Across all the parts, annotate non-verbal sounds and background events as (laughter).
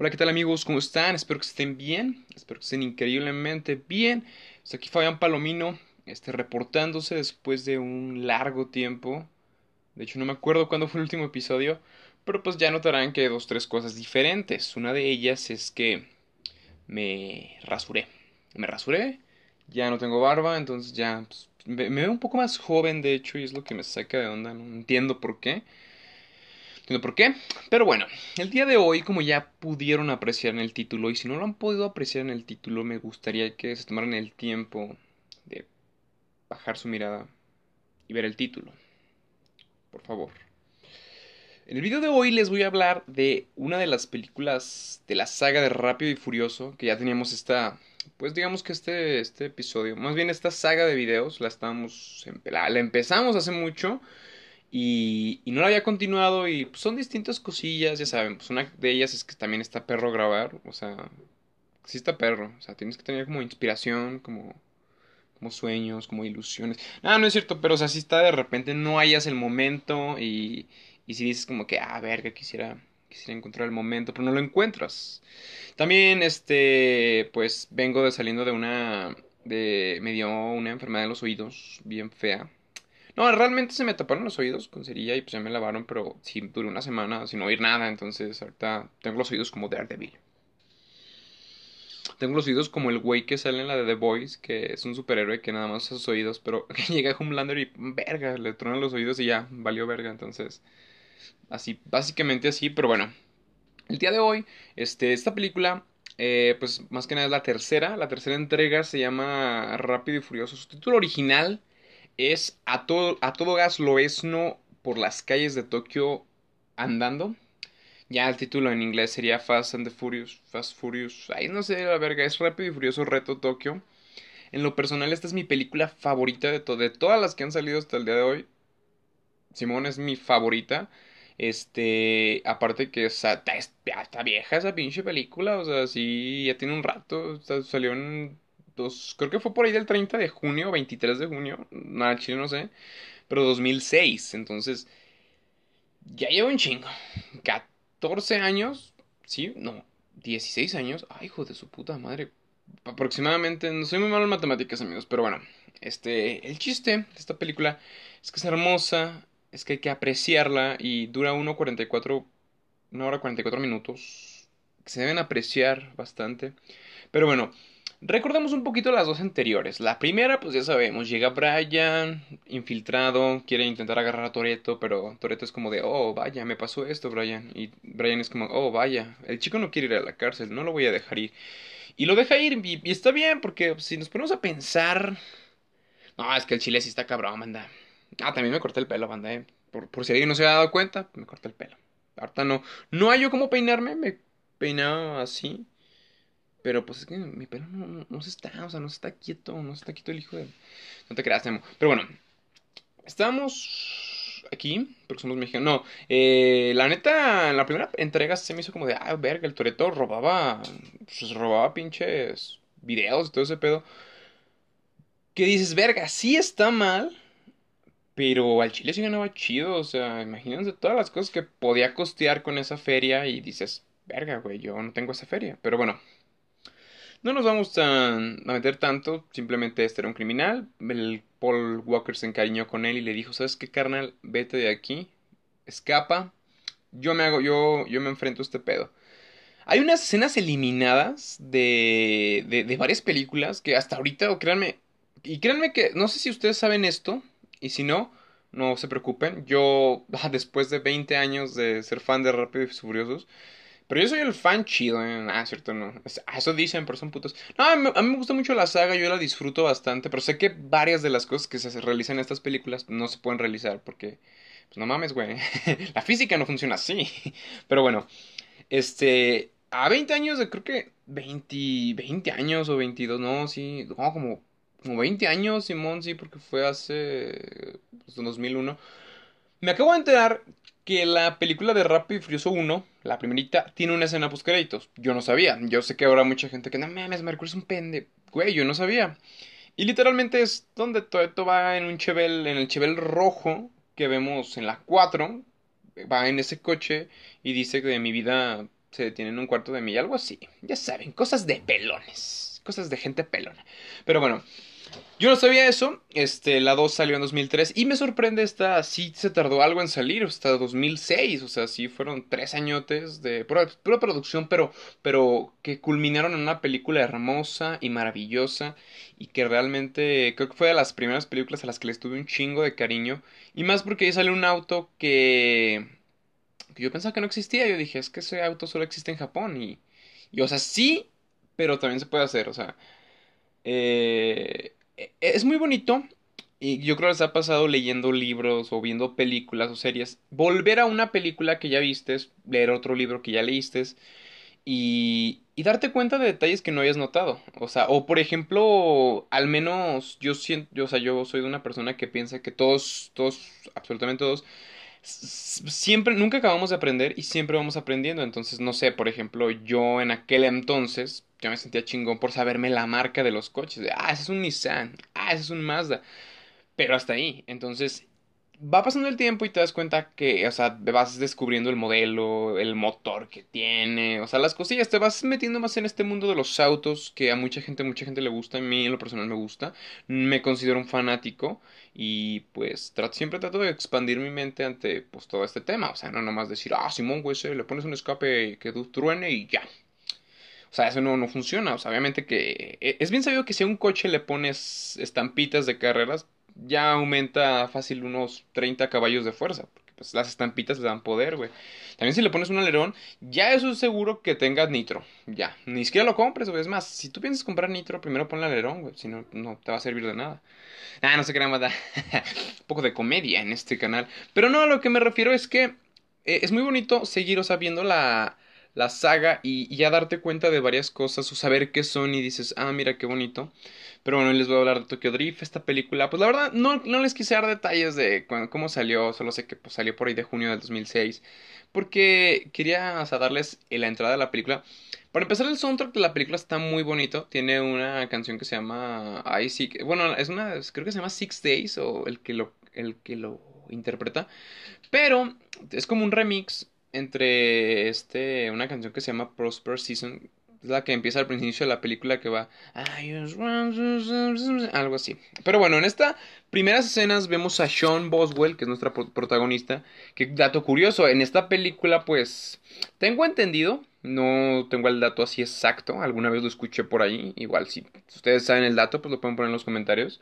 Hola, ¿qué tal amigos? ¿Cómo están? Espero que estén bien, espero que estén increíblemente bien. Estoy aquí Fabián Palomino, este, reportándose después de un largo tiempo. De hecho, no me acuerdo cuándo fue el último episodio, pero pues ya notarán que hay dos, tres cosas diferentes. Una de ellas es que me rasuré. Me rasuré, ya no tengo barba, entonces ya pues, me, veo un poco más joven, de hecho, y es lo que me saca de onda, no entiendo por qué. Por qué. Pero bueno, el día de hoy, como ya pudieron apreciar en el título, y si no lo han podido apreciar en el título, me gustaría que se tomaran el tiempo de bajar su mirada y ver el título. Por favor. En el video de hoy les voy a hablar de una de las películas de la saga de Rápido y Furioso, que ya teníamos esta pues digamos que este, este episodio, más bien esta saga de videos, la estamos, la, empezamos hace mucho y, y, no la había continuado y pues, son distintas cosillas, ya saben, pues una de ellas es que también está perro grabar, o sea, sí está perro, o sea, tienes que tener como inspiración, como, como sueños, como ilusiones. No, no es cierto, pero o sea, si está de repente no hayas el momento y, y si dices como que, ah, verga, quisiera quisiera encontrar el momento, pero no lo encuentras. También, este, pues vengo de saliendo de una, de, me dio una enfermedad en los oídos bien fea. No, realmente se me taparon los oídos con cerilla y pues ya me lavaron, pero sí duré una semana sin oír nada, entonces ahorita tengo los oídos como Daredevil. Tengo los oídos como el güey que sale en la de The Boys, que es un superhéroe que nada más usa sus oídos, pero (laughs) llega a Homelander y verga, le tronan los oídos y ya, valió verga, entonces Así, básicamente así, pero bueno. El día de hoy, este, esta película, eh, pues más que nada es la tercera. La tercera entrega se llama Rápido y Furioso. Su título original es A todo, a todo gas loesno por las calles de Tokio andando. Ya el título en inglés sería Fast and the Furious. Fast Furious. Ay, no sé, la verga. Es Rápido y Furioso Reto Tokio. En lo personal, esta es mi película favorita de, de todas las que han salido hasta el día de hoy. Simón es mi favorita. Este, aparte que sea, está, vieja esa pinche película, o sea, sí, ya tiene un rato, salió en creo que fue por ahí del 30 de junio, 23 de junio, nada, chile no sé, pero 2006, entonces, ya llevo un chingo, 14 años, sí, no, 16 años, ay, hijo de su puta madre, aproximadamente, no soy muy malo en matemáticas, amigos, pero bueno, este, el chiste de esta película es que es hermosa, es que hay que apreciarla y dura 1.44, una hora 44 minutos. Se deben apreciar bastante. Pero bueno, recordemos un poquito las dos anteriores. La primera, pues ya sabemos, llega Brian, infiltrado, quiere intentar agarrar a Toreto, pero Toreto es como de, oh, vaya, me pasó esto, Brian. Y Brian es como, oh, vaya, el chico no quiere ir a la cárcel, no lo voy a dejar ir. Y lo deja ir, y, está bien, porque si nos ponemos a pensar... No, es que el chile sí está cabrón, manda. Ah, también me corté el pelo, banda, eh. Por, por si alguien no se había dado cuenta, me corté el pelo. Ahorita no. No hay yo cómo peinarme, me peinaba así. Pero pues es que mi pelo no, no, se está, o sea, no se está quieto, no se está quieto el hijo de... No te creas, Temo. Pero bueno, estamos aquí, porque somos mexicanos. No, eh, la neta, en la primera entrega se me hizo como de, ah, verga, el Toreto robaba, pues robaba pinches videos y todo ese pedo. Que dices, verga, sí está mal, pero al Chile sí ganaba chido, o sea, imagínense todas las cosas que podía costear con esa feria y dices, verga, güey, yo no tengo esa feria. Pero bueno, no nos vamos a, meter tanto, simplemente este era un criminal. El Paul Walker se encariñó con él y le dijo, ¿sabes qué, carnal? Vete de aquí, escapa, yo me hago, yo, yo me enfrento a este pedo. Hay unas escenas eliminadas de, de, de varias películas que hasta ahorita, o créanme, y créanme que, no sé si ustedes saben esto, y si no, no se preocupen. Yo, (laughs) después de 20 años de ser fan de Rápidos y Furiosos, pero yo soy el fan chido, ¿eh? Ah, cierto, no. Eso dicen, pero son putos. No, a mí, me gusta mucho la saga, yo la disfruto bastante, pero sé que varias de las cosas que se realizan en estas películas no se pueden realizar porque, pues no mames, güey. (laughs) la física no funciona así. (laughs) Pero bueno, este, a 20 años, de, creo que 20, 20 años o 22, no, sí, no, como como 20 años, Simón, sí, porque fue hace pues, 2001. Me acabo de enterar que la película de Rápido y Furioso 1, la primerita, tiene una escena post créditos. Yo no sabía. Yo sé que ahora mucha gente que no mames, Mercury es un pende. Güey, yo no sabía. Y literalmente es donde todo esto va en un Chevel, en el Chevel rojo que vemos en la 4. Va en ese coche y dice que de mi vida se detiene en un cuarto de milla, algo así. Ya saben, cosas de pelones, cosas de gente pelona. Pero bueno, yo no sabía eso, este, la 2 salió en 2003 y me sorprende esta, sí se tardó algo en salir, hasta 2006, o sea, sí fueron tres añotes de pura, producción, pero, pero que culminaron en una película hermosa y maravillosa y que realmente creo que fue de las primeras películas a las que les tuve un chingo de cariño y más porque ahí sale un auto que, que yo pensaba que no existía, yo dije, es que ese auto solo existe en Japón y, y o sea, sí, pero también se puede hacer, o sea... Eh, es muy bonito. Y yo creo que les ha pasado leyendo libros o viendo películas o series. Volver a una película que ya vistes, leer otro libro que ya leíste y, y darte cuenta de detalles que no habías notado. O sea, o por ejemplo, al menos yo siento, yo, o sea, yo soy de una persona que piensa que todos, todos, absolutamente todos, siempre, nunca acabamos de aprender y siempre vamos aprendiendo. Entonces, no sé, por ejemplo, yo en aquel entonces yo me sentía chingón por saberme la marca de los coches. De, ah, ese es un Nissan, ah, ese es un Mazda. Pero hasta ahí. Entonces, va pasando el tiempo y te das cuenta que, o sea, vas descubriendo el modelo, el motor que tiene, o sea, las cosillas, te vas metiendo más en este mundo de los autos que a mucha gente, mucha gente le gusta, a mí en lo personal me gusta, me considero un fanático y pues trato, siempre trato de expandir mi mente ante pues todo este tema, o sea, no nomás decir, ah, Simón, güey, le pones un escape que truene y ya, o sea, eso no, no funciona. O sea, obviamente que e, es bien sabido que si a un coche le pones estampitas de carreras, ya aumenta fácil unos 30 caballos de fuerza. Porque pues las estampitas le dan poder, güey. También si le pones un alerón, ya eso es seguro que tengas nitro. Ya. Ni siquiera lo compres, güey. Es más, si tú piensas comprar nitro, primero pon el alerón, güey. Si no, no te va a servir de nada. Ah, no sé qué nada más da. un (laughs) poco de comedia en este canal. Pero no, a lo que me refiero es que eh, es muy bonito seguir, o sea, viendo la la saga y, ya darte cuenta de varias cosas o saber qué son y dices, ah, mira qué bonito. Pero bueno, les voy a hablar de Tokyo Drift, esta película. Pues la verdad, no, no les quise dar detalles de cómo salió, solo sé que pues, salió por ahí de junio del 2006. Porque quería darles la entrada de la película. Para empezar, el soundtrack de la película está muy bonito. Tiene una canción que se llama I Bueno, es una. Creo que se llama Six Days o el que lo, el que lo interpreta. Pero es como un remix entre este una canción que se llama Prosper Season es la que empieza al principio de la película que va algo así pero bueno en esta primeras escenas vemos a Sean Boswell que es nuestra protagonista que dato curioso en esta película pues tengo entendido no tengo el dato así exacto alguna vez lo escuché por ahí igual si ustedes saben el dato pues lo pueden poner en los comentarios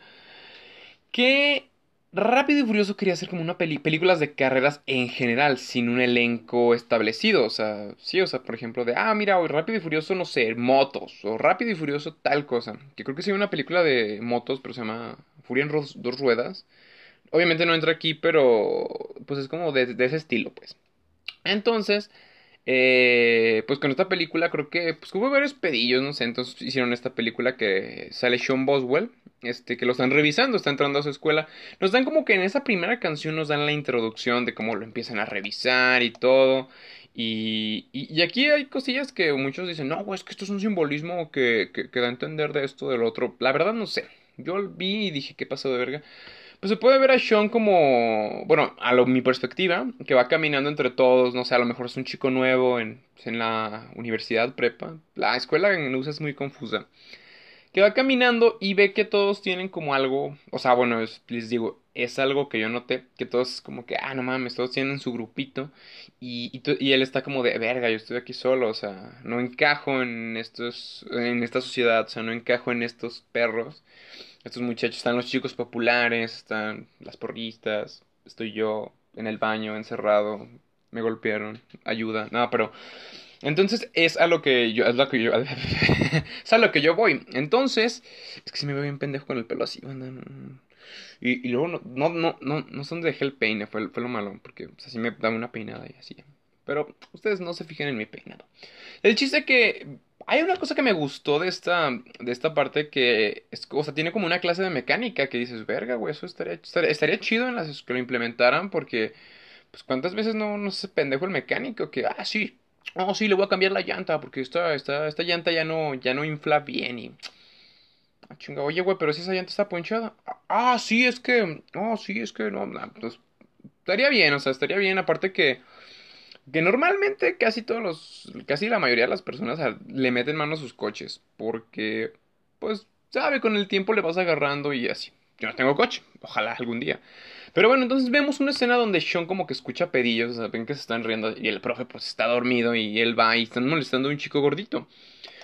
que Rápido y Furioso quería hacer como una peli películas de carreras en general, sin un elenco establecido. O sea, sí, o sea, por ejemplo, de, ah, mira, hoy Rápido y Furioso, no sé, motos. O Rápido y Furioso tal cosa. Que creo que sí una película de motos, pero se llama Furia en dos ruedas. Obviamente no entra aquí, pero pues es como de ese estilo, pues. Entonces, eh, pues con esta película creo que pues hubo varios pedillos, no sé, entonces hicieron esta película que sale Sean Boswell, este, que lo están revisando, está entrando a su escuela. Nos dan como que en esa primera canción nos dan la introducción de cómo lo empiezan a revisar y todo. Y, y, aquí hay cosillas que muchos dicen, no, es que esto es un simbolismo que, que, que da a entender de esto, del otro. La verdad no sé. Yo vi y dije, ¿qué pasó de verga? Pues se puede ver a Sean como, bueno, a lo, mi perspectiva, que va caminando entre todos, no sé, a lo mejor es un chico nuevo en, en la universidad prepa. La escuela en USA es muy confusa. Que va caminando y ve que todos tienen como algo, o sea, bueno, les digo, es algo que yo noté, que todos como que, ah, no mames, todos tienen su grupito y, y, él está como de, verga, yo estoy aquí solo, o sea, no encajo en estos, en esta sociedad, o sea, no encajo en estos perros, estos muchachos, están los chicos populares, están las porristas, estoy yo en el baño, encerrado, me golpearon, ayuda, no, pero entonces es a lo que yo, es lo que yo, (laughs) es a lo que yo voy. Entonces, es que si me veo bien pendejo con el pelo así, Y, y luego no, no, no, no, no sé dónde dejé el peine, fue, fue lo malo, porque así me da una peinada y así. Pero ustedes no se fijen en mi peinado. El chiste que hay una cosa que me gustó de esta, de esta parte que, es, o sea, tiene como una clase de mecánica que dices, verga, güey, eso estaría, estaría, chido en las que lo implementaran porque, pues, ¿cuántas veces no, no se pendejo el mecánico que, ah, sí, oh, sí, le voy a cambiar la llanta porque esta, esta, esta llanta ya no, ya no infla bien y... Ah, chinga, oye, güey, pero si esa llanta está ponchada. Ah, sí, es que... Oh, sí, es que no, pues, estaría bien, o sea, estaría bien, aparte que... que normalmente casi todos los, casi la mayoría de las personas le meten mano a sus coches, porque, pues, sabe, con el tiempo le vas agarrando y así. Yo no tengo coche, ojalá algún día. Pero bueno, entonces vemos una escena donde Sean como que escucha pedillos, ven que se están riendo y el profe pues está dormido y él va y están molestando a un chico gordito.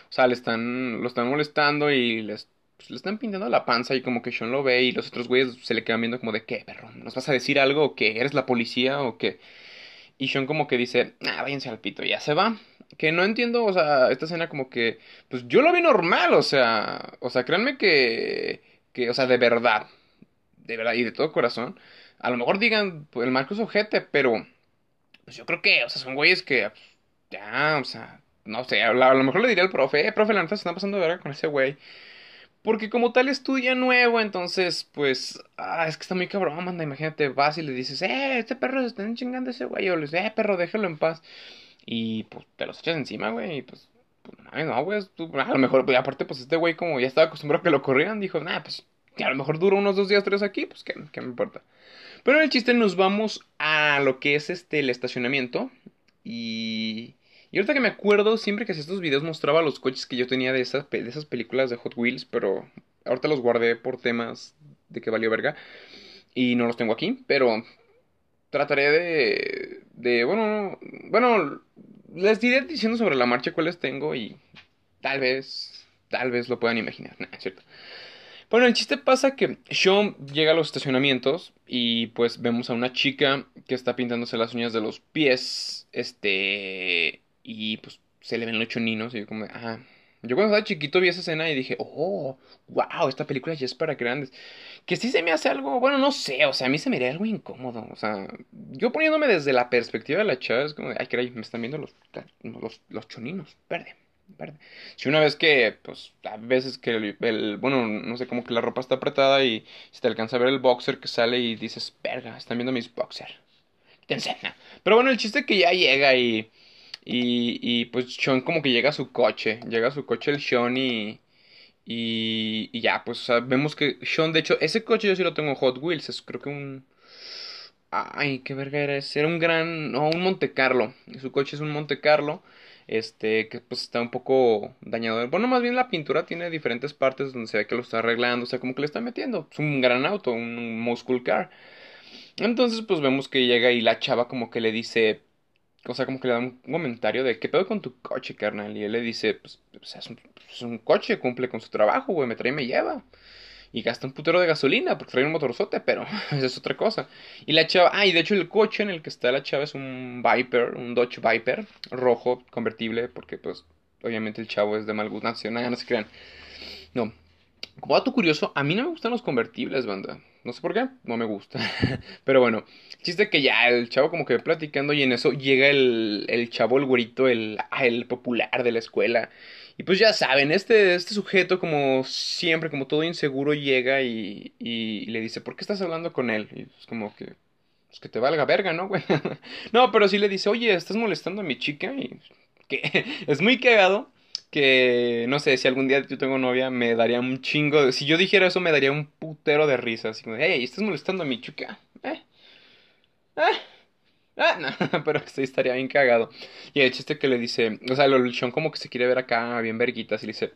O sea, le están, lo están molestando y les, pues, le están pintando la panza y como que Sean lo ve y los otros güeyes se le quedan viendo como de, ¿qué, perro? ¿Nos vas a decir algo o qué? ¿Eres la policía o qué? Y Sean como que dice, ah, váyanse al pito, ya se va. Que no entiendo, o sea, esta escena como que, pues yo lo vi normal, o sea, o sea, créanme que, que, o sea, de verdad, de verdad y de todo corazón, a lo mejor digan, pues el Marcos ojete, pero, pues yo creo que, o sea, son güeyes que, ya, o sea, no sé, a lo, mejor le diría al profe, eh, profe, la neta se está pasando de verga con ese güey. Porque como tal estudia nuevo, entonces, pues, ah, es que está muy cabrón, manda, imagínate, vas y le dices, eh, este perro se está chingando ese güey, o le dices, eh, perro, déjalo en paz. Y, pues, te los echas encima, güey, y pues, pues no, güey, a lo mejor, pues, aparte, pues, este güey como ya estaba acostumbrado a que lo corrieran, dijo, nah, pues, que a lo mejor dura unos dos días, tres aquí, pues, ¿qué, qué me importa? Pero en el chiste nos vamos a lo que es, este, el estacionamiento, y... Y ahorita que me acuerdo, siempre que hacía estos videos mostraba los coches que yo tenía de esas, de esas películas de Hot Wheels, pero ahorita los guardé por temas de que valió verga. Y no los tengo aquí, pero trataré de... de bueno, bueno, les diré diciendo sobre la marcha cuáles tengo y tal vez, tal vez lo puedan imaginar, es cierto. Bueno, el chiste pasa que Sean llega a los estacionamientos y pues vemos a una chica que está pintándose las uñas de los pies, este, y pues se le ven los choninos y yo como, ah, yo cuando estaba chiquito vi esa escena y dije, oh, wow, esta película ya es para grandes. Que sí se me hace algo, bueno, no sé, o sea, a mí se me haría algo incómodo. O sea, yo poniéndome desde la perspectiva de la chava, es como, ay, caray, me están viendo los, los, choninos, verde, verde. Si una vez que, pues, a veces que el, bueno, no sé, como que la ropa está apretada y se te alcanza a ver el boxer que sale y dices, verga, están viendo mis boxer. Te enseña. Pero bueno, el chiste que ya llega y y, y pues Sean como que llega a su coche, llega a su coche el Sean y, y, ya, pues vemos que Sean, de hecho, ese coche yo sí lo tengo en Hot Wheels, es creo que un... Ay, qué verga era ese, era un gran... No, un Monte Carlo, su coche es un Monte Carlo, este, que pues está un poco dañado. Bueno, más bien la pintura tiene diferentes partes donde se ve que lo está arreglando, o sea, como que le está metiendo. Es un gran auto, un muscle car. Entonces, pues vemos que llega y la chava como que le dice, o sea, como que le da un comentario de, ¿qué pedo con tu coche, carnal? Y él le dice, pues, es, un, es, un, coche, cumple con su trabajo, güey, me trae y me lleva. Y gasta un putero de gasolina porque trae un motorzote, pero (laughs) es otra cosa. Y la chava, ah, y de hecho el coche en el que está la chava es un Viper, un Dodge Viper, rojo, convertible, porque pues, obviamente el chavo es de mal gusto, no, no se crean. No. Como dato curioso, a mí no me gustan los convertibles, banda. No sé por qué, no me gusta. (laughs) Pero bueno, chiste que ya el chavo como que platicando y en eso llega el, el chavo, el güerito, el, ah, el popular de la escuela. Y pues ya saben, este, este sujeto como siempre, como todo inseguro, llega y, y, le dice, ¿por qué estás hablando con él? Y es como que, pues que te valga verga, ¿no, güey? (laughs) no, pero sí le dice, oye, estás molestando a mi chica y (laughs) que es muy cagado que no sé, si algún día yo tengo novia, me daría un chingo. De, si yo dijera eso, me daría un putero de risa. Así como, hey, estás molestando a mi chuca. ¿Eh? ¿Eh? Ah, no, (laughs) pero sí estaría bien cagado. Y el chiste que le dice, o sea, el Sean como que se quiere ver acá bien verguitas y le dice,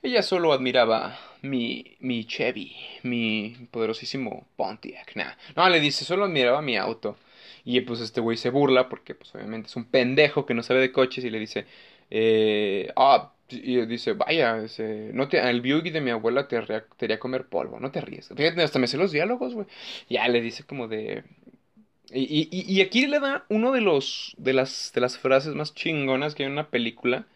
ella solo admiraba mi, mi Chevy, mi poderosísimo Pontiac. Nah. No, le dice, solo admiraba mi auto. Y pues este güey se burla porque pues obviamente es un pendejo que no sabe de coches y le dice, eh, ah, y dice, vaya, no te, el Buick de mi abuela te, haría comer polvo, no te ríes. Fíjate, hasta me sé los diálogos, güey. Ya le dice como de... Y, aquí le da uno de los de las de las frases más chingonas que hay en una película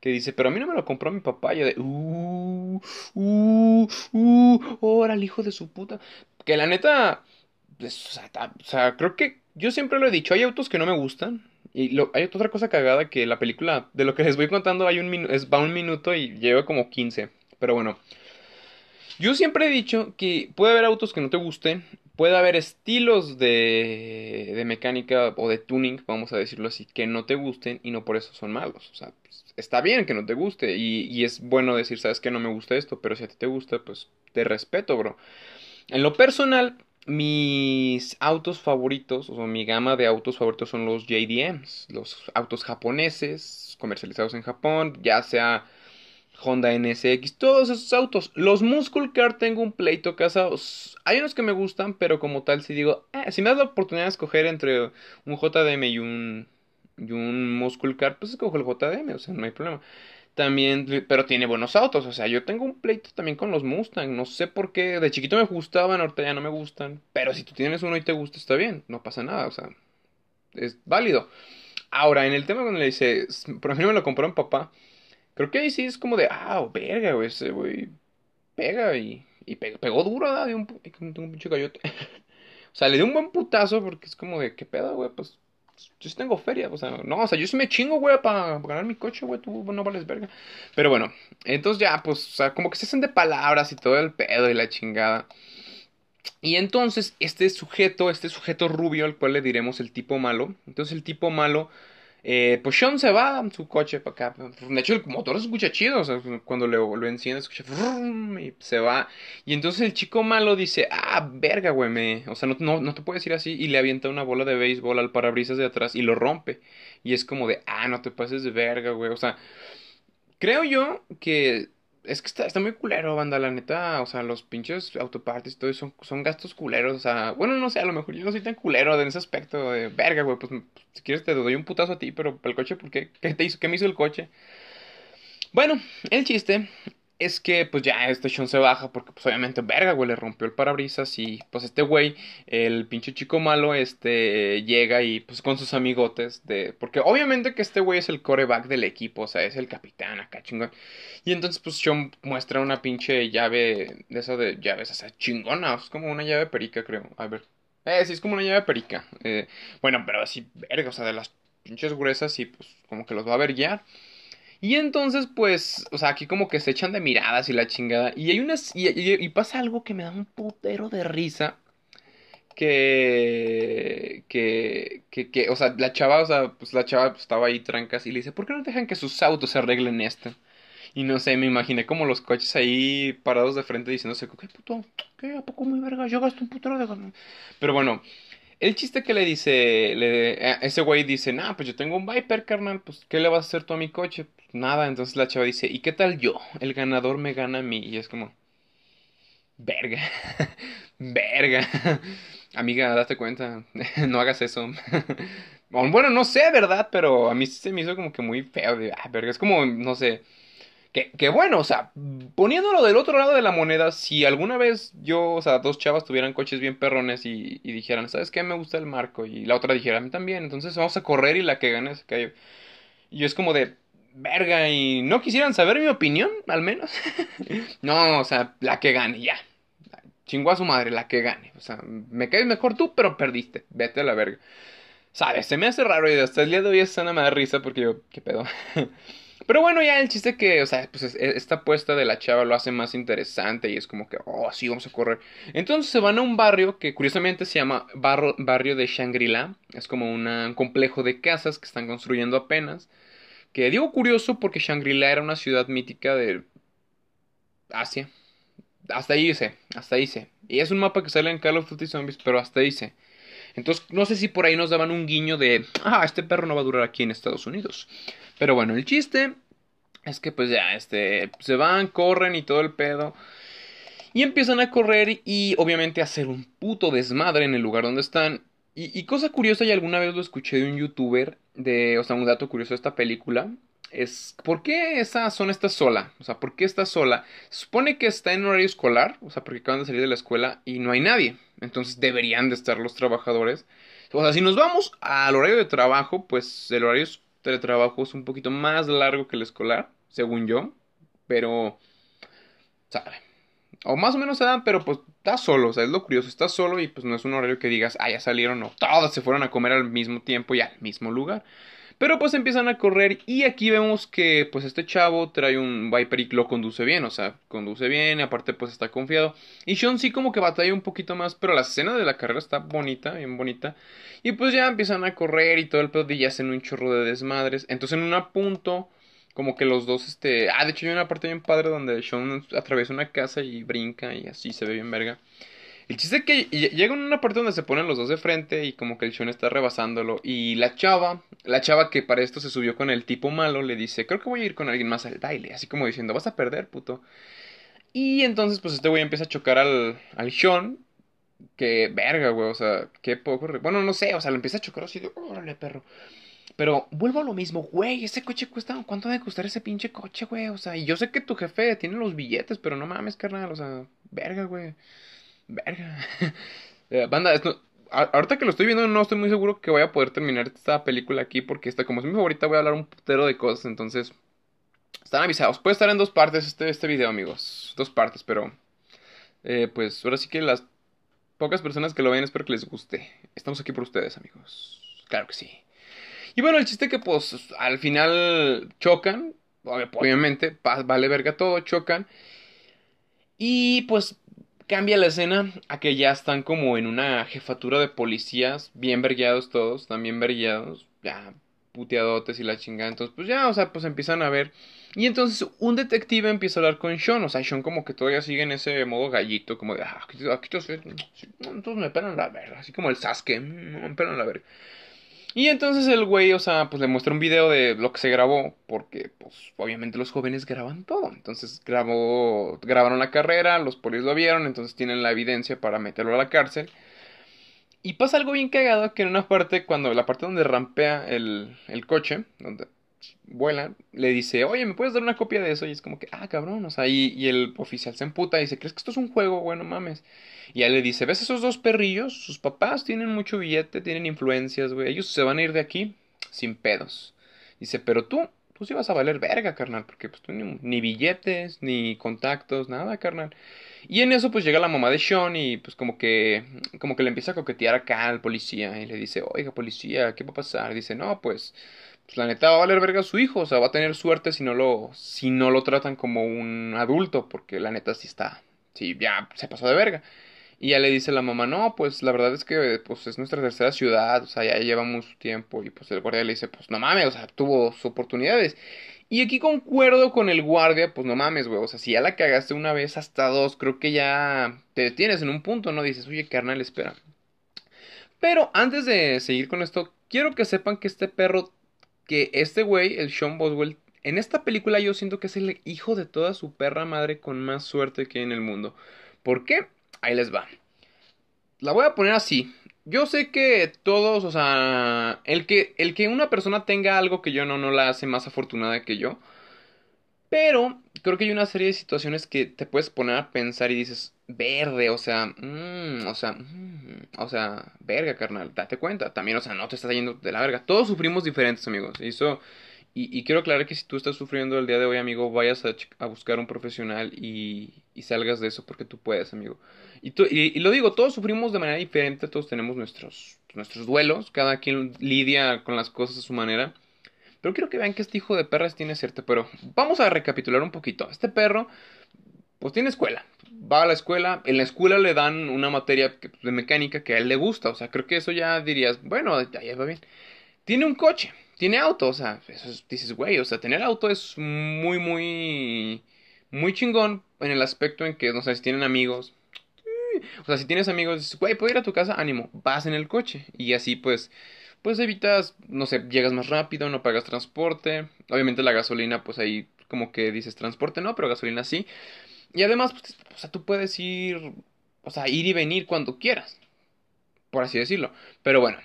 que dice, pero a mí no me lo compró mi papá. Y de, uh, uh, uh, órale, hijo de su puta. Que la neta, pues, o, sea, o sea, creo que yo siempre lo he dicho, hay autos que no me gustan, y hay otra cosa cagada que la película, de lo que les voy contando, hay un va un minuto y lleva como 15. Pero bueno. Yo siempre he dicho que puede haber autos que no te gusten, puede haber estilos de, de mecánica o de tuning, vamos a decirlo así, que no te gusten y no por eso son malos. O sea, pues, está bien que no te guste y, y es bueno decir, sabes que no me gusta esto, pero si a ti te gusta, pues te respeto, bro. En lo personal, mis autos favoritos, o mi gama de autos favoritos son los JDMs, los autos japoneses comercializados en Japón, ya sea Honda NSX, todos esos autos. Los Muscle Car tengo un pleito casados. Hay unos que me gustan, pero como tal, si digo, eh, si me das la oportunidad de escoger entre un JDM y un, y un Muscle Car, pues escojo el JDM, o sea, no hay problema. También, pero tiene buenos autos, o sea, yo tengo un pleito también con los Mustang, no sé por qué, de chiquito me gustaban, ahorita ya no me gustan, pero si tú tienes uno y te gusta, está bien, no pasa nada, o sea, es válido. Ahora, en el tema cuando le dice, por ejemplo me lo compró un papá, Creo que ahí sí es como de, ah, oh, verga, güey, ese güey pega y, y pegó, duro, ¿verdad? De un, un pinche gallote. (laughs) o sea, le dio un buen putazo porque es como de, ¿qué pedo, güey? Pues yo sí tengo feria, o sea, no, o sea, yo sí me chingo, güey, para ganar mi coche, güey, tú no vales verga. Pero bueno, entonces ya, pues, o sea, como que se hacen de palabras y todo el pedo y la chingada. Y entonces, este sujeto, este sujeto rubio, al cual le diremos el tipo malo, entonces el tipo malo eh, pues Sean se va en su coche para acá. De hecho, el motor se escucha chido. O sea, cuando lo, lo enciende, escucha y se va. Y entonces el chico malo dice: Ah, verga, güey. O sea, no, no, no te puedes ir así. Y le avienta una bola de béisbol al parabrisas de atrás y lo rompe. Y es como de: Ah, no te pases de verga, güey. O sea, creo yo que es que está, está muy culero, banda, la neta. O sea, los pinches autopartes y todo son, son gastos culeros. O sea, bueno, no sé, a lo mejor yo no soy tan culero en ese aspecto de verga, güey. Pues si quieres te doy un putazo a ti, pero el coche, ¿por qué? ¿Qué te hizo? ¿Qué me hizo el coche? Bueno, el chiste es que pues ya este Sean se baja porque pues obviamente verga, güey, le rompió el parabrisas y pues este güey, el pinche chico malo, este llega y pues con sus amigotes de... Porque obviamente que este güey es el coreback del equipo, o sea, es el capitán acá chingón. Y entonces pues Sean muestra una pinche llave de esa de llaves, o sea, chingona, es como una llave perica creo. A ver. Eh, sí, es como una llave perica. Eh, bueno, pero así, verga, o sea, de las pinches gruesas y pues como que los va a ver ya. Y entonces, pues, o sea, aquí como que se echan de miradas y la chingada. Y hay unas. Y, pasa algo que me da un putero de risa. Que, que, que, que, o sea, la chava, o sea, pues la chava estaba ahí trancas y le dice, ¿por qué no dejan que sus autos se arreglen esto? Y no sé, me imaginé como los coches ahí parados de frente diciéndose, ¿qué puto? ¿Qué? ¿A poco muy verga? Yo gasto un putero de... Pero bueno, el chiste que le dice, ese güey dice, nah, pues yo tengo un Viper, carnal, pues ¿qué le vas a hacer tú a mi coche? Pues, nada, entonces la chava dice, ¿y qué tal yo? El ganador me gana a mí. Y es como, verga, (laughs) verga. (laughs) Amiga, date cuenta, (laughs) no hagas eso. bueno, no sé, ¿verdad? Pero a mí se me hizo como que muy feo. De, ah, verga, es como, no sé que, bueno, o sea, poniéndolo del otro lado de la moneda, si alguna vez yo, o sea, dos chavas tuvieran coches bien perrones y, dijeran, ¿sabes qué? Me gusta el marco. Y la otra dijera, a mí también. Entonces vamos a correr y la que gane se cae. Y yo es como de, verga, y no quisieran saber mi opinión, al menos. (laughs) no, o sea, la que gane, ya. Chingó a su madre, la que gane. O sea, me caes mejor tú, pero perdiste. Vete a la verga. ¿Sabes? Se me hace raro y hasta el día de hoy esa me da risa porque yo, ¿qué pedo? (laughs) Pero bueno, ya el chiste que, o sea, pues esta apuesta de la chava lo hace más interesante y es como que, oh, sí, vamos a correr. Entonces se van a un barrio que curiosamente se llama barrio de Shangri-La. Es como un complejo de casas que están construyendo apenas. Que digo curioso porque Shangri-La era una ciudad mítica de Asia. Hasta ahí dice, hasta ahí dice. Y es un mapa que sale en Call of Duty Zombies, pero hasta ahí dice. Entonces, no sé si por ahí nos daban un guiño de, ah, este perro no va a durar aquí en Estados Unidos. Pero bueno, el chiste es que pues ya, este, se van, corren y todo el pedo. Y empiezan a correr y obviamente a hacer un puto desmadre en el lugar donde están. Y, cosa curiosa, y alguna vez lo escuché de un youtuber, de, o sea, un dato curioso de esta película, es ¿por qué esa zona está sola? O sea, ¿por qué está sola? Supone que está en horario escolar, o sea, porque acaban de salir de la escuela y no hay nadie. Entonces deberían de estar los trabajadores. O sea, si nos vamos al horario de trabajo, pues el horario teletrabajo es un poquito más largo que el escolar, según yo, pero, ¿sabe? O más o menos se dan, pero pues está solo, o sea, es lo curioso, está solo y pues no es un horario que digas, ah, ya salieron, no, todas se fueron a comer al mismo tiempo y al mismo lugar. Pero pues empiezan a correr y aquí vemos que pues este chavo trae un Viper y lo conduce bien, o sea, conduce bien aparte pues está confiado. Y Sean sí como que batalla un poquito más, pero la escena de la carrera está bonita, bien bonita. Y pues ya empiezan a correr y todo el pedo y ya hacen un chorro de desmadres. Entonces en un punto como que los dos, este... Ah, de hecho hay una parte bien padre donde Sean atraviesa una casa y brinca y así se ve bien verga. El chiste es que llega en una parte donde se ponen los dos de frente y como que el Sean está rebasándolo. Y la chava, la chava que para esto se subió con el tipo malo, le dice, creo que voy a ir con alguien más al baile. Así como diciendo, vas a perder, puto. Y entonces pues este güey empieza a chocar al, al. Que verga, güey, o sea, qué poco... Bueno, no sé, o sea, le empieza a chocar así de, órale, perro. Pero vuelvo a lo mismo, güey, ese coche cuesta, ¿cuánto debe costar ese pinche coche, güey? O sea, y yo sé que tu jefe tiene los billetes, pero no mames, carnal, o sea, verga, güey. Verga. (laughs) Eh, banda, esto, ahorita que lo estoy viendo no estoy muy seguro que voy a poder terminar esta película aquí porque esta, como es mi favorita, voy a hablar un putero de cosas, entonces... Están avisados. Puede estar en dos partes este, este video, amigos. Dos partes, pero... Eh, pues ahora sí que las pocas personas que lo ven espero que les guste. Estamos aquí por ustedes, amigos. Claro que sí. Y bueno, el chiste que pues al final chocan, obviamente, vale verga todo, chocan. Y pues cambia la escena a que ya están como en una jefatura de policías, bien vergueados todos, también vergueados, ya puteadotes y la chingada. Entonces, pues ya, o sea, pues empiezan a ver. Y entonces un detective empieza a hablar con Sean, o sea, Sean como que todavía sigue en ese modo gallito, como de, ah, aquí, aquí entonces me pelan la verga, así como el Sasuke, me pelan la verga. Y entonces el güey, o sea, pues le muestra un video de lo que se grabó, porque pues obviamente los jóvenes graban todo. Entonces grabó, grabaron la carrera, los polis lo vieron, entonces tienen la evidencia para meterlo a la cárcel. Y pasa algo bien cagado que en una parte, cuando la parte donde rampea el, el coche, donde vuela, le dice, oye, ¿me puedes dar una copia de eso? Y es como que, ah, cabrón, o sea, y, el oficial se emputa y dice, ¿crees que esto es un juego? Bueno, mames. Y él le dice, ¿ves esos dos perrillos? Sus papás tienen mucho billete, tienen influencias, güey. Ellos se van a ir de aquí sin pedos. Dice, pero tú, tú sí vas a valer verga, carnal, porque pues tú ni, ni billetes, ni contactos, nada, carnal. Y en eso pues llega la mamá de Sean y pues como que como que le empieza a coquetear acá al policía y le dice, "Oiga, policía, ¿qué va a pasar?" Dice, "No, pues pues la neta va a valer verga a su hijo, o sea, va a tener suerte si no lo si no lo tratan como un adulto, porque la neta sí está sí ya se pasó de verga." Y ya le dice la mamá, no, pues la verdad es que pues es nuestra tercera ciudad, o sea, ya llevamos tiempo. Y pues el guardia le dice, pues no mames, o sea, tuvo sus oportunidades. Y aquí concuerdo con el guardia, pues no mames, güey, o sea, si ya la cagaste una vez hasta dos, creo que ya te detienes en un punto, ¿no? Dices, oye, carnal, espera. Pero antes de seguir con esto, quiero que sepan que este perro, que este güey, el Sean Boswell, en esta película yo siento que es el hijo de toda su perra madre con más suerte que en el mundo. ¿Por qué? Ahí les va. La voy a poner así. Yo sé que todos, o sea, el que, el que una persona tenga algo que yo no, no la hace más afortunada que yo. Pero creo que hay una serie de situaciones que te puedes poner a pensar y dices, verde, o sea, mmm, o sea, mmm, o sea, verga, carnal, date cuenta. También, o sea, no te estás yendo de la verga. Todos sufrimos diferentes, amigos. Y eso y, quiero aclarar que si tú estás sufriendo el día de hoy, amigo, vayas a, buscar un profesional y, salgas de eso porque tú puedes, amigo. Y, y, lo digo, todos sufrimos de manera diferente, todos tenemos nuestros, nuestros duelos, cada quien lidia con las cosas a su manera. Pero quiero que vean que este hijo de perras tiene cierto, pero vamos a recapitular un poquito. Este perro, pues tiene escuela, va a la escuela, en la escuela le dan una materia de mecánica que a él le gusta, o sea, creo que eso ya dirías, bueno, ya va bien. Tiene un coche, tiene auto, o sea, eso dices, güey, o sea, tener auto es muy, muy, muy chingón en el aspecto en que, no sé, si tienen amigos, o sea, si tienes amigos, dices, güey, puedo ir a tu casa, ánimo, vas en el coche, y así, pues, pues evitas, no sé, llegas más rápido, no pagas transporte, obviamente la gasolina, pues ahí como que dices transporte, no, pero gasolina sí, y además, pues, o sea, tú puedes ir, o sea, ir y venir cuando quieras, por así decirlo, pero bueno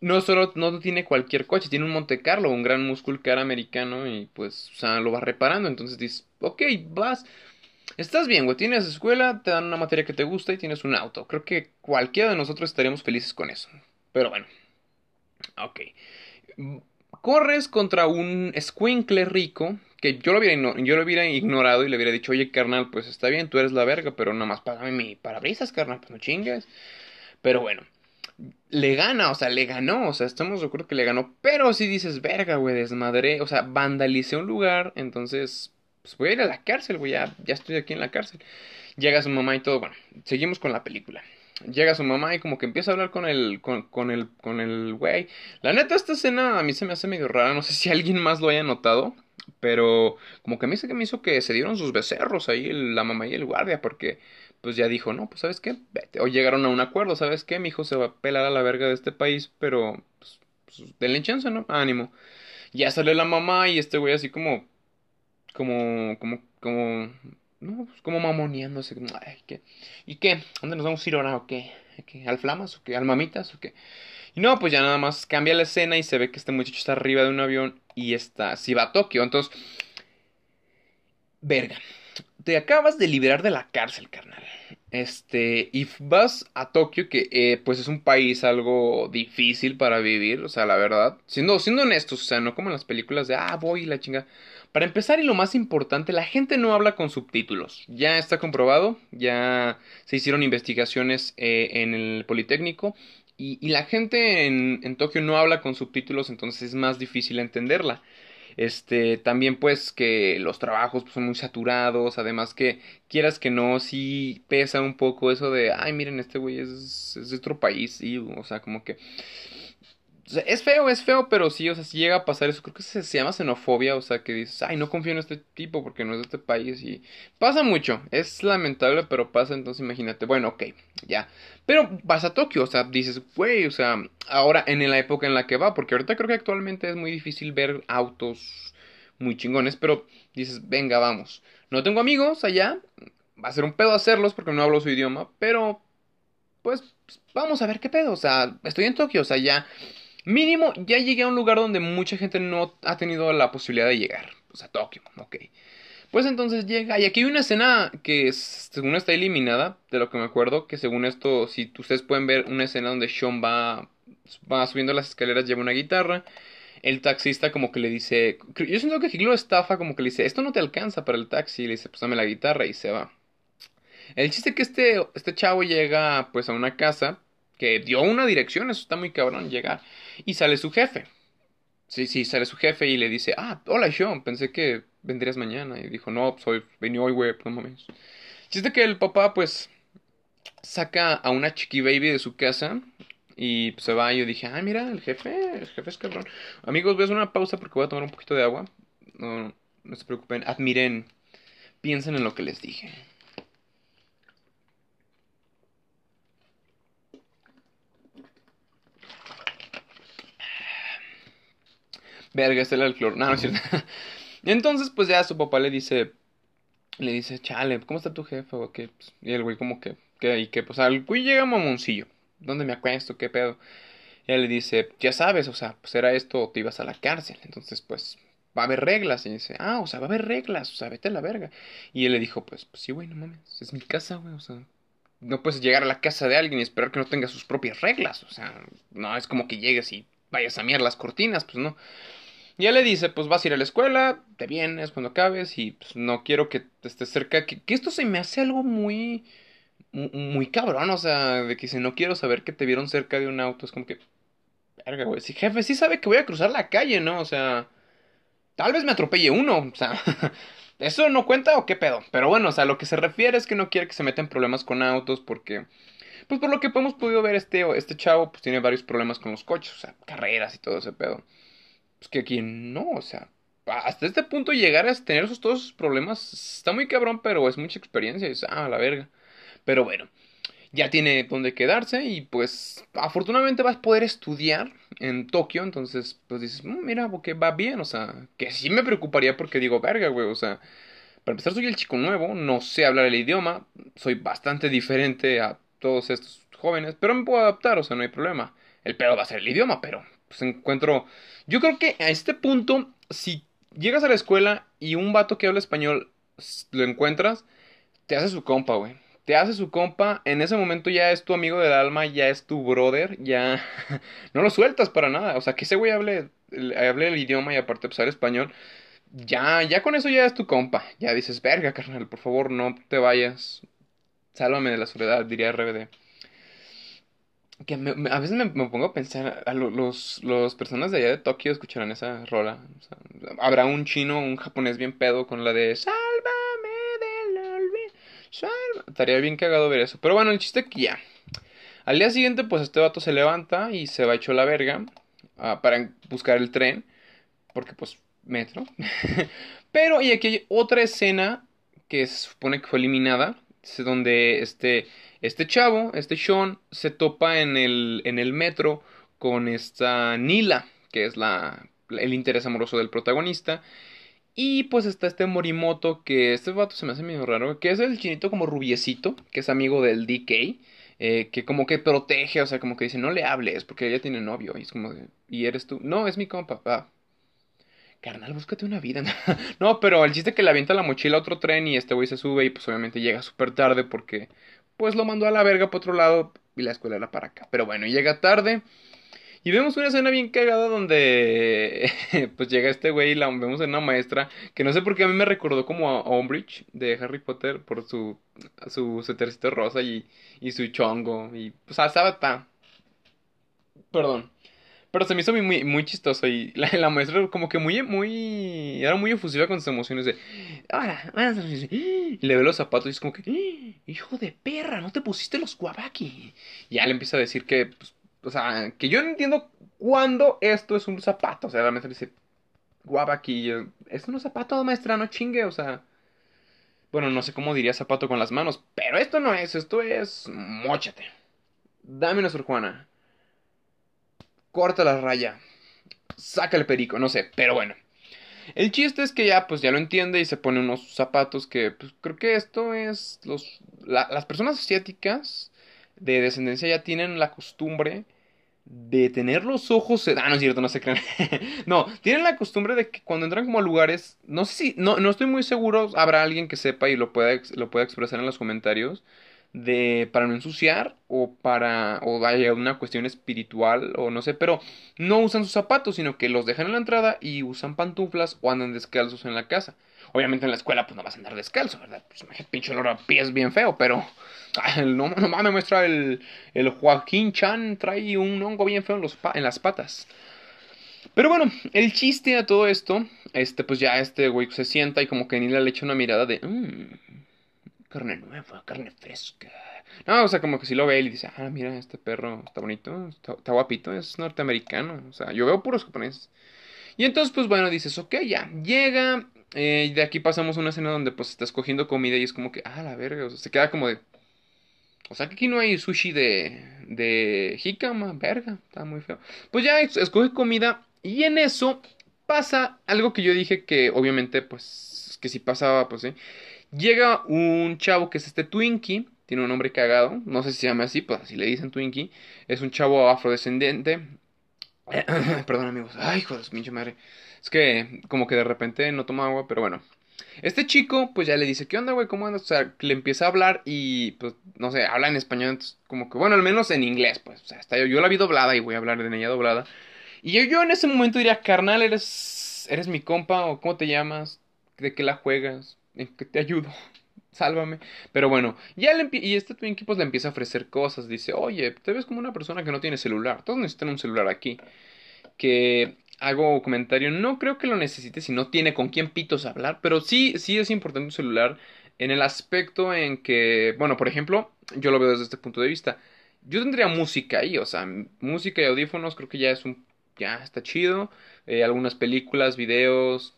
no solo no tiene cualquier coche, tiene un Monte Carlo, un gran muscle car americano y pues, o sea, lo va reparando. Entonces dices, ok, vas, estás bien, güey, tienes escuela, te dan una materia que te gusta y tienes un auto. Creo que cualquiera de nosotros estaríamos felices con eso. Pero bueno, ok. Corres contra un squinkle rico que yo lo, hubiera yo lo hubiera ignorado y le hubiera dicho, oye, carnal, pues está bien, tú eres la verga, pero nada más págame mi parabrisas, carnal, pues no chingues. Pero bueno le gana, o sea, le ganó, o sea, estamos de acuerdo que le ganó, pero si dices, verga, güey, desmadré, o sea, vandalicé un lugar, entonces, pues voy a ir a la cárcel, güey, ya, ya estoy aquí en la cárcel. Llega su mamá y todo, bueno, seguimos con la película. Llega su mamá y como que empieza a hablar con el, con, con el, con el güey. La neta, esta escena a mí se me hace medio rara, no sé si alguien más lo haya notado, pero como que a mí se me hizo que se dieron sus becerros ahí la mamá y el guardia, porque pues ya dijo, no, pues sabes qué, Vete. o llegaron a un acuerdo, sabes qué, mi hijo se va a pelar a la verga de este país, pero pues, pues denle chance, ¿no? Ánimo. Ya sale la mamá y este güey así como, como, como, como, no, pues como mamoneándose, ay, ¿qué? ¿Y qué? ¿Dónde nos vamos a ir ahora o qué? ¿Qué? ¿Al Flamas o qué? ¿Al Mamitas o qué? Y no, pues ya nada más cambia la escena y se ve que este muchacho está arriba de un avión y está, si va a Tokio, entonces, verga, te acabas de liberar de la cárcel, carnal. Este, y vas a Tokio, que eh, pues es un país algo difícil para vivir, o sea, la verdad. Siendo, siendo honestos, o sea, no como en las películas de, ah, voy la chinga. Para empezar, y lo más importante, la gente no habla con subtítulos. Ya está comprobado, ya se hicieron investigaciones eh, en el Politécnico. Y, y la gente en, en Tokio no habla con subtítulos, entonces es más difícil entenderla. Este, también pues que los trabajos pues, son muy saturados, además que quieras que no, sí pesa un poco eso de, ay, miren, este güey es, es de otro país, sí, o sea, como que es feo, es feo, pero sí, o sea, si llega a pasar eso, creo que se, se, llama xenofobia, o sea, que dices, ay, no confío en este tipo porque no es de este país y pasa mucho, es lamentable, pero pasa, entonces imagínate, bueno, ok, ya, pero vas a Tokio, o sea, dices, güey, o sea, ahora en la época en la que va, porque ahorita creo que actualmente es muy difícil ver autos muy chingones, pero dices, venga, vamos, no tengo amigos allá, va a ser un pedo hacerlos porque no hablo su idioma, pero, pues, vamos a ver qué pedo, o sea, estoy en Tokio, o sea, ya Mínimo, ya llegué a un lugar donde mucha gente no ha tenido la posibilidad de llegar. O sea, Tokio, ok. Pues entonces llega, y aquí hay una escena que según está eliminada, de lo que me acuerdo, que según esto, si ustedes pueden ver una escena donde Sean va, va subiendo las escaleras, lleva una guitarra, el taxista como que le dice, yo siento que aquí lo estafa, como que le dice, esto no te alcanza para el taxi, y le dice, pues dame la guitarra y se va. El chiste es que este, este chavo llega pues a una casa que dio una dirección, eso está muy cabrón llegar. Y sale su jefe. Sí, sí, sale su jefe y le dice, ah, hola Sean, pensé que vendrías mañana. Y dijo, no, soy, pues, vení hoy, güey, no mames. Chiste que el papá, pues, saca a una chiqui baby de su casa y se va. Y yo dije, ah, mira, el jefe, el jefe es cabrón. Amigos, voy a hacer una pausa porque voy a tomar un poquito de agua. No, no se preocupen, admiren, piensen en lo que les dije. Verga, este era el cloro. No, no es cierto. (laughs) Entonces, pues ya su papá le dice, le dice, chale, ¿cómo está tu jefe? O qué? Pues, y el güey como que, que, y que, pues al güey llega mamoncillo. ¿Dónde me acuesto? ¿Qué pedo? Y él le dice, ya sabes, o sea, pues era esto o te ibas a la cárcel. Entonces, pues, va a haber reglas. Y dice, ah, o sea, va a haber reglas, o sea, vete a la verga. Y él le dijo, pues, pues sí, güey, no mames, es mi casa, güey, o sea, no puedes llegar a la casa de alguien y esperar que no tenga sus propias reglas. O sea, no es como que llegues y vayas a mirar las cortinas, pues no. Ya le dice, pues vas a ir a la escuela, te vienes cuando acabes y pues no quiero que estés cerca. Que, esto se me hace algo muy, muy, cabrón, o sea, de que si no quiero saber que te vieron cerca de un auto, es como que, verga, güey, si jefe sí sabe que voy a cruzar la calle, ¿no? O sea, tal vez me atropelle uno, o sea, (laughs) ¿eso no cuenta o qué pedo? Pero bueno, o sea, lo que se refiere es que no quiere que se metan problemas con autos porque... Pues por lo que hemos podido ver, este, este chavo pues tiene varios problemas con los coches, o sea, carreras y todo ese pedo pues que aquí no, o sea, hasta este punto llegar a tener esos, todos esos problemas está muy cabrón, pero es mucha experiencia, es, ah, la verga. Pero bueno, ya tiene donde quedarse y pues afortunadamente vas a poder estudiar en Tokio, entonces pues dices, mm, mira, porque va bien, o sea, que sí me preocuparía porque digo, verga, güey, o sea, para empezar soy el chico nuevo, no sé hablar el idioma, soy bastante diferente a todos estos jóvenes, pero me puedo adaptar, o sea, no hay problema. El pedo va a ser el idioma, pero pues encuentro... Yo creo que a este punto, si llegas a la escuela y un vato que habla español lo encuentras, te hace su compa, güey. Te hace su compa, en ese momento ya es tu amigo del alma, ya es tu brother, ya (laughs) no lo sueltas para nada. O sea, que ese güey hable, hable el idioma y aparte pues español, ya, ya con eso ya es tu compa. Ya dices, verga, carnal, por favor, no te vayas. Sálvame de la soledad, diría RBD que a veces me, pongo a pensar, a los, los personas de allá de Tokio escucharán esa rola. habrá un chino, un japonés bien pedo con la de Sálvame del olvido. Estaría bien cagado ver eso. Pero bueno, el chiste que ya. Al día siguiente, pues este vato se levanta y se va hecho la verga ah, para buscar el tren. Porque pues, metro. (laughs) Pero, y aquí hay otra escena que se supone que fue eliminada donde este, este chavo, este Sean, se topa en el, en el metro con esta Nila, que es la, el interés amoroso del protagonista. Y pues está este Morimoto, que este vato se me hace medio raro, que es el chinito como rubiecito, que es amigo del DK. Eh, que como que protege, o sea, como que dice, no le hables, porque ella tiene novio. Y es como, ¿y eres tú? No, es mi compa. Carnal, búscate una vida. (laughs) no, pero el chiste que le avienta la mochila a otro tren y este güey se sube y pues obviamente llega súper tarde porque pues lo mandó a la verga para otro lado y la escuela era para acá. Pero bueno, llega tarde. Y vemos una escena bien cagada donde (laughs) pues llega este güey y la vemos en una maestra que no sé por qué a mí me recordó como a Umbridge de Harry Potter por su su tercito rosa y, y su chongo y pues estaba tan perdón pero se me hizo muy, muy chistoso y (laughs) la, la, maestra como que muy, muy, era muy efusiva con sus emociones de, ahora, y le ve los zapatos y es como que, hijo de perra, no te pusiste los guabaki. Y ya le empieza a decir que, pues, o sea, que yo no entiendo cuándo esto es un zapato. O sea, la maestra dice, guapa aquí, es un zapato, maestra, no chingue, o sea. Bueno, no sé cómo diría zapato con las manos, pero esto no es, esto es. Móchate. Dame una surjuana. Corta la raya. Saca el perico, no sé, pero bueno. El chiste es que ya, pues ya lo entiende y se pone unos zapatos que, pues creo que esto es. Los, las personas asiáticas de descendencia ya tienen la costumbre de tener los ojos. Ah, no es cierto, no se crean. (laughs) no, tienen la costumbre de que cuando entran como a lugares. No sé si. No, no estoy muy seguro. Habrá alguien que sepa y lo pueda, lo pueda expresar en los comentarios. De. para no ensuciar. O para. o haya una cuestión espiritual. O no sé. Pero no usan sus zapatos. Sino que los dejan en la entrada. Y usan pantuflas. O andan descalzos en la casa. Obviamente en la escuela pues no vas a andar descalzo, ¿verdad? Pues pinche olor a pies bien feo, pero (laughs) no, no mames, muestra el, el Joaquín Chan trae un hongo bien feo en, los en las patas. Pero bueno, el chiste a todo esto, este pues ya este güey se sienta y como que Nila le echa una mirada de, mmm, carne nueva, carne fresca. No, o sea, como que si lo ve y dice, ah, mira, este perro está bonito, está, guapito, es norteamericano. O sea, yo veo puros japoneses. Y entonces, pues bueno, dices, ok, ya, llega, eh, de aquí pasamos a una escena donde pues está escogiendo comida y es como que, ah, la verga, o sea, se queda como de... O sea que aquí no hay sushi de, de jicama, verga, está muy feo. Pues ya escoge comida y en eso pasa algo que yo dije que obviamente pues que si pasaba pues sí. Llega un chavo que es este Twinkie, tiene un nombre cagado, no sé si se llama así, pues así le dicen Twinkie. Es un chavo afrodescendiente. (coughs) Perdón amigos, ay hijo de pinche madre. Es que como que de repente no toma agua, pero bueno. Este chico, pues ya le dice, ¿qué onda, güey? ¿Cómo andas? O sea, le empieza a hablar y, pues, no sé, habla en español, como que, bueno, al menos en inglés, pues, o sea, yo, yo la vi doblada y voy a hablar de ella doblada. Y yo, yo en ese momento diría, carnal, eres, eres mi compa, o ¿cómo te llamas? ¿De qué la juegas? ¿En qué te ayudo? (laughs) Sálvame. Pero bueno, ya le y este Twinkie pues le empieza a ofrecer cosas. Dice, oye, te ves como una persona que no tiene celular. Todos necesitan un celular aquí. Que hago comentario, no creo que lo necesite si no tiene con quién pitos hablar, pero sí, sí es importante un celular en el aspecto en que, bueno, por ejemplo, yo lo veo desde este punto de vista. Yo tendría música ahí, o sea, música y audífonos creo que ya es un, ya está chido. Eh, algunas películas, videos,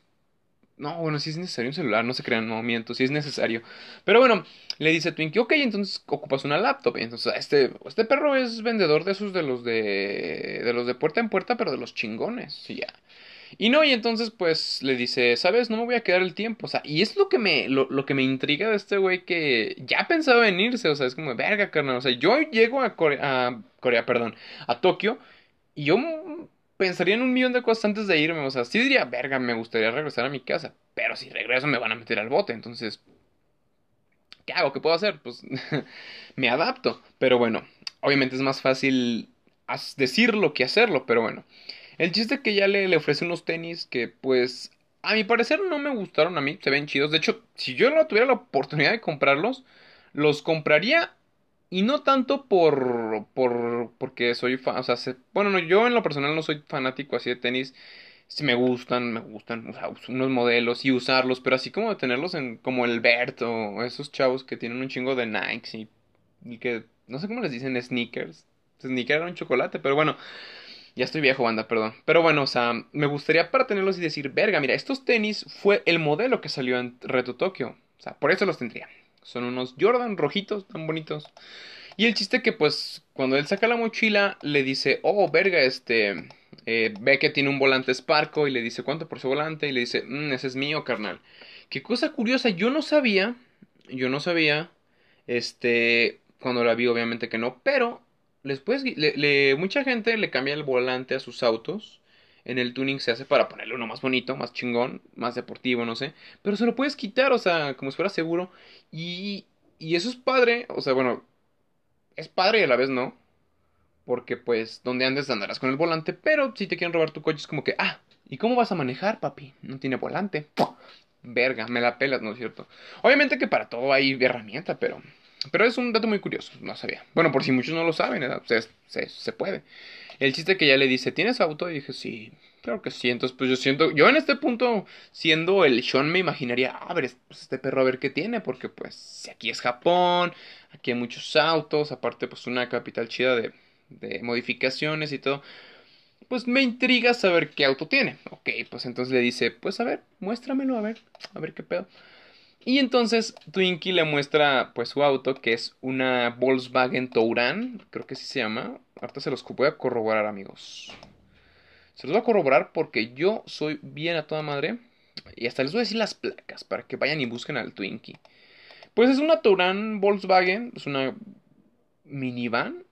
no, bueno, si es necesario un celular, no se crean, no si es necesario. Pero bueno, le dice Twinkie, ok, entonces ocupas una laptop. Entonces, este, este perro es vendedor de esos de los de, de los de puerta en puerta, pero de los chingones, y ya. Y no, y entonces pues le dice, ¿sabes? No me voy a quedar el tiempo. O sea, y es lo que me, lo, lo que me intriga de este güey que ya pensaba en irse. O sea, es como, verga, carnal. O sea, yo llego a Corea, a Corea, perdón, a Tokio, y yo pensaría en un millón de cosas antes de irme. O sea, sí diría, verga, me gustaría regresar a mi casa. Pero si regreso me van a meter al bote. Entonces, ¿qué hago? ¿Qué puedo hacer? Pues (laughs) me adapto. Pero bueno, obviamente es más fácil decirlo que hacerlo. Pero bueno, el chiste que ya le, le ofrece unos tenis que pues... A mi parecer no me gustaron a mí, se ven chidos. De hecho, si yo no tuviera la oportunidad de comprarlos, los compraría y no tanto por, por porque soy fan, o sea, bueno, no, yo en lo personal no soy fanático así de tenis. Si me gustan, me gustan, o sea, unos modelos y usarlos, pero así como tenerlos en, como el Bert o esos chavos que tienen un chingo de Nikes y, que, no sé cómo les dicen, sneakers. Sneaker era un chocolate, pero bueno, ya estoy viejo, banda, perdón. Pero bueno, o sea, me gustaría para tenerlos y decir, verga, mira, estos tenis fue el modelo que salió en Reto Tokio. O sea, por eso los tendría. Son unos Jordan rojitos, tan bonitos. Y el chiste que pues cuando él saca la mochila le dice, oh, verga, este, eh, ve que tiene un volante Sparco y le dice, ¿cuánto por ese volante? Y le dice, mmm, ese es mío, carnal. Qué cosa curiosa, yo no sabía, yo no sabía, este, cuando la vi obviamente que no, pero después, mucha gente le cambia el volante a sus autos. En el tuning se hace para ponerle uno más bonito, más chingón, más deportivo, no sé. Pero se lo puedes quitar, o sea, como si fuera seguro. Y, y eso es padre, o sea, bueno, es padre y a la vez no. Porque pues, donde andes andarás con el volante. Pero si te quieren robar tu coche es como que, ah, ¿y cómo vas a manejar, papi? No tiene volante. Verga, me la pelas, ¿no es cierto? Obviamente que para todo hay herramienta, pero pero es un dato muy curioso, no sabía. Bueno, por si muchos no lo saben, se, se, se, puede. El chiste que ya le dice, ¿tienes auto? Y dije, sí, claro que sí. Entonces, pues yo siento, yo en este punto, siendo el Sean, me imaginaría, a ver, pues este perro a ver qué tiene, porque pues aquí es Japón, aquí hay muchos autos, aparte pues una capital chida de, de modificaciones y todo. Pues me intriga saber qué auto tiene. Ok, pues entonces le dice, pues a ver, muéstramelo, a ver, a ver qué pedo. Y entonces Twinkie le muestra pues su auto, que es una Volkswagen Touran, creo que así se llama. Ahorita se los voy a corroborar, amigos. Se los voy a corroborar porque yo soy bien a toda madre. Y hasta les voy a decir las placas para que vayan y busquen al Twinkie. Pues es una Touran Volkswagen, es una minivan,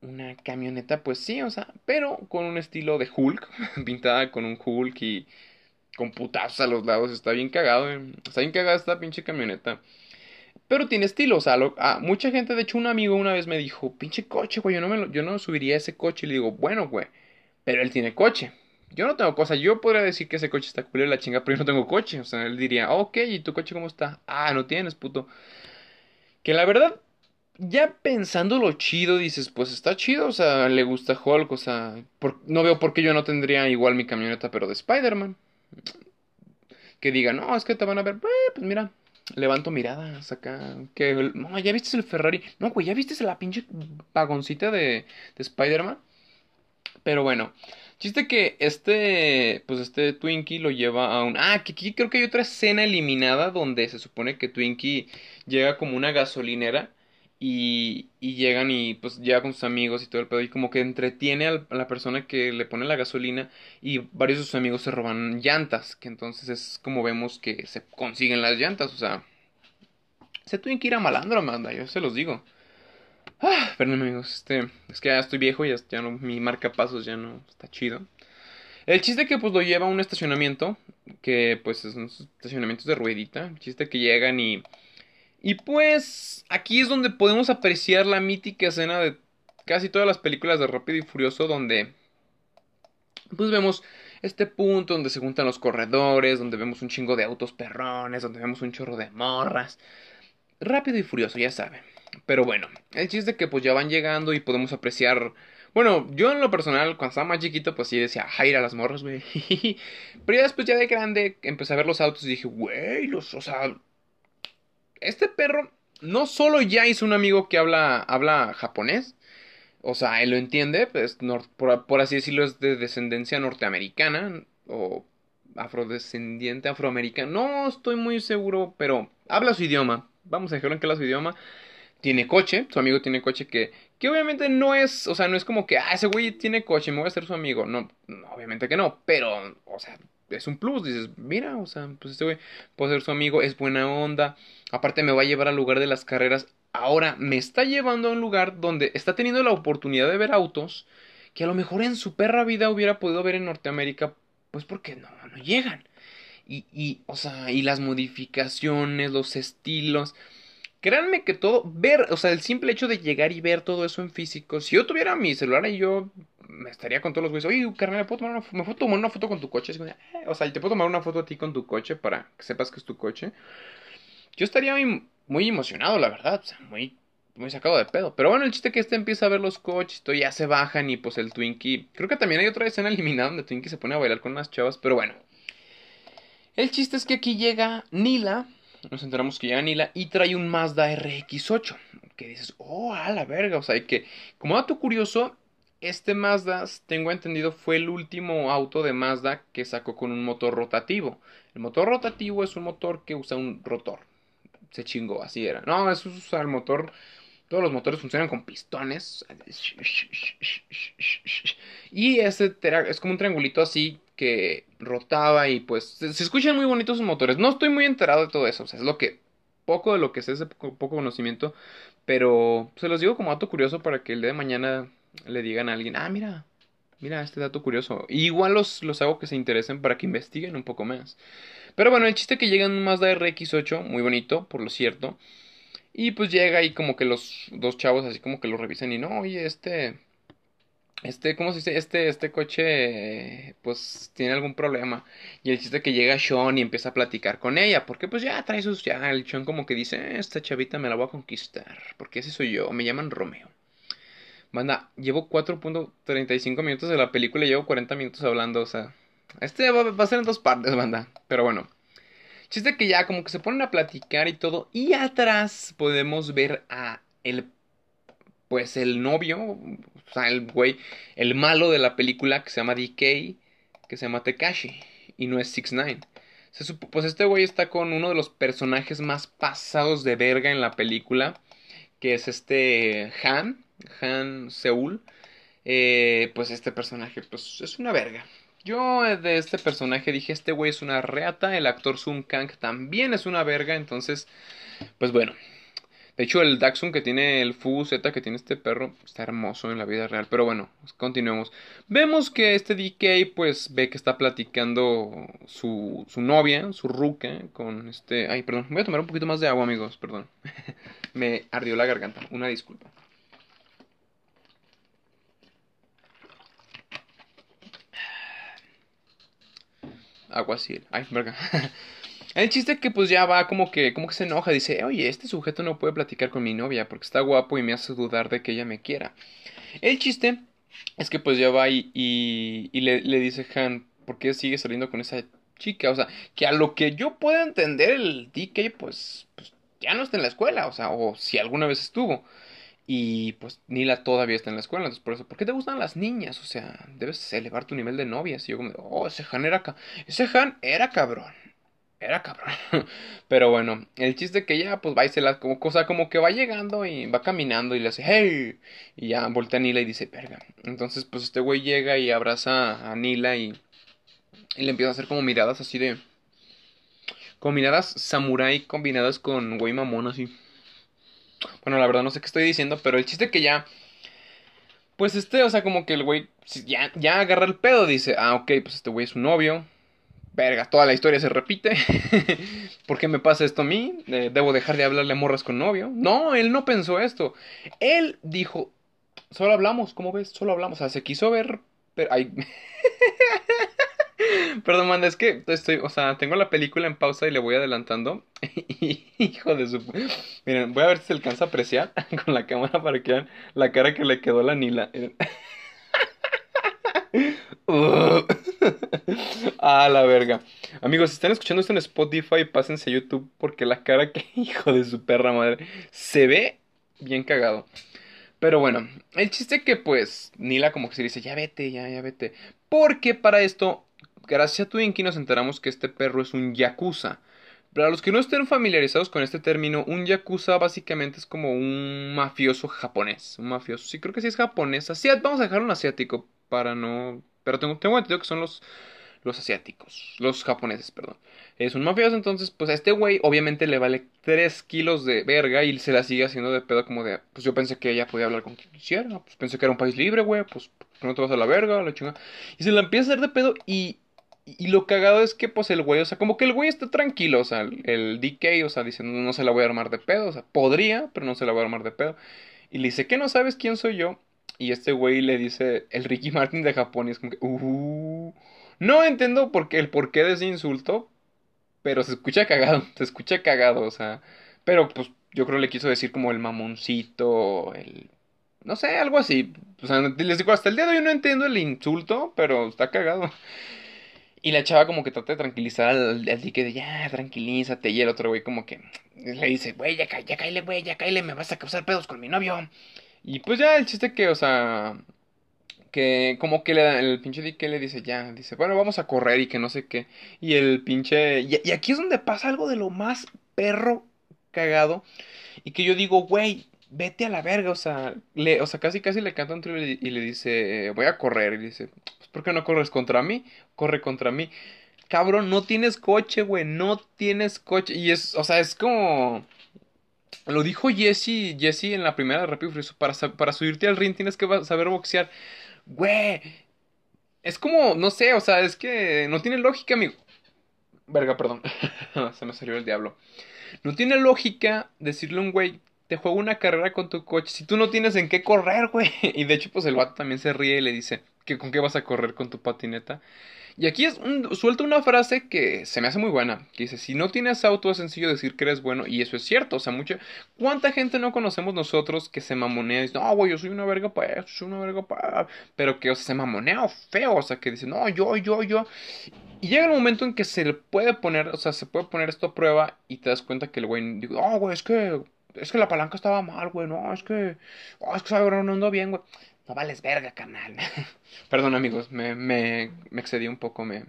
una camioneta, pues sí, o sea, pero con un estilo de Hulk, (laughs) pintada con un Hulk y con putazos a los lados. Está bien cagado, eh. Está bien cagada esta pinche camioneta. Pero tiene estilo, o sea, mucha gente, de hecho un amigo una vez me dijo, pinche coche, güey, yo no, me yo no subiría ese coche. Y le digo, bueno, güey, pero él tiene coche. Yo no tengo cosa, yo podría decir que ese coche está culero la chinga, pero yo no tengo coche. O sea, él diría, ok, ¿y tu coche cómo está? Ah, no tienes, puto. Que la verdad, ya pensando lo chido, dices, pues está chido, o sea, le gusta Hulk, o sea, no veo por qué yo no tendría igual mi camioneta, pero de Spider-Man que diga, no, es que te van a ver, eh, pues mira, levanto miradas acá, que, no, ya viste el Ferrari, no, güey, ya viste la pinche vagoncita de, de Spider-Man. Pero bueno, chiste que este, pues este Twinkie lo lleva a un... Ah, que aquí creo que hay otra escena eliminada donde se supone que Twinkie llega como una gasolinera y, y, llegan y pues llega con sus amigos y todo el pedo y como que entretiene a la persona que le pone la gasolina y varios de sus amigos se roban llantas, que entonces es como vemos que se consiguen las llantas, o sea, se tienen que ir a malandro, Amanda, yo se los digo. Ah, amigos, este, es que ya estoy viejo ya, ya no, mi marca pasos ya no está chido. El chiste que pues lo lleva a un estacionamiento, que pues es un estacionamiento de ruedita, el chiste que llegan y y pues aquí es donde podemos apreciar la mítica escena de casi todas las películas de Rápido y Furioso donde pues vemos este punto donde se juntan los corredores, donde vemos un chingo de autos perrones, donde vemos un chorro de morras. Rápido y Furioso, ya saben. Pero bueno, el chiste que pues ya van llegando y podemos apreciar bueno, yo en lo personal, cuando estaba más chiquito, pues sí decía, jaira las morras, güey. (laughs) Pero ya después, ya de grande, empecé a ver los autos y dije, güey, los, o sea, este perro no solo ya hizo un amigo que habla, habla japonés, o sea, él lo entiende, pues, por, así decirlo, es de descendencia norteamericana o afrodescendiente afroamericano. No estoy muy seguro, pero habla su idioma. Vamos a dejarlo en que habla su idioma. Tiene coche, su amigo tiene coche que, que obviamente no es, o sea, no es como que, ah, ese güey tiene coche, me voy a hacer su amigo. No, no obviamente que no, pero, o sea, es un plus. Dices, mira, o sea, pues este güey puede ser su amigo, es buena onda. Aparte me va a llevar al lugar de las carreras. Ahora me está llevando a un lugar donde está teniendo la oportunidad de ver autos que a lo mejor en su perra vida hubiera podido ver en Norteamérica, pues porque no, no llegan. Y, y, o sea, y las modificaciones, los estilos. Créanme que todo, ver, o sea, el simple hecho de llegar y ver todo eso en físico, si yo tuviera mi celular y yo me estaría con todos los güeyes, oye, carnal, ¿me puedo tomar una, ¿me puedo tomar una foto con tu coche? Eh", o sea, te puedo tomar una foto a ti con tu coche para que sepas que es tu coche. Yo estaría muy, emocionado, la verdad, o sea, muy, muy sacado de pedo. Pero bueno, el chiste que este empieza a ver los coches, todo ya se bajan y pues el Twinkie. Creo que también hay otra escena (laughs) eliminada donde Twinkie se pone a bailar con unas chavas, pero bueno. El chiste es que aquí llega Nila, nos enteramos que llega Nila y trae un Mazda RX8. Que dices, oh, a la verga, o sea, que como dato curioso, este Mazda, tengo entendido, fue el último auto de Mazda que sacó con un motor rotativo. El motor rotativo es un motor que usa un rotor. se chingó, así era. No, eso es el motor. Todos los motores funcionan con pistones. Y este es como un triangulito así que rotaba y pues se, escuchan muy bonitos sus motores. No estoy muy enterado de todo eso, o sea, es lo que poco de lo que sé, es poco conocimiento, pero se los digo como dato curioso para que el día de mañana le digan a alguien, ah, mira, mira este dato curioso. igual los, los hago que se interesen para que investiguen un poco más. Pero bueno, el chiste que llega en un Mazda RX8, muy bonito, por lo cierto. Y pues llega y como que los dos chavos así como que lo revisan y no, oye, este, este, ¿cómo se dice? Este, este coche, pues, tiene algún problema. Y el chiste que llega Sean y empieza a platicar con ella. Porque, pues, ya trae sus, ya, el Sean como que dice, esta chavita me la voy a conquistar. Porque ese soy yo, me llaman Romeo. Banda, llevo 4.35 minutos de la película y llevo 40 minutos hablando, o sea... Este va, va, a ser en dos partes, banda. Pero bueno. Chiste que ya como que se ponen a platicar y todo. Y atrás podemos ver a el... Pues el novio, o sea, el güey, el malo de la película que se llama DK, que se llama Tekashi. Y no es 6 9 pues este güey está con uno de los personajes más pasados de verga en la película, que es este Han, Han Seul. Eh, pues este personaje, pues es una verga. Yo eh, de este personaje dije, este güey es una reata, el actor Sun Kang también es una verga, entonces, pues bueno. De hecho, el Daxun que tiene el Fu Z que tiene este perro está hermoso en la vida real. Pero bueno, continuemos. Vemos que este DK pues ve que está platicando su, su novia, su ruca, con este... Ay, perdón, voy a tomar un poquito más de agua, amigos, perdón. (laughs) Me ardió la garganta, una disculpa. Agua así. Ay, verga. (laughs) El chiste es que pues ya va como que, como que se enoja, dice, oye, este sujeto no puede platicar con mi novia porque está guapo y me hace dudar de que ella me quiera. El chiste es que pues ya va y, y, le, le, dice Han, ¿por qué sigue saliendo con esa chica? O sea, que a lo que yo pueda entender el DK pues, pues ya no está en la escuela, o sea, o si alguna vez estuvo. Y pues Nila todavía está en la escuela, entonces por eso, ¿por qué te gustan las niñas? O sea, debes elevar tu nivel de novias. Y yo como, oh, ese Han era, ese Han era cabrón. Era cabrón. (laughs) Pero bueno, el chiste que ya pues va y se la como cosa como que va llegando y va caminando y le hace hey y ya voltea a Nila y dice verga. Entonces pues este güey llega y abraza a Nila y, y le empieza a hacer como miradas así de como miradas samurai combinadas con güey mamón así. Bueno, la verdad no sé qué estoy diciendo, pero el chiste que ya pues este, o sea, como que el güey ya, ya agarra el pedo, dice, ah, ok, pues este güey es su novio, verga, toda la historia se repite. (laughs) ¿Por qué me pasa esto a mí? ¿Debo dejar de hablarle a morras con novio? No, él no pensó esto. Él dijo, solo hablamos, ¿cómo ves? Solo hablamos. O sea, se quiso ver... Pero, ay... (laughs) (laughs) Perdón, manda, es que estoy, o sea, tengo la película en pausa y le voy adelantando. (laughs) Hijo de su... Miren, voy a ver si se alcanza a apreciar (laughs) con la cámara para que vean la cara que le quedó a la Nila. ah, la verga. Amigos, si están escuchando esto en Spotify, pásense a YouTube porque la cara que hijo de su perra madre se ve bien cagado. Pero bueno, el chiste que pues Nila como que se dice, ya vete, ya, ya vete. Porque para esto, gracias a Twinkie nos enteramos que este perro es un yakuza. Para los que no estén familiarizados con este término, un yakuza básicamente es como un mafioso japonés. Un mafioso, sí, creo que sí es japonés. Vamos a dejarlo en asiático para no pero tengo, tengo entendido que son los, los asiáticos, los japoneses, perdón. Es un mafioso, entonces, pues a este güey obviamente le vale 3 kilos de verga y se la sigue haciendo de pedo como de, pues yo pensé que ella podía hablar con quien quisiera, pues pensé que era un país libre, güey, pues no te vas a la verga, la chingada. Y se la empieza a hacer de pedo y, y lo cagado es que, pues el güey, o sea, como que el güey está tranquilo, o sea, el, DK, o sea, diciendo, no se la voy a armar de pedo, o sea, podría, pero no se la voy a armar de pedo. Y le dice, ¿qué no sabes quién soy yo? Y este güey le dice el Ricky Martin de Japón y es como que, uh, no entiendo por el porqué de ese insulto, pero se escucha cagado, (laughs) se escucha cagado, o sea, pero pues yo creo le quiso decir como el mamoncito, el, no sé, algo así. O sea, les digo, hasta el día de hoy no entiendo el insulto, pero está cagado. Y la chava como que trata de tranquilizar al, dique de ya, tranquilízate. Y el otro güey como que le dice, güey, ya, ya güey, ya cállate, me vas a causar pedos con mi novio. Y pues ya el chiste que, o sea, que como que le da, el pinche que le dice, ya, dice, bueno, vamos a correr y que no sé qué. Y el pinche... Y, aquí es donde pasa algo de lo más perro cagado y que yo digo, güey, vete a la verga, o sea, le, o sea, casi casi le canta un tiro y, le dice, voy a correr, y dice, pues, ¿por qué no corres contra mí? Corre contra mí. Cabrón, no tienes coche, güey, no tienes coche. Y es, o sea, es como... Lo dijo Jesse, Jesse en la primera de Furioso, para, para subirte al ring tienes que saber boxear. Güey, es como, no sé, o sea, es que no tiene lógica, amigo. Verga, perdón. (laughs) Se me salió el diablo. No tiene lógica decirle a un güey, te juego una carrera con tu coche si tú no tienes en qué correr, güey. (laughs) Y de hecho, pues el vato también se ríe y le dice, que con qué vas a correr con tu patineta. Y aquí es suelta una frase que se me hace muy buena, que dice, si no tienes auto es sencillo decir que eres bueno, y eso es cierto, o sea, mucha, ¿cuánta gente no conocemos nosotros que se mamonea y dice, no, güey, yo soy una verga para eso, soy una verga. Pero que se mamonea feo, o sea, que dice, no, yo, yo, yo. Y llega el momento en que se le puede poner, o sea, se puede poner esto a prueba y te das cuenta que el güey, digo, no, güey, es que, es que la palanca estaba mal, güey, no, es que, oh, es que no ando bien, güey. No vales verga, canal. (laughs) Perdón, amigos, me, me, excedí un poco, me,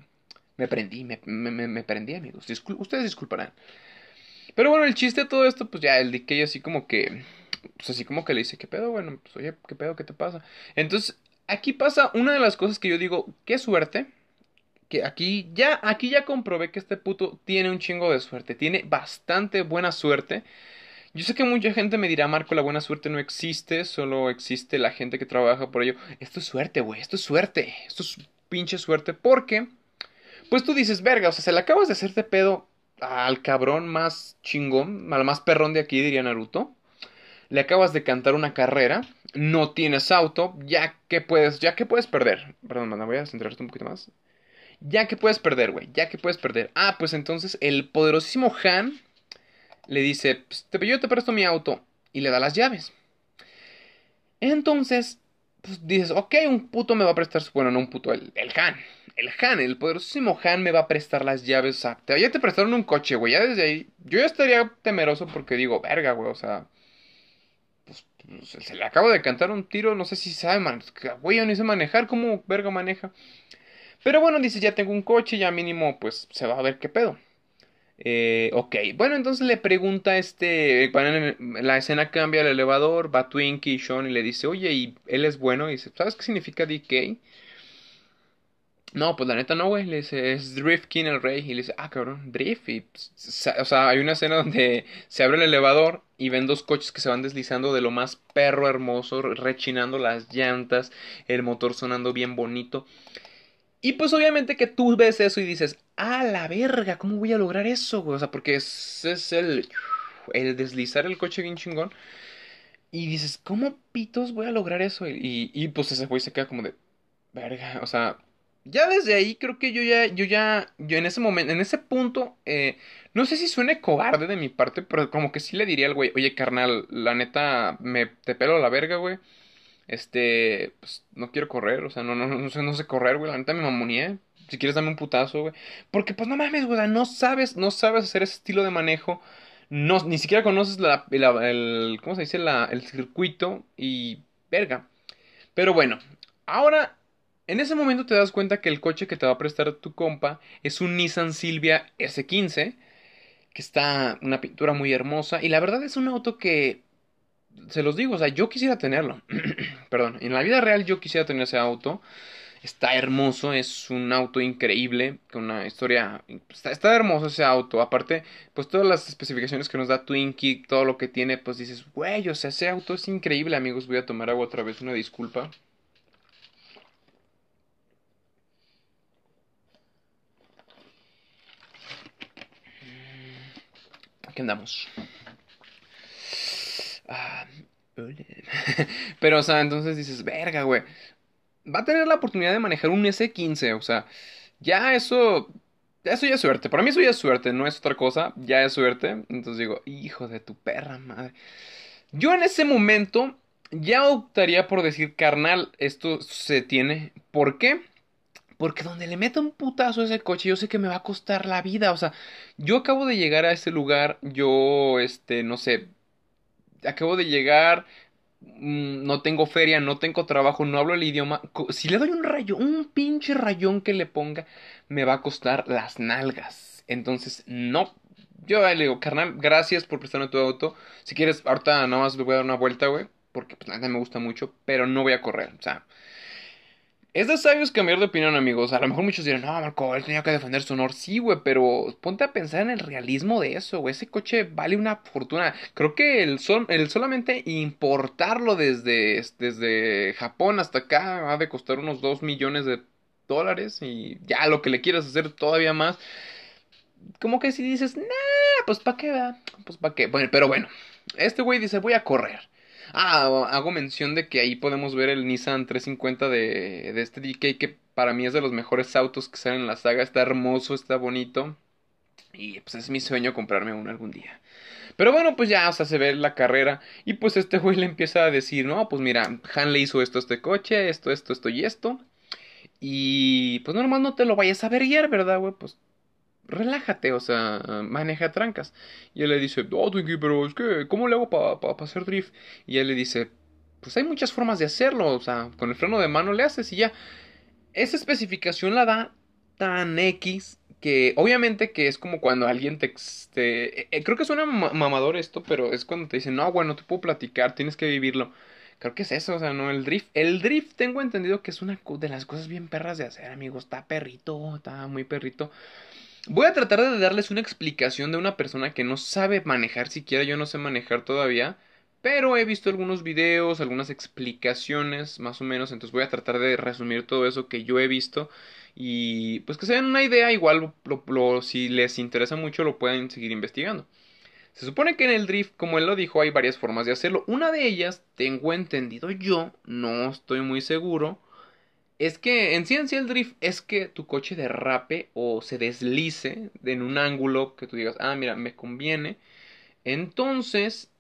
me prendí, me, me, me prendí, amigos. ustedes disculparán. Pero bueno, el chiste de todo esto, pues ya el DK así como que, pues así como que le dice, ¿qué pedo? Bueno, pues oye, ¿qué pedo? ¿Qué te pasa? Entonces, aquí pasa una de las cosas que yo digo, qué suerte. Que aquí ya, aquí ya comprobé que este puto tiene un chingo de suerte. Tiene bastante buena suerte. Yo sé que mucha gente me dirá, Marco, la buena suerte no existe, solo existe la gente que trabaja por ello. Esto es suerte, güey, esto es suerte, esto es pinche suerte, porque, pues tú dices, verga, o sea, se le acabas de hacerte pedo al cabrón más chingón, al más perrón de aquí, diría Naruto. Le acabas de cantar una carrera, no tienes auto, ya que puedes, ya que puedes perder. Perdón, me voy a centrarte un poquito más. Ya que puedes perder, güey, ya que puedes perder. Ah, pues entonces el poderosísimo Han le dice, pues, yo te presto mi auto y le da las llaves. Entonces, pues dices, ok, un puto me va a prestar, bueno, no un puto, el, el Han, el Han, el poderosísimo Han me va a prestar las llaves, o sea, ya te prestaron un coche, güey, ya desde ahí, yo ya estaría temeroso porque digo, verga, güey, o sea, pues, pues se le acabo de cantar un tiro, no sé si sabe, man, güey, yo ni sé manejar, ¿cómo verga maneja? Pero bueno, dice, ya tengo un coche, ya mínimo, pues se va a ver qué pedo. Eh, ok, bueno, entonces le pregunta este, la escena cambia el elevador, va Twinkie y Sean y le dice, oye, ¿y él es bueno? Y dice, ¿sabes qué significa DK? No, pues la neta no, güey. Le dice, es Drift King el rey. Y le dice, ah, cabrón, Drift. Y, pues, o sea, hay una escena (laughs) donde se abre el elevador y ven dos coches que se van deslizando de lo más perro hermoso, rechinando las llantas, el motor sonando bien bonito. Y pues obviamente que tú ves eso y dices, ah, la verga, ¿cómo voy a lograr eso? O sea, porque es, es el, el deslizar el coche bien chingón. Y dices, ¿cómo pitos voy a lograr eso? Y, y pues ese güey se queda como de, verga, o sea, ya desde ahí creo que yo ya, yo ya, yo en ese momento, en ese punto, eh, no sé si suene cobarde de mi parte, pero como que sí le diría al güey, oye carnal, la neta, me te pelo la verga, güey. Este, pues no quiero correr, o sea, no, no, no sé, no sé correr, güey, la neta me mamoneé. Si quieres dame un putazo, güey. Porque pues no mames, güey, no sabes, no sabes hacer ese estilo de manejo. No, ni siquiera conoces la, el, ¿cómo se dice? La, el circuito y verga. Pero bueno, ahora, en ese momento te das cuenta que el coche que te va a prestar tu compa es un Nissan Silvia S15, que está una pintura muy hermosa. Y la verdad es un auto que se los digo, o sea, yo quisiera tenerlo. (clears throat) Perdón, en la vida real yo quisiera tener ese auto. Está hermoso, es un auto increíble, con una historia... Está, está, hermoso ese auto. Aparte, pues todas las especificaciones que nos da Twinkie, todo lo que tiene, pues dices, güey, o sea, ese auto es increíble, amigos. Voy a tomar agua otra vez, una disculpa. Aquí andamos. Ah, (laughs) Pero, o sea, entonces dices, verga, güey. Va a tener la oportunidad de manejar un S15, o sea, ya eso. Eso ya es suerte. Para mí eso ya es suerte, no es otra cosa. Ya es suerte. Entonces digo, hijo de tu perra madre. Yo en ese momento ya optaría por decir, carnal, esto se tiene. ¿Por qué? Porque donde le meto un putazo a ese coche, yo sé que me va a costar la vida. O sea, yo acabo de llegar a ese lugar, yo, este, no sé, acabo de llegar, mm, no tengo feria, no tengo trabajo, no hablo el idioma. Si le doy un rayo, un pinche rayón que le ponga, me va a costar las nalgas. Entonces, no, yo le digo, carnal, gracias por prestarme tu auto. Si quieres, ahorita nada más le voy a dar una vuelta, güey. Porque pues nada me gusta mucho, pero no voy a correr. O sea, es de sabios cambiar de opinión, amigos. A lo mejor muchos dirán, no, Marco, él tenía que defender su honor. Sí, güey, pero ponte a pensar en el realismo de eso, güey. Ese coche vale una fortuna. Creo que el, sol, el solamente importarlo desde, desde Japón hasta acá va de costar unos 2 millones de dólares. Y ya lo que le quieras hacer todavía más como que si dices, nah, pues pa' qué, ¿verdad? Pues pa' qué. Bueno, pero bueno, este güey dice, voy a correr. Ah, hago mención de que ahí podemos ver el Nissan 350 de, de este DK, que para mí es de los mejores autos que salen en la saga. Está hermoso, está bonito. Y pues es mi sueño comprarme uno algún día. Pero bueno, pues ya, o sea, se ve la carrera. Y pues este güey le empieza a decir, no, pues mira, Han le hizo esto a este coche, esto, esto, esto y esto. Y pues normal no te lo vayas a guiar, ¿verdad, güey? Pues relájate, o sea, maneja trancas. Y él le dice, oh, Twinkie, pero es que, ¿cómo le hago para pa, hacer drift? Y él le dice, pues hay muchas formas de hacerlo, o sea, con el freno de mano le haces y ya. Esa especificación la da tan X que obviamente que es como cuando alguien te... Eh, creo que suena mamador esto, pero es cuando te dicen, no, bueno, te puedo platicar, tienes que vivirlo. Creo que es eso, o sea, no, el drift. El drift tengo entendido que es una de las cosas bien perras de hacer, amigos. Está perrito, está muy perrito. Voy a tratar de darles una explicación de una persona que no sabe manejar siquiera, yo no sé manejar todavía, pero he visto algunos videos, algunas explicaciones más o menos, entonces voy a tratar de resumir todo eso que yo he visto y pues que se den una idea, igual si les interesa mucho lo pueden seguir investigando. Se supone que en el drift, como él lo dijo, hay varias formas de hacerlo. Una de ellas, tengo entendido yo, no estoy muy seguro, es que en sí el drift es que tu coche derrape o se deslice en un ángulo que tú digas, ah, mira, me conviene. Entonces,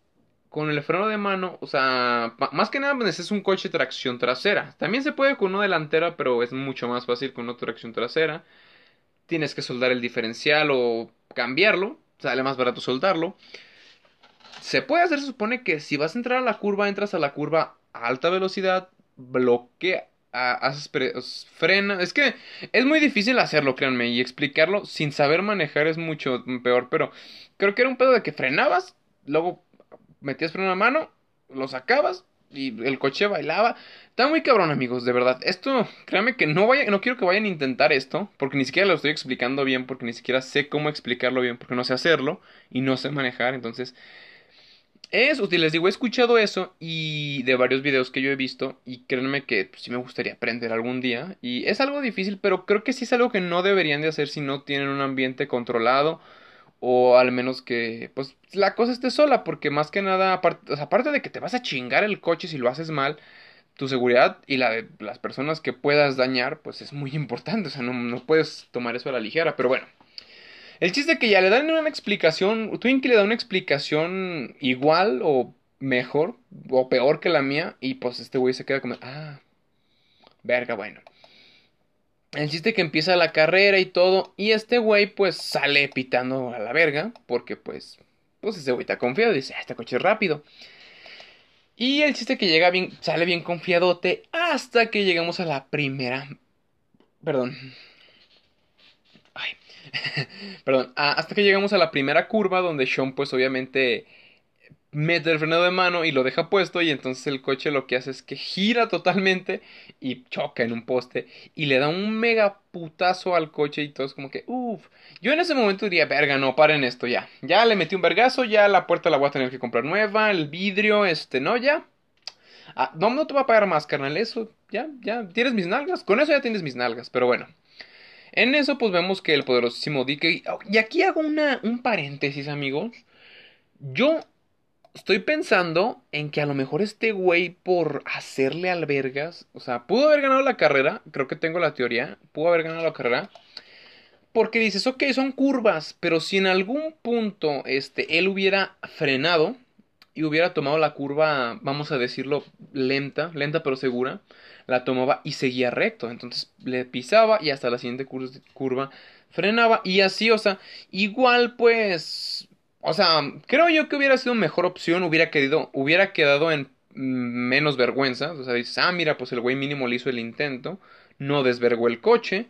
con el freno de mano, o sea, más que nada pues, es un coche tracción trasera. También se puede con una delantera, pero es mucho más fácil con una tracción trasera. Tienes que soldar el diferencial o cambiarlo, sale más barato soldarlo. Se puede hacer, se supone que si vas a entrar a la curva, entras a la curva a alta velocidad, bloquea, frena. Es que es muy difícil hacerlo, créanme, y explicarlo sin saber manejar es mucho peor. Pero creo que era un pedo de que frenabas, luego metías freno a mano, lo sacabas y el coche bailaba. Está muy cabrón, amigos, de verdad. Esto, créanme que no vaya, no quiero que vayan a intentar esto, porque ni siquiera lo estoy explicando bien, porque ni siquiera sé cómo explicarlo bien, porque no sé hacerlo y no sé manejar, entonces es útil, les digo, he escuchado eso y de varios videos que yo he visto y créanme que pues, sí me gustaría aprender algún día y es algo difícil, pero creo que sí es algo que no deberían de hacer si no tienen un ambiente controlado o al menos que pues la cosa esté sola porque más que nada aparte, aparte de que te vas a chingar el coche si lo haces mal, tu seguridad y la de las personas que puedas dañar pues es muy (laughs) importante, o sea, no, no puedes tomar eso a la ligera, pero bueno. El chiste es que ya le dan una explicación, Twinkie le da una explicación igual o mejor o peor que la mía y pues este güey se queda como, ah, verga, bueno. El chiste es que empieza la carrera y todo y este güey pues sale pitando a la verga porque pues, pues este güey está confiado y dice, ah, este coche es rápido. Y el chiste que llega bien, sale bien confiadote hasta que llegamos a la primera, perdón, (laughs) Perdón, hasta que llegamos a la primera curva donde Sean pues obviamente mete el freno de mano y lo deja puesto y entonces el coche lo que hace es que gira totalmente y choca en un poste y le da un mega putazo al coche y todo es como que uff. Yo en ese momento diría, verga, no, paren esto ya. Ya le metí un vergazo, ya la puerta la voy a tener que comprar nueva, el vidrio, este, no, ya. Ah, no, no te va a pagar más, carnal, eso, ya, ya, tienes mis nalgas, con eso ya tienes mis nalgas, pero bueno. En eso pues vemos que el poderosísimo Dick... Y aquí hago una, un paréntesis amigos. Yo estoy pensando en que a lo mejor este güey por hacerle albergas... O sea, pudo haber ganado la carrera. Creo que tengo la teoría. Pudo haber ganado la carrera. Porque dices, ok, son curvas. Pero si en algún punto este, él hubiera frenado y hubiera tomado la curva, vamos a decirlo, lenta, lenta pero segura, la tomaba y seguía recto. Entonces le pisaba y hasta la siguiente curva frenaba y así, o sea, igual pues, o sea, creo yo que hubiera sido mejor opción, hubiera querido, hubiera quedado en menos vergüenza, o sea, dices, ah, mira, pues el güey mínimo le hizo el intento, no desvergó el coche.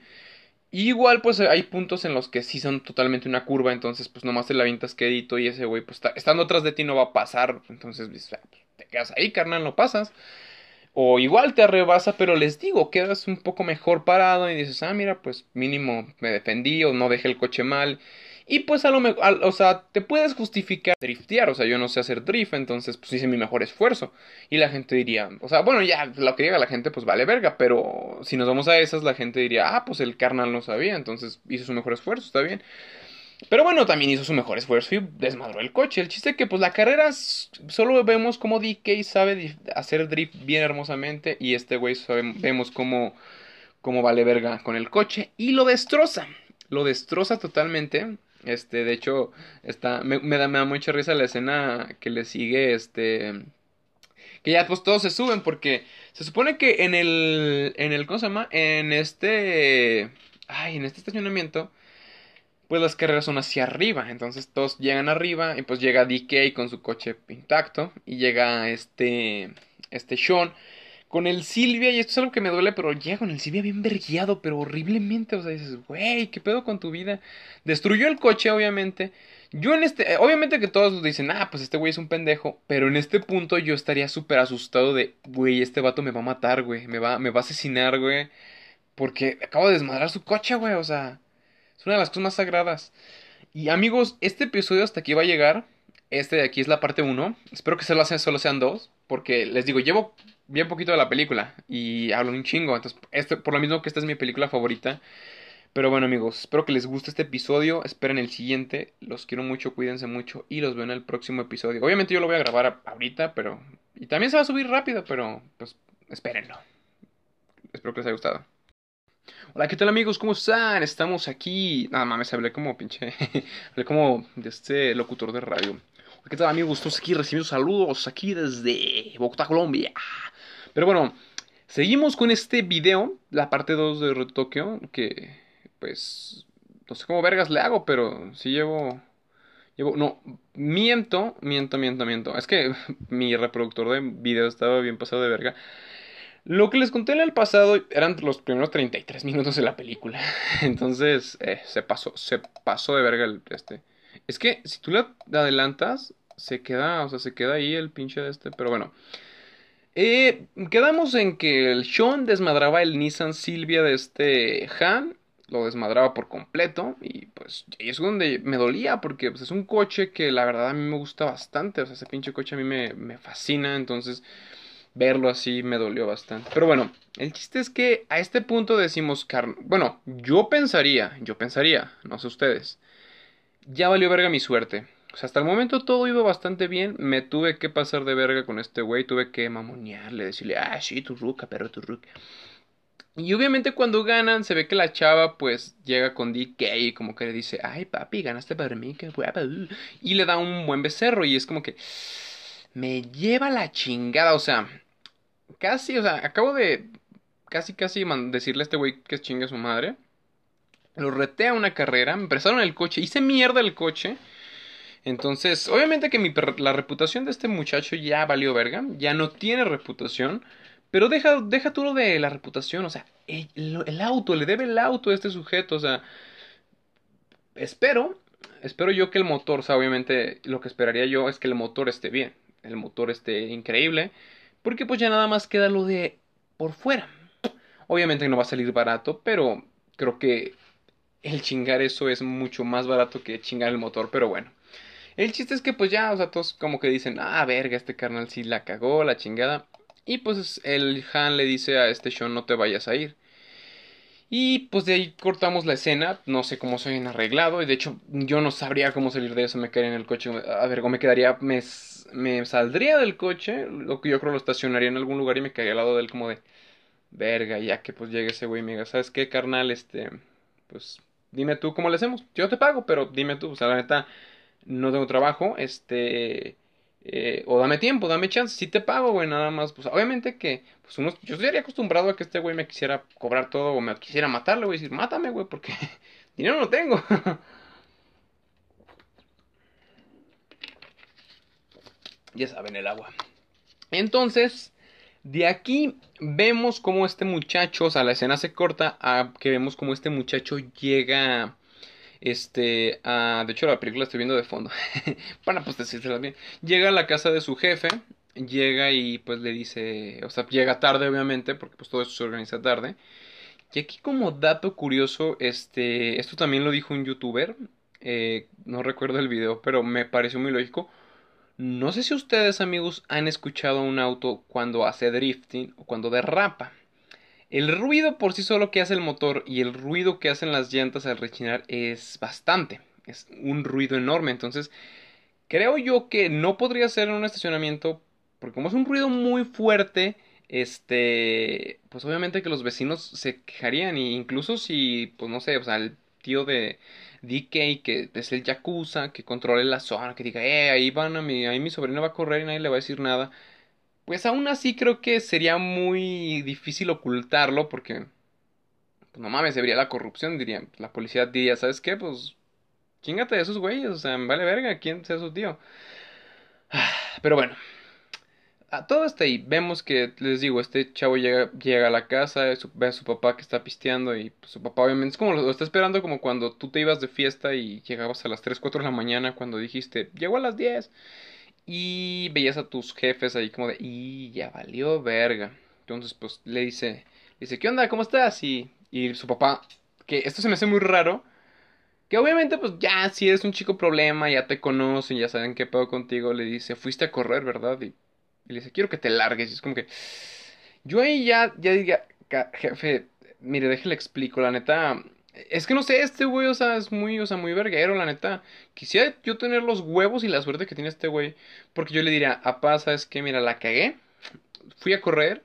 igual, pues hay puntos en los que sí son totalmente una curva, entonces pues nomás te la avientas quedito y ese güey, pues estando atrás de ti no va a pasar, entonces ah, pues, te quedas ahí, carnal, no pasas. O igual te arrebasa, pero les digo, quedas un poco mejor parado y dices, ah, mira, pues mínimo me defendí o no dejé el coche mal. Y pues a lo mejor, o sea, te puedes justificar driftear, o sea, yo no sé hacer drift, entonces pues hice mi mejor esfuerzo. Y la gente diría, o sea, bueno, ya lo que diga la gente pues vale verga, pero si nos vamos a esas, la gente diría, ah, pues el carnal no sabía, entonces hizo su mejor esfuerzo, está bien. Pero bueno, también hizo su mejor esfuerzo y desmadró el coche. El chiste es que pues la carrera solo vemos como DK sabe hacer drift bien hermosamente y este güey vemos como cómo vale verga con el coche y lo destroza. Lo destroza totalmente. Este, de hecho, está, me, da, me da mucha risa la escena que le sigue, este, que ya pues todos se suben porque se supone que en el, en el, ¿cómo se llama? En este, ay, en este estacionamiento, pues las carreras son hacia arriba, entonces todos llegan arriba y pues llega DK con su coche intacto y llega este, este Sean con el Silvia, y esto es algo que me duele, pero llega con el Silvia bien verguiado, pero horriblemente. O sea, dices, güey, ¿qué pedo con tu vida? Destruyó el coche, obviamente. Yo en este, obviamente que todos dicen, ah, pues este güey es un pendejo, pero en este punto yo estaría súper asustado de, güey, este vato me va a matar, güey, me va, me va a asesinar, güey, porque acabo de desmadrar su coche, güey, o sea, es una de las cosas más sagradas. Y amigos, este episodio hasta aquí va a llegar, este de aquí es la parte 1, espero que solo sean dos, porque les digo, llevo bien poquito de la película y hablo un chingo. Entonces, este, por lo mismo que esta es mi película favorita. Pero bueno amigos, espero que les guste este episodio, esperen el siguiente, los quiero mucho, cuídense mucho y los veo en el próximo episodio. Obviamente yo lo voy a grabar ahorita, pero... Y también se va a subir rápido, pero pues espérenlo. Espero que les haya gustado. Hola, ¿qué tal amigos? ¿Cómo están? Estamos aquí... Nada mames, hablé como pinche... (laughs) hablé como de este locutor de radio. ¿Qué tal amigos? Estamos aquí recibiendo saludos aquí desde Bogotá, Colombia. Pero bueno, seguimos con este video, la parte 2 de Tokyo, que pues no sé cómo vergas le hago, pero sí llevo llevo no, miento, miento, miento, miento. Es que (laughs) mi reproductor de video estaba bien pasado de verga. Lo que les conté en el pasado eran los primeros 33 minutos de la película. (laughs) Entonces, eh, se pasó, se pasó de verga el, este. Es que si tú le adelantas, se queda, o sea, se queda ahí el pinche de este, pero bueno. Eh, quedamos en que el Sean desmadraba el Nissan Silvia de este Han. Lo desmadraba por completo. Y pues ahí es donde me dolía. Porque pues, es un coche que la verdad a mí me gusta bastante. O sea, ese pinche coche a mí me, me fascina. Entonces verlo así me dolió bastante. Pero bueno, el chiste es que a este punto decimos, bueno, yo pensaría, yo pensaría, no sé ustedes, ya valió verga mi suerte. O sea, hasta el momento todo iba bastante bien. Me tuve que pasar de verga con este güey. Tuve que mamonearle, decirle, ah, sí, tu ruca, pero tu ruca. Y obviamente cuando ganan, se ve que la chava pues llega con DK y como que le dice, ay papi, ganaste para mí, qué guapa. Y le da un buen becerro y es como que me lleva la chingada. O sea, casi, o sea, acabo de casi, casi decirle a este güey que es chinga su madre. Lo reté a una carrera, me prestaron el coche, hice mierda el coche. Entonces, obviamente que la reputación de este muchacho ya valió verga, ya no tiene reputación, pero deja, deja tú lo de la reputación, o sea, el, auto, le debe el auto a este sujeto, o sea, espero, espero yo que el motor, o sea, obviamente lo que esperaría yo es que el motor esté bien, el motor esté increíble, porque pues ya nada más queda lo de por fuera. Obviamente no va a salir barato, pero creo que el chingar eso es mucho más barato que chingar el motor, pero bueno. El chiste es que pues ya, o sea, todos como que dicen, ah, verga, este carnal sí la cagó, la chingada. Y pues el Han le dice a este Sean, no te vayas a ir. Y pues de ahí cortamos la escena, no sé cómo se habían arreglado, y de hecho yo no sabría cómo salir de eso, me quedaría en el coche, a ver, me quedaría, me, me saldría del coche, lo que yo creo lo estacionaría en algún lugar y me quedaría al lado de él como de, verga, ya que pues llegue ese güey y me diga, ¿sabes qué, carnal? Este, pues dime tú cómo le hacemos, yo te pago, pero dime tú, o sea, la neta, no tengo trabajo, este, eh, o dame tiempo, dame chance, si te pago, güey, nada más, pues obviamente que, pues uno, yo estaría acostumbrado a que este güey me quisiera cobrar todo o me quisiera matarle, güey, decir, mátame, güey, porque (laughs) dinero no tengo. (laughs) ya saben, el agua. Entonces, De aquí vemos cómo este muchacho, o sea, la escena se corta a que vemos cómo este muchacho llega, este, a, de hecho la película la estoy viendo de fondo, (laughs) para pues decírsela bien, llega a la casa de su jefe, llega y pues le dice, o sea, llega tarde obviamente, porque pues todo esto se organiza tarde, y aquí como dato curioso, este, esto también lo dijo un youtuber, eh, no recuerdo el video, pero me pareció muy lógico, no sé si ustedes amigos han escuchado un auto cuando hace drifting o cuando derrapa. El ruido por sí solo que hace el motor y el ruido que hacen las llantas al rechinar es bastante. Es un ruido enorme. Entonces, creo yo que no podría ser en un estacionamiento. Porque como es un ruido muy fuerte, este, pues obviamente que los vecinos se quejarían. Y incluso si, pues no sé, o sea, el tío de, DK, que es el Yakuza, que controle la zona, que diga, eh, ahí van a mi, ahí mi sobrino va a correr y nadie le va a decir nada. Pues aún así creo que sería muy difícil ocultarlo porque, pues no mames, se vería la corrupción, diría, la policía diría, ¿sabes qué? Pues chingate de esos güeyes, o sea, vale verga, ¿quién sea su tío? (sighs) Pero bueno, todo está ahí. Vemos que, les digo, este chavo llega, llega a la casa, ve a su papá que está pisteando y pues, su papá obviamente es como lo, está esperando como cuando tú te ibas de fiesta y llegabas a las 3, 4 de la mañana cuando dijiste, llegó a las 10 y veías a tus jefes ahí como de, y ya valió verga. Entonces pues le dice, dice, ¿qué onda? ¿Cómo estás? Y, y su papá, que esto se me hace muy raro. Que obviamente, pues ya, si eres un chico problema, ya te conocen, ya saben qué pedo contigo, le dice, fuiste a correr, ¿verdad? Y y le dice, quiero que te largues. Y es como que. Yo ahí ya, ya diría, jefe, mire, déjale explico, la neta. Es que no sé, este güey, o sea, es muy, o sea, muy verguero, la neta. Quisiera yo tener los huevos y la suerte que tiene este güey. Porque yo le diría, apá, ¿sabes qué? Mira, la cagué. Fui a correr.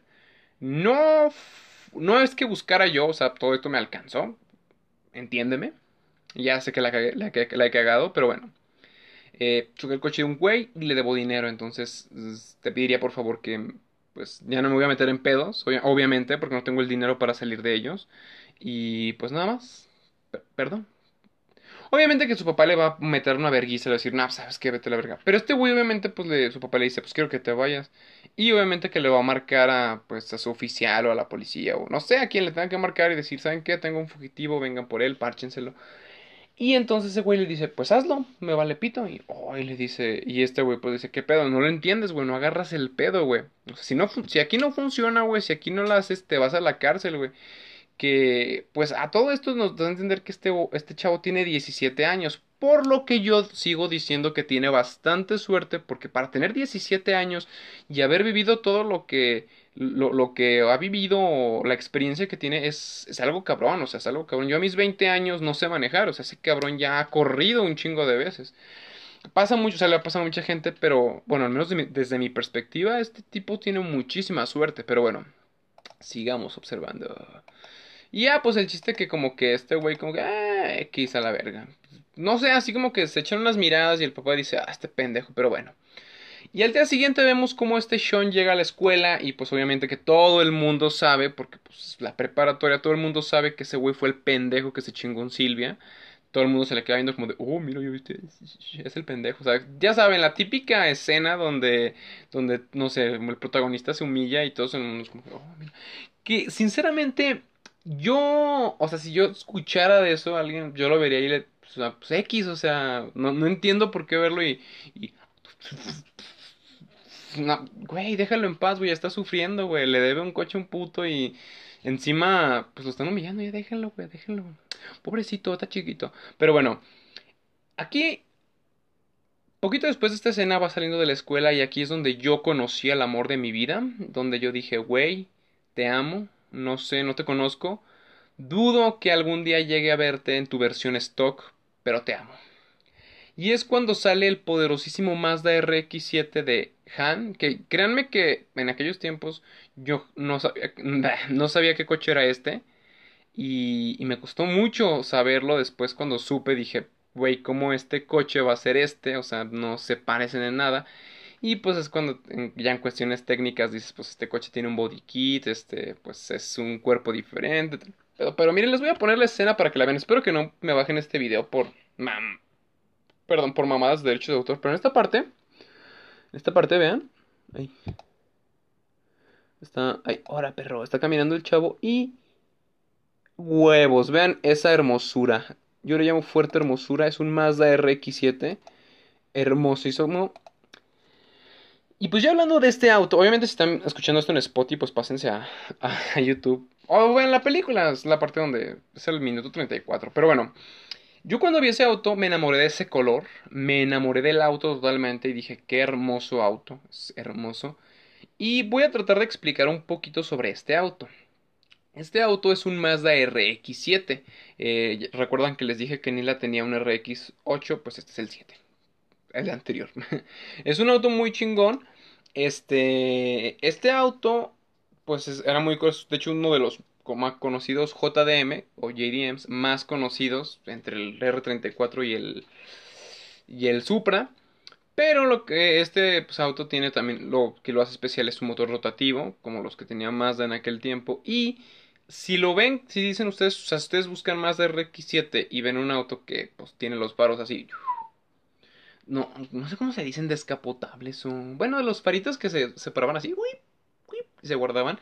No, no es que buscara yo, o sea, todo esto me alcanzó. Entiéndeme. Ya sé que la, la, la he cagado, pero bueno eh, choqué el coche de un güey y le debo dinero. Entonces te pediría por favor que pues ya no me voy a meter en pedos, obviamente, porque no tengo el dinero para salir de ellos. Y pues nada más. perdón. Obviamente que su papá le va a meter una vergüenza y le va a decir, no, sabes qué, vete a la verga. Pero este güey, obviamente, pues le, su papá le dice, pues quiero que te vayas. Y obviamente que le va a marcar a, pues, a su oficial o a la policía o no sé a quién le tenga que marcar y decir, ¿saben qué? Tengo un fugitivo, vengan por él, párchenselo. Y entonces ese güey le dice, pues hazlo, me vale pito. Y, oh, le dice, y este güey pues dice, ¿qué pedo? No lo entiendes, güey, no agarras el pedo, güey. O sea, si, no, si aquí no funciona, güey, si aquí no lo haces, te vas a la cárcel, güey. Que, pues a todo esto nos da a entender que este, este chavo tiene 17 años. Por lo que yo sigo diciendo que tiene bastante suerte, porque para tener 17 años y haber vivido todo lo que lo, lo, que ha vivido, la experiencia que tiene es, es, algo cabrón, o sea, es algo cabrón. Yo a mis 20 años no sé manejar, o sea, ese cabrón ya ha corrido un chingo de veces. Pasa mucho, o sea, le ha pasado a mucha gente, pero bueno, al menos desde mi perspectiva, este tipo tiene muchísima suerte, pero bueno, sigamos observando. Y ya, pues el chiste que como que este güey como que, ah, X a la verga. No sé, así como que se echan unas miradas y el papá dice, ah, este pendejo, pero bueno. Y al día siguiente vemos cómo este Sean llega a la escuela y pues obviamente que todo el mundo sabe, porque pues la preparatoria, todo el mundo sabe que ese güey fue el pendejo que se chingó en Silvia. Todo el mundo se le queda viendo como de, oh, mira, yo viste, es el pendejo. O sea, ya saben, la típica escena donde, donde, no sé, el protagonista se humilla y todos el mundo es como, oh, mira. Que sinceramente, yo, o sea, si yo escuchara de eso a alguien, yo lo vería y le, pues, pues X, o sea, no, no entiendo por qué verlo y, y güey, déjalo en paz, güey, está sufriendo, güey. Le debe un coche a un puto y encima, pues lo están humillando, ya déjenlo, güey, déjenlo. Pobrecito, está chiquito. Pero bueno, aquí, poquito después de esta escena va saliendo de la escuela y aquí es donde yo conocí al amor de mi vida. Donde yo dije, güey, te amo, no sé, no te conozco. Dudo que algún día llegue a verte en tu versión stock, pero te amo. Y es cuando sale el poderosísimo Mazda RX7 de Han, que créanme que en aquellos tiempos yo no sabía, (laughs) no sabía qué coche era este. Y, me costó mucho saberlo después cuando supe, dije, güey, ¿cómo este coche va a ser este? O sea, no se parecen en nada. Y pues es cuando ya en cuestiones técnicas dices, pues este coche tiene un body kit, este, pues es un cuerpo diferente. Pero, pero miren, les voy a poner la escena para que la vean. Espero que no me bajen este video por... Mam, perdón, por mamadas de derechos de autor. Pero en esta parte, esta parte, vean. Ahí. Está, ay, ahora perro, está caminando el chavo y huevos, vean esa hermosura. Yo le llamo fuerte hermosura, es un Mazda RX7, hermosísimo. Y pues ya hablando de este auto, obviamente si están escuchando esto en Spotify, pues pásense a, a, YouTube. O vean la película, es la parte donde es el minuto 34. Pero bueno, yo cuando vi ese auto me enamoré de ese color, me enamoré del auto totalmente y dije, qué hermoso auto, es hermoso. Y voy a tratar de explicar un poquito sobre este auto. Este auto es un Mazda RX7. Eh, Recuerdan que les dije que Nila tenía un RX8, pues este es el 7. El anterior. (laughs) es un auto muy chingón. Este, este auto, pues era muy... De hecho, uno de los más conocidos JDM o JDMs más conocidos entre el R34 y el, y el Supra. Pero lo que este pues, auto tiene también, lo que lo hace especial es su motor rotativo, como los que tenía Mazda en aquel tiempo. Y si lo ven, si dicen ustedes, si ustedes buscan Mazda RX7 y ven un auto que pues, tiene los faros así. No, no sé cómo se dicen descapotables. Bueno, los faritos que se separaban así, y se guardaban.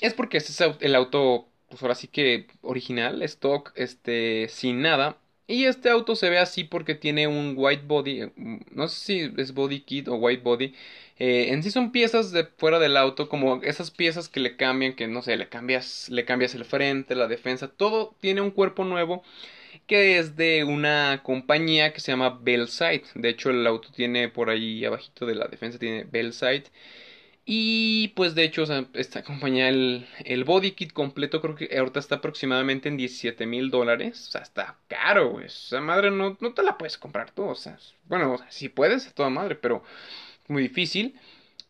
Es porque este es el auto, pues ahora sí que original, stock, este, sin nada. Y este auto se ve así porque tiene un white body, no sé si es body kit o white body. Eh, en sí son piezas de fuera del auto, como esas piezas que le cambian, que no sé, le cambias, le cambias el frente, la defensa, todo tiene un cuerpo nuevo que es de una compañía que se llama Bellside. De hecho, el auto tiene por ahí abajito de la defensa tiene Bellside. Y pues de hecho, esta compañía, el, el, body kit completo, creo que ahorita está aproximadamente en 17 mil dólares. O sea, está caro, güey. O sea, madre, no, no te la puedes comprar tú. O sea, bueno, si puedes, a toda madre, pero muy difícil.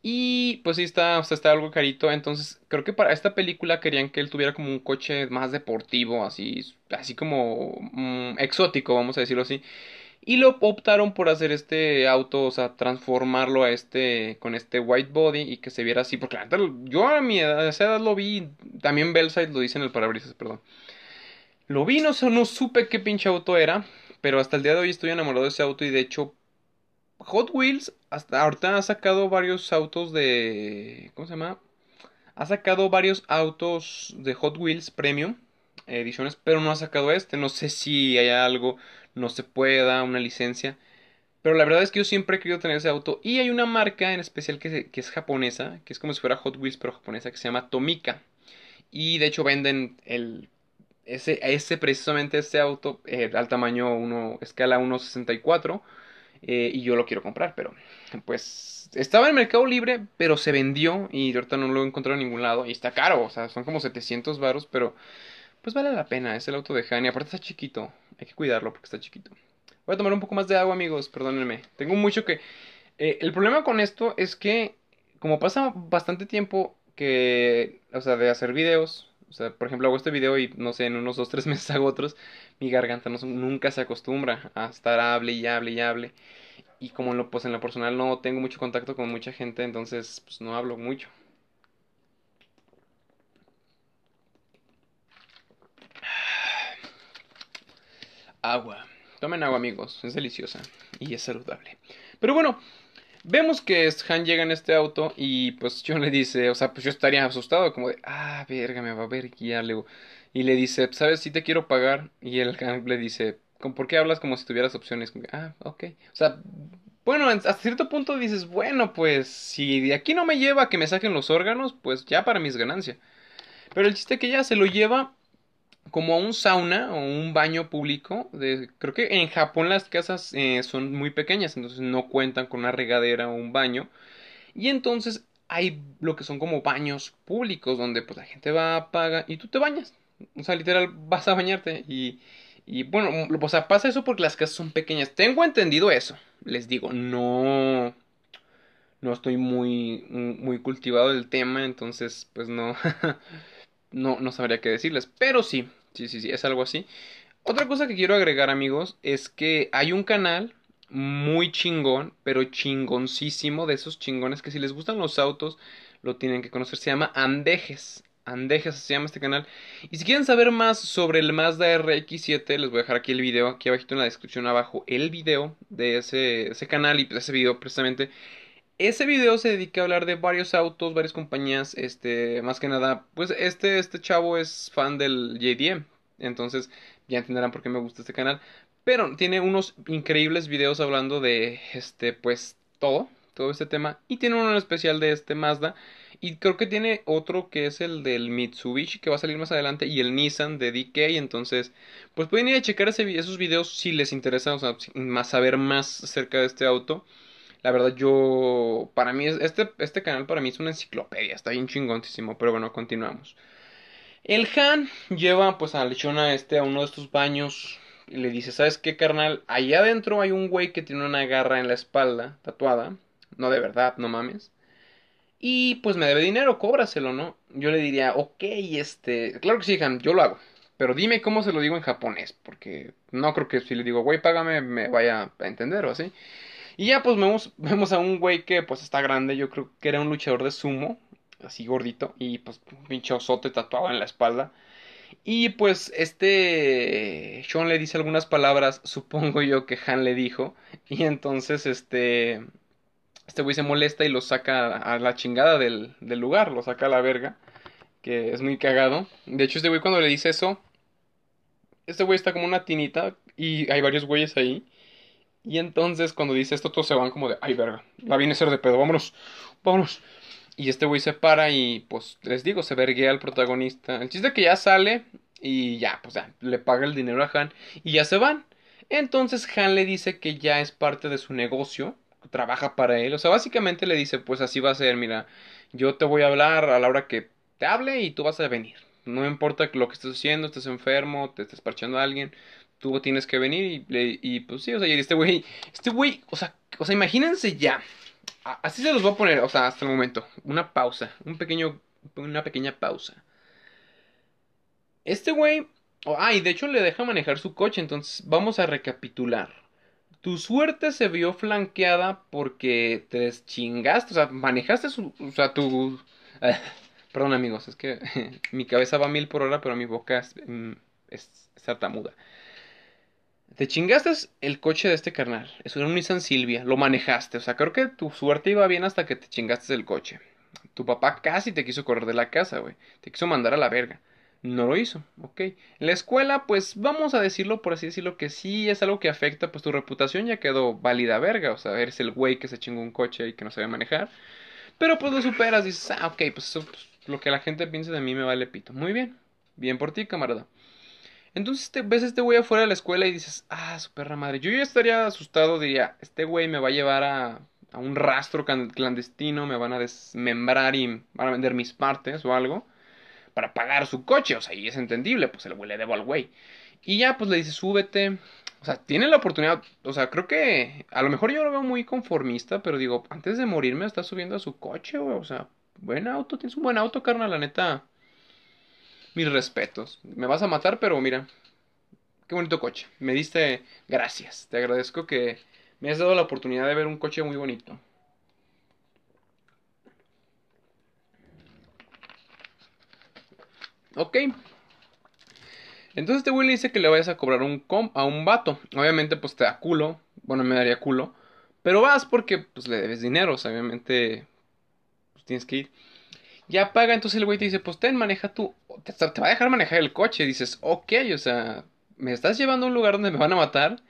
Y pues sí está, o sea, está algo carito. Entonces, creo que para esta película querían que él tuviera como un coche más deportivo, así, así como mm, exótico, vamos a decirlo así. Y lo optaron por hacer este auto, o sea, transformarlo a este, con este white body y que se viera así. Porque yo a mi edad, a lo vi, también Bellside lo dice en el parabrisas, perdón. Lo vi, no, no supe qué pinche auto era, pero hasta el día de hoy estoy enamorado de ese auto y de hecho Hot Wheels hasta ahorita ha sacado varios autos de... ¿Cómo se llama? Ha sacado varios autos de Hot Wheels Premium ediciones, pero no ha sacado este. No sé si hay algo no se pueda, una licencia. Pero la verdad es que yo siempre he querido tener ese auto. Y hay una marca en especial que, es japonesa, que es como si fuera Hot Wheels, pero japonesa, que se llama Tomica. Y de hecho venden el, ese, ese precisamente ese auto eh, al tamaño 1, escala 1.64. Eh, y yo lo quiero comprar, pero pues estaba en Mercado Libre, pero se vendió y ahorita no lo he encontrado en ningún lado. Y está caro, o sea, son como 700 varos, pero pues vale la pena. Es el auto de Hani, aparte está chiquito. Hay que cuidarlo porque está chiquito. Voy a tomar un poco más de agua, amigos. Perdónenme. Tengo mucho que... Eh, el problema con esto es que, como pasa bastante tiempo que... O sea, de hacer videos. O sea, por ejemplo, hago este video y no sé, en unos 2-3 (laughs) meses hago otros. Mi garganta no, nunca se acostumbra a estar hable y hable y hable. Y como en lo, pues en lo personal no tengo mucho contacto con mucha gente, entonces pues no hablo mucho. Agua. Tomen agua, amigos. Es deliciosa y es saludable. Pero bueno, vemos que Han llega en este auto y pues John le dice, o sea, pues yo estaría asustado, como de, ah, verga, me va a ver guiarle. Y le dice, ¿sabes si te quiero pagar? Y el Han le dice, ¿por qué hablas como si tuvieras opciones? ah, ok. O sea, bueno, hasta cierto punto dices, bueno, pues si de aquí no me lleva a que me saquen los órganos, pues ya para mis ganancias. Pero el chiste que ya se lo lleva como a un sauna o un baño público. De, creo que en Japón las casas eh, son muy pequeñas, entonces no cuentan con una regadera o un baño. Y entonces hay lo que son como baños públicos donde pues la gente va, paga y tú te bañas. O sea, literal (laughs) vas a bañarte y, y bueno, o sea, pasa eso porque las casas son pequeñas. Tengo entendido eso. Les digo, no no estoy muy muy cultivado del tema, entonces pues no (laughs) no no sabría qué decirles, pero sí Sí, sí, sí, es algo así. Otra cosa que quiero agregar, amigos, es que hay un canal muy chingón, pero chingoncísimo, de esos chingones que si les gustan los autos, lo tienen que conocer. Se llama Andejes. Andejes se llama este canal. Y si quieren saber más sobre el Mazda RX7, les voy a dejar aquí el video, aquí abajito en la descripción abajo, el video de ese, ese canal y ese video precisamente ese video se dedica a hablar de varios autos, varias compañías, este, más que nada, pues este, este chavo es fan del JDM, entonces ya entenderán por qué me gusta este canal, pero tiene unos increíbles videos hablando de, este, pues todo, todo este tema, y tiene uno en especial de este Mazda, y creo que tiene otro que es el del Mitsubishi que va a salir más adelante y el Nissan de DK. Entonces, pues pueden ir a checar esos videos si les interesa, o sea, más saber más acerca de este auto. La verdad, yo. Para mí, este, este canal para mí es una enciclopedia. Está bien chingoncísimo. Pero bueno, continuamos. El Han lleva pues a Lechona este a uno de estos baños. Y le dice: ¿Sabes qué, carnal? Allá adentro hay un güey que tiene una garra en la espalda, tatuada. No de verdad, no mames. Y pues me debe dinero, cóbraselo, ¿no? Yo le diría, ok, este. Claro que sí, Han, yo lo hago. Pero dime cómo se lo digo en japonés, porque no creo que si le digo, güey, págame, me vaya a entender o así. Y ya pues vemos, (laughs) vemos a un güey que pues está grande, yo creo que era un luchador de sumo, así gordito, y pues un pinche osote tatuado en la espalda. Y pues este Sean le dice algunas palabras, (laughs) supongo yo que Han le dijo, y entonces este este güey se molesta y lo saca a la chingada del, del lugar, lo saca a la verga, que es muy cagado. De hecho, este güey cuando le dice eso, este güey está como una tinita y hay varios güeyes ahí. Y entonces cuando dice esto, todos se van como de, ay verga, la viene a ser de pedo, vámonos, vámonos. Y este güey se para y pues les digo, se verguea al protagonista. El chiste es que ya sale y ya, pues ya, le paga el dinero a Han y ya se van. Entonces Han le dice que ya es parte de su negocio trabaja para él. O sea, básicamente le dice, pues así va a ser, mira, yo te voy a hablar a la hora que te hable y tú vas a venir. No importa lo que estés haciendo, estés enfermo, te estés parchando a alguien, tú tienes que venir y, pues sí, o sea, y este güey, este güey, o sea, o sea, imagínense ya. Así se los voy a poner, o sea, hasta el momento. Una pausa, un pequeño, una pequeña pausa. Este güey, ah, y de hecho le deja manejar su coche, entonces vamos a recapitular. Tu suerte se vio flanqueada porque te chingaste, o sea, manejaste su, o sea, tu... (laughs) Perdón amigos, es que (laughs) mi cabeza va a mil por hora, pero mi boca es, mm, es. Te chingaste el coche de este carnal. Era un Nissan Silvia. Lo manejaste. O sea, creo que tu suerte iba bien hasta que te chingaste el coche. Tu papá casi te quiso correr de la casa, güey. Te quiso mandar a la verga no lo hizo, ok. En la escuela, pues vamos a decirlo por así decirlo que sí es algo que afecta, pues tu reputación ya quedó válida verga, o sea, eres el güey que se chingó un coche y que no sabe manejar. Pero pues lo superas dices, ah, ok, pues, pues, lo que la gente piensa de mí me vale pito. Muy bien, bien por ti, camarada. Entonces te, ves a este güey afuera de la escuela y dices, ah, su perra madre. Yo ya estaría asustado, diría, este güey me va a llevar a, a un rastro clandestino, me van a desmembrar y van a vender mis partes o algo para pagar su coche, o sea, y es entendible, pues se le huele debo al güey. Y ya, pues le dice, súbete. O sea, tiene la oportunidad, o sea, creo que a lo mejor yo lo veo muy conformista, pero digo, antes de morirme está subiendo a su coche, güey, o sea, buen auto, tienes un buen auto, carnal, la neta. Mis respetos. Me vas a matar, pero mira, qué bonito coche. Me diste gracias. Te agradezco que me has dado la oportunidad de ver un coche muy bonito. Ok. Entonces este güey le dice que le vayas a cobrar un com a un vato. Obviamente pues te da culo. Bueno, me daría culo. Pero vas porque pues le debes dinero. Obviamente pues, tienes que ir. Ya paga, entonces el güey te dice, pues ten, maneja tú. Te, te, va a dejar manejar el coche. dices, ok, o sea, me estás llevando a un lugar donde me van a matar.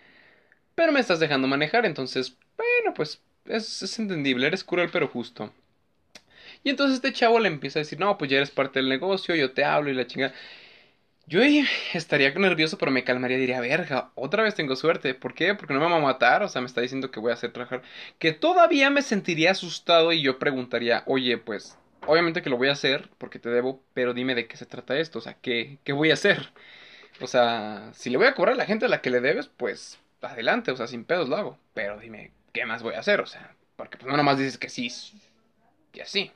Pero me estás dejando manejar. Entonces, bueno, pues es, es entendible. Eres cruel pero justo. Y entonces este chavo le empieza a decir, no, pues ya eres parte del negocio, yo te hablo y la chingada. Yo (laughs) estaría nervioso, pero me calmaría y diría, verga, otra vez tengo suerte. ¿Por qué? Porque no me va a matar, o sea, me está diciendo que voy a hacer trabajar. Que todavía me sentiría asustado y yo preguntaría, oye, pues, obviamente que lo voy a hacer porque te debo, pero dime de qué se trata esto, o sea, ¿qué, qué voy a hacer? O sea, si le voy a cobrar a la gente a la que le debes, pues, adelante, o sea, sin pedos lo hago. Pero dime, ¿qué más voy a hacer? O sea, porque pues no nomás dices que sí, y así.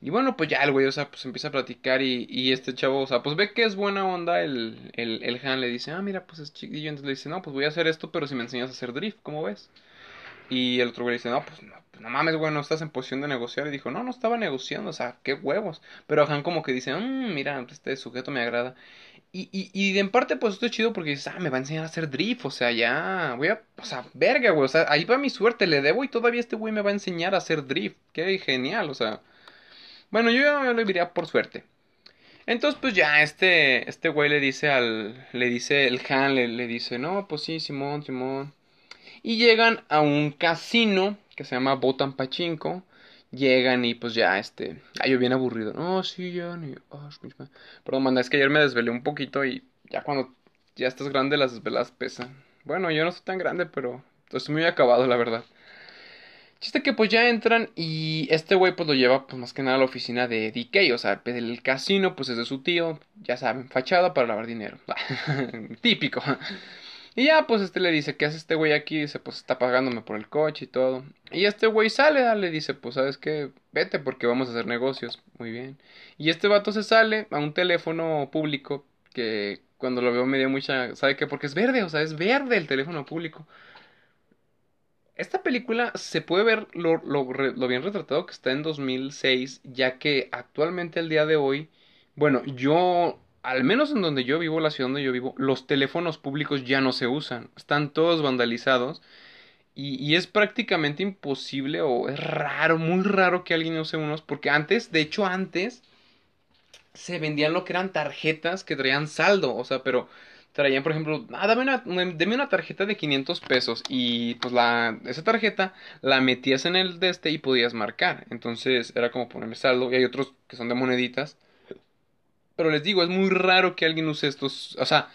Y bueno, pues ya el güey, o sea, pues empieza a platicar y, y, este chavo, o sea, pues ve que es buena onda el, el, el Han, le dice, ah, mira, pues es chiquillo, entonces le dice, no, pues voy a hacer esto, pero si me enseñas a hacer drift, ¿cómo ves? Y el otro güey le dice, no, pues no, no mames, güey, no estás en posición de negociar. Y dijo, no, no estaba negociando, o sea, qué huevos. Pero Han como que dice, mmm, mira, este sujeto me agrada. Y, y, y en parte, pues esto es chido porque dices, ah, me va a enseñar a hacer drift, o sea, ya, voy a, o sea, verga, güey, o sea, ahí va mi suerte, le debo y todavía este güey me va a enseñar a hacer drift. Qué genial, o sea. Bueno, yo ya lo diría por suerte. Entonces, pues ya este, este güey le dice al, le dice, el Han le, le dice, no, pues sí, Simón, Simón. Y llegan a un casino que se llama Botan Pachinko. Llegan y pues ya, este. Ay, yo bien aburrido. No, sí, ya ni. Oh, Perdón, manda, es que ayer me desvelé un poquito y ya cuando ya estás grande las desveladas pesan. Bueno, yo no soy tan grande, pero estoy muy acabado, la verdad. Chiste que pues ya entran y este güey pues lo lleva pues más que nada a la oficina de DK, o sea, el casino pues es de su tío, ya saben, fachada para lavar dinero. (laughs) Típico. Y ya, pues este le dice, ¿qué hace este güey aquí? Dice, pues está pagándome por el coche y todo. Y este güey sale, le dice, pues sabes qué, vete porque vamos a hacer negocios. Muy bien. Y este vato se sale a un teléfono público que cuando lo veo me dio mucha... ¿Sabe qué? Porque es verde, o sea, es verde el teléfono público. Esta película se puede ver lo, lo, lo bien retratado que está en 2006, ya que actualmente el día de hoy, bueno, yo al menos en donde yo vivo, la ciudad donde yo vivo, los teléfonos públicos ya no se usan. Están todos vandalizados. Y, es prácticamente imposible o es raro, muy raro que alguien use unos. Porque antes, de hecho antes, se vendían lo que eran tarjetas que traían saldo. O sea, pero traían, por ejemplo, ah, dame una, una tarjeta de 500 pesos. Y pues la, esa tarjeta la metías en el de este y podías marcar. Entonces era como ponerle saldo. Y hay otros que son de moneditas pero les digo, es muy raro que alguien use estos. O sea,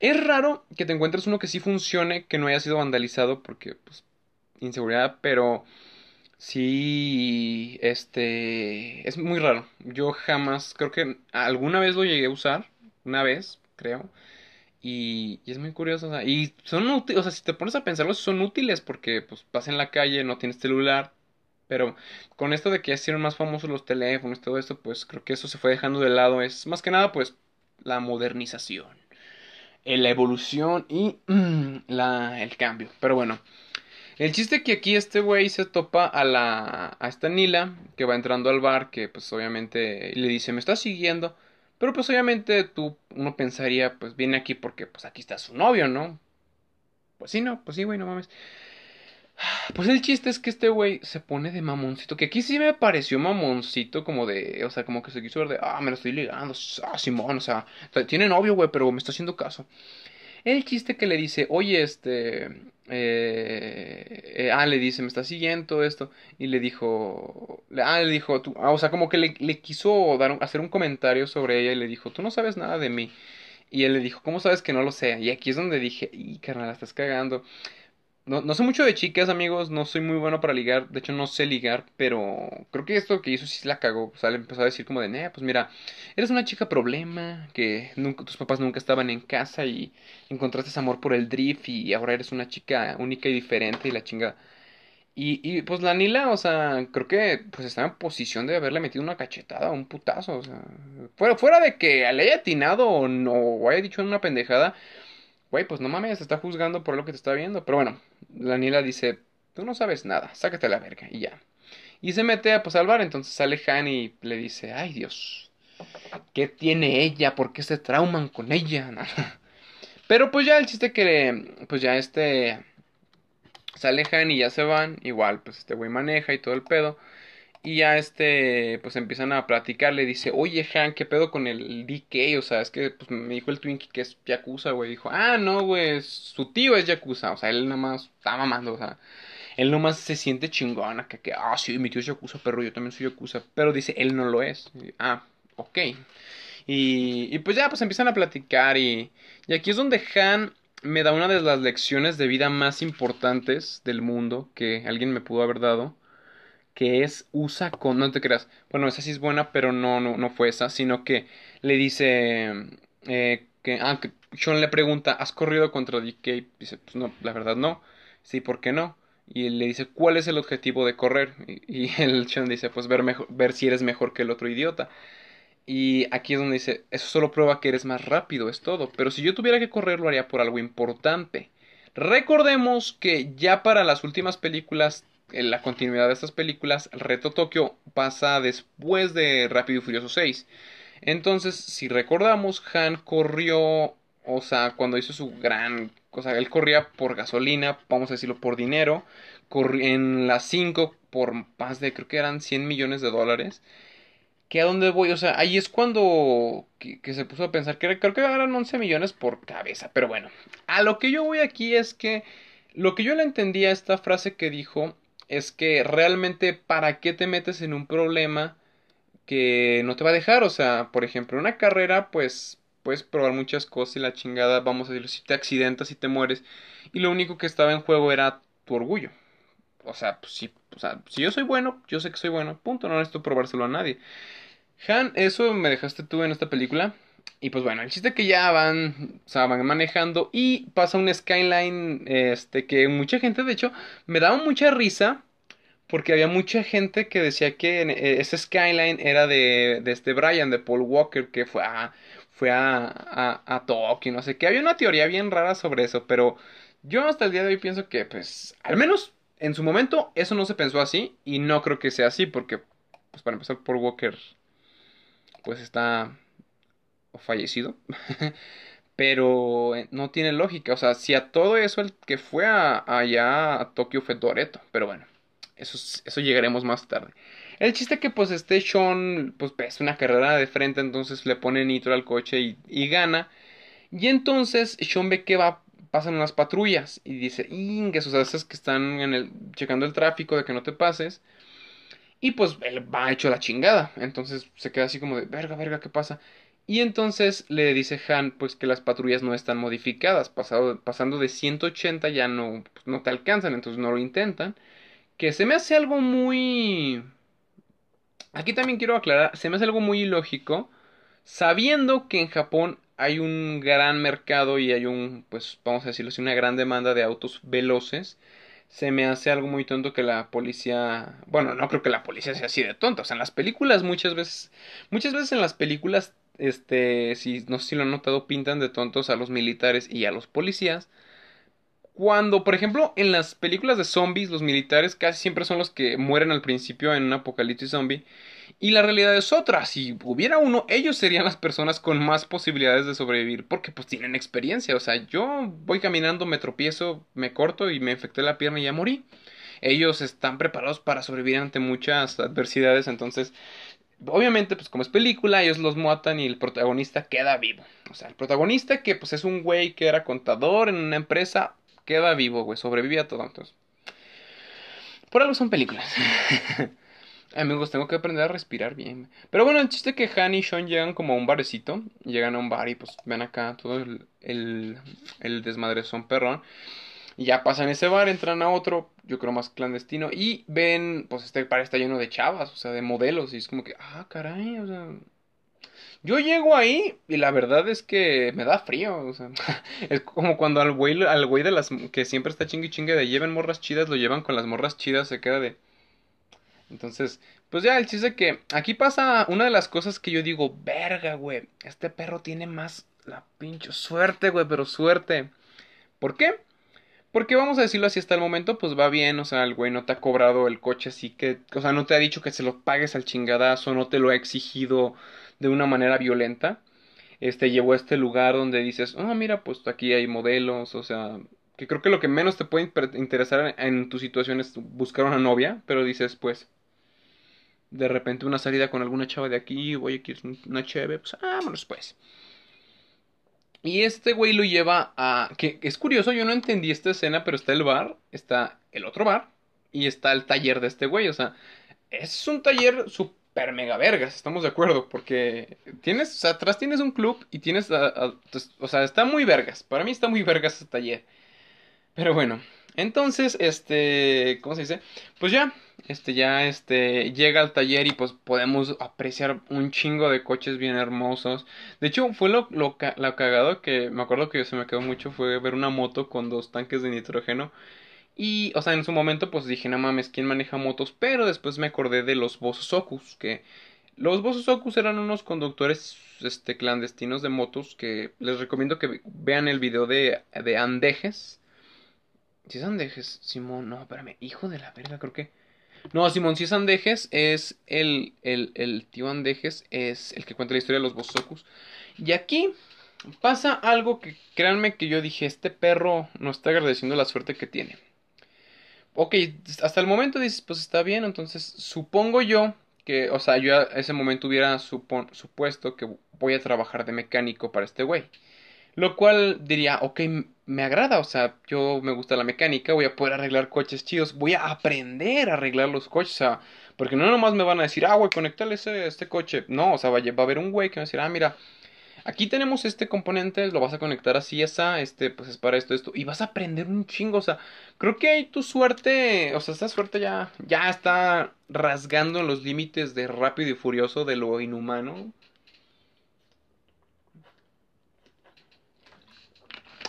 es raro que te encuentres uno que sí funcione, que no haya sido vandalizado, porque, pues, inseguridad, pero sí, este, es muy raro. Yo jamás, creo que alguna vez lo llegué a usar, una vez, creo, y, y es muy curioso, o sea, y son útiles, o sea, si te pones a pensarlo, son útiles porque, pues, vas en la calle, no tienes celular, pero con esto de que ya hicieron más famosos los teléfonos y todo esto, pues creo que eso se fue dejando de lado. Es más que nada, pues, la modernización, eh, la evolución y la, el cambio. Pero bueno, el chiste que aquí este güey se topa a la a esta Nila que va entrando al bar, que pues obviamente le dice, "Me está siguiendo." Pero pues obviamente tú uno pensaría, pues viene aquí porque pues aquí está su novio, ¿no? Pues sí, no, pues sí, güey, no mames. Pues el chiste es que este güey se pone de mamoncito. Que aquí sí me pareció mamoncito, como de. O sea, como que se quiso ver de. Ah, me lo estoy ligando. Ah, Simón, o sea. Tiene novio, güey, pero me está haciendo caso. El chiste que le dice, oye, este. Eh, eh, ah, le dice, me está siguiendo esto. Y le dijo. Ah, le dijo, tú, ah, o sea, como que le, le quiso dar, hacer un comentario sobre ella y le dijo, tú no sabes nada de mí. Y él le dijo, ¿cómo sabes que no lo sé? Y aquí es donde dije, y carnal, la estás cagando. No, no sé mucho de chicas, amigos, no soy muy bueno para ligar, de hecho no sé ligar, pero creo que esto que hizo sí la cagó, o sea, le empezó a decir como de, eh, pues mira, eres una chica problema, que nunca, tus papás nunca estaban en casa y encontraste ese amor por el drift y ahora eres una chica única y diferente y la chinga. Y, y pues la Nila, o sea, creo que pues estaba en posición de haberle metido una cachetada, un putazo, o sea, fuera, fuera de que le haya atinado o no, o haya dicho una pendejada, güey, pues no mames, te está juzgando por lo que te está viendo. Pero bueno, la Nila dice, tú no sabes nada, sácate la verga y ya. Y se mete a pues, al entonces sale Han y le dice, ay Dios, ¿qué tiene ella? ¿Por qué se trauman con ella? (laughs) Pero pues ya el chiste que, pues ya este, sale Han y ya se van, igual pues este güey maneja y todo el pedo. Y ya este, pues empiezan a platicar, le dice, oye Han, ¿qué pedo con el DK? O sea, es que pues, me dijo el Twinkie que es Yakuza, güey. Dijo, ah, no, güey, su tío es Yakuza. O sea, él nada más está mamando, o sea, él nomás se siente chingón que, que, ah, sí, mi tío es Yakuza, perro, yo también soy Yakuza. Pero dice, él no lo es. ah, ok. Y, y pues ya, pues empiezan a platicar y, y aquí es donde Han me da una de las lecciones de vida más importantes del mundo que alguien me pudo haber dado que es usa con, no te creas, bueno, esa sí es buena, pero no, no, no fue esa, sino que le dice, eh, que, ah, que Sean le pregunta, ¿has corrido contra DK? Dice, pues no, la verdad no, sí, ¿por qué no? Y él le dice, ¿cuál es el objetivo de correr? Y, (laughs) el Sean dice, pues ver, mejor, ver si eres mejor que el otro idiota. Y aquí es donde dice, eso solo prueba que eres más rápido, es todo. Pero si yo tuviera que correr, lo haría por algo importante. Recordemos que ya para las últimas películas, en la continuidad de estas películas, Reto Tokio pasa después de Rápido y Furioso 6. Entonces, si recordamos, Han corrió, o sea, cuando hizo su gran, o sea, él corría por gasolina, vamos a decirlo, por dinero, en las 5 por más de, creo que eran 100 millones de dólares. ¿Que a dónde voy? O sea, ahí es cuando que, se puso a pensar que creo que eran 11 millones por cabeza. Pero bueno, a lo que yo voy aquí es que lo que yo le entendía a esta frase que dijo es que realmente para qué te metes en un problema que no te va a dejar. O sea, por ejemplo, una carrera, pues puedes probar muchas cosas y la chingada, vamos a decirlo, si te accidentas y te mueres. Y lo único que estaba en juego era tu orgullo. O sea, pues, si, o sea, si yo soy bueno, yo sé que soy bueno, punto, no necesito probárselo a nadie. Han, eso me dejaste tú en esta película. Y pues bueno, el chiste que ya van, o sea, van manejando y pasa un skyline, este, que mucha gente, de hecho, me daba mucha risa porque había mucha gente que decía que eh, ese skyline era de, de este Brian, de Paul Walker, que fue a, fue a, a, a Tokio, no sé qué. Había una teoría bien rara sobre eso, pero yo hasta el día de hoy pienso que, pues, al menos en su momento eso no se pensó así y no creo que sea así porque, pues para empezar, Paul Walker, pues está fallecido. (laughs) pero eh, no tiene lógica. O sea, si a todo eso el que fue allá a Tokio fue Toreto. Pero bueno, eso, eso llegaremos más tarde. El chiste que pues este Sean pues es una carrera de frente, entonces le pone nitro al coche y, y gana. Y entonces Sean ve que va pasan unas patrullas y dice, ingues, o sea, esas que están en el, checando el tráfico de que no te pases. Y pues él va hecho la chingada. Entonces se queda así como de, verga, verga, ¿qué pasa? Y entonces le dice Han, pues que las patrullas no están modificadas. Pasado, pasando de 180 ya no, pues, no te alcanzan, entonces no lo intentan. Que se me hace algo muy... Aquí también quiero aclarar, se me hace algo muy ilógico, sabiendo que en Japón hay un gran mercado y hay un, pues vamos a decirlo así, una gran demanda de autos veloces. Se me hace algo muy tonto que la policía, bueno, no creo que la policía sea así de tonta, o sea, en las películas muchas veces, muchas veces en las películas, este, si no sé si lo han notado, pintan de tontos a los militares y a los policías. Cuando, por ejemplo, en las películas de zombies, los militares casi siempre son los que mueren al principio en un apocalipsis zombie. Y la realidad es otra, si hubiera uno, ellos serían las personas con más posibilidades de sobrevivir porque pues tienen experiencia, o sea, yo voy caminando, me tropiezo, me corto y me infecté la pierna y ya morí. Ellos están preparados para sobrevivir ante muchas adversidades, entonces obviamente, pues como es película, ellos los matan y el protagonista queda vivo. O sea, el protagonista que pues es un güey que era contador en una empresa, queda vivo, güey, sobrevive a todo. Entonces, por algo son películas. (laughs) Amigos, tengo que aprender a respirar bien. Pero bueno, el chiste es que Han y Sean llegan como a un barecito. Llegan a un bar y pues ven acá todo el, el, el desmadre son perrón. Y ya pasan ese bar, entran a otro, yo creo más clandestino. Y ven, pues este bar está lleno de chavas, o sea, de modelos. Y es como que, ah, caray, o sea. Yo llego ahí y la verdad es que me da frío, o sea, (laughs) es como cuando al güey, al güey de las que siempre está chingue chingue de lleven morras chidas, lo llevan con las morras chidas, se queda de, entonces, pues ya el chiste que aquí pasa una de las cosas que yo digo, verga, güey, este perro tiene más la pinche suerte, güey, pero suerte. ¿Por qué? Porque vamos a decirlo así hasta el momento, pues va bien, o sea, el güey no te ha cobrado el coche así que, o sea, no te ha dicho que se lo pagues al chingadazo, no te lo ha exigido de una manera violenta. Este llevó a este lugar donde dices, ah, mira, pues aquí hay modelos, o sea, que creo que lo que menos te puede interesar en tu situación es buscar una novia, pero dices, pues, de repente una salida con alguna chava de aquí, oye, ¿quieres una cheve? Pues vámonos pues. Y este güey lo lleva a... que es curioso, yo no entendí esta escena, pero está el bar, está el otro bar y está el taller de este güey. O sea, es un taller super mega vergas, estamos de acuerdo, porque tienes, o sea, atrás tienes un club y tienes, pues, o sea, está muy vergas. Para mí está muy vergas este taller. Pero bueno, entonces, este, ¿cómo se dice? Pues ya, este, ya, este, llega al taller y pues podemos apreciar un chingo de coches bien hermosos. De hecho, fue lo, lo, lo cagado que me acuerdo que se me quedó mucho fue ver una moto con dos tanques de nitrógeno. Y, o sea, en su momento pues dije, no mames, ¿quién maneja motos? Pero después me acordé de los Bososokus, que los Bososokus eran unos conductores este, clandestinos de motos que les recomiendo que vean el video de, de Andejes Si es Andejes, Simón, no, espérame, hijo de la verga, creo que. No, Simón, si es Andejes, es el, el, el tío Andejes, es el que cuenta la historia de los Bosokus. Y aquí pasa algo que, créanme que yo dije, este perro no está agradeciendo la suerte que tiene. Ok, hasta el momento dices, pues está bien, entonces supongo yo que, o sea, yo a ese momento hubiera supuesto que voy a trabajar de mecánico para este güey. Lo cual diría, ok, me agrada, o sea, yo me gusta la mecánica, voy a poder arreglar coches chidos, voy a aprender a arreglar los coches, o sea, porque no nomás me van a decir, ah, güey, conectale ese, este coche, no, o sea, va, a haber un güey que va a decir, ah, mira, Aquí tenemos este componente, lo vas a conectar así, esa, este, pues es para esto, esto, y vas a aprender un chingo, o sea, creo que ahí tu suerte, o sea, esta suerte ya, ya está rasgando los límites de rápido y furioso de lo inhumano.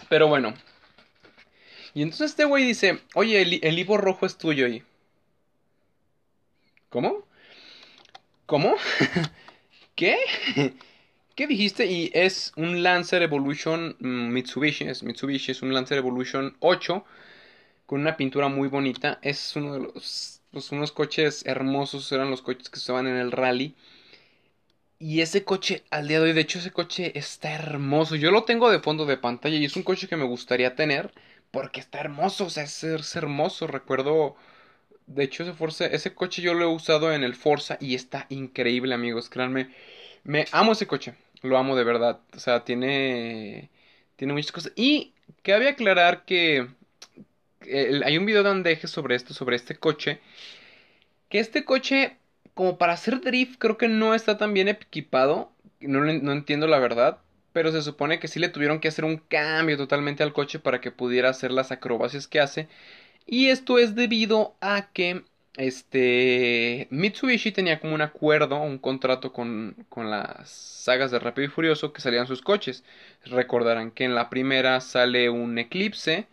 Pero bueno. Y entonces este güey dice, oye, el, el rojo es tuyo y... ¿Cómo? ¿Cómo? (laughs) ¿Qué? ¿Qué dijiste? Y es un Lancer Evolution mm, Mitsubishi. Es Mitsubishi, es un Lancer Evolution 8 con una pintura muy bonita. Es uno de los pues, unos coches hermosos, eran los coches que estaban en el rally. Y ese coche, al día de hoy, de hecho, ese coche está hermoso. Yo lo tengo de fondo de pantalla y es un coche que me gustaría tener porque está hermoso, o sea, es, hermoso. Recuerdo, de hecho, ese, Forza, ese coche yo lo he usado en el Forza y está increíble, amigos. Créanme, me amo ese coche. Lo amo de verdad. O sea, tiene. Tiene muchas cosas. Y cabe aclarar que. hay un video de Andeje sobre esto, sobre este coche. Que este coche, como para hacer drift, creo que no está tan bien equipado. No, no entiendo la verdad. Pero se supone que sí le tuvieron que hacer un cambio totalmente al coche para que pudiera hacer las acrobacias que hace. Y esto es debido a que este Mitsubishi tenía como un acuerdo, un contrato con, con las sagas de Rápido y Furioso que salían sus coches. Recordarán que en la primera sale un Eclipse,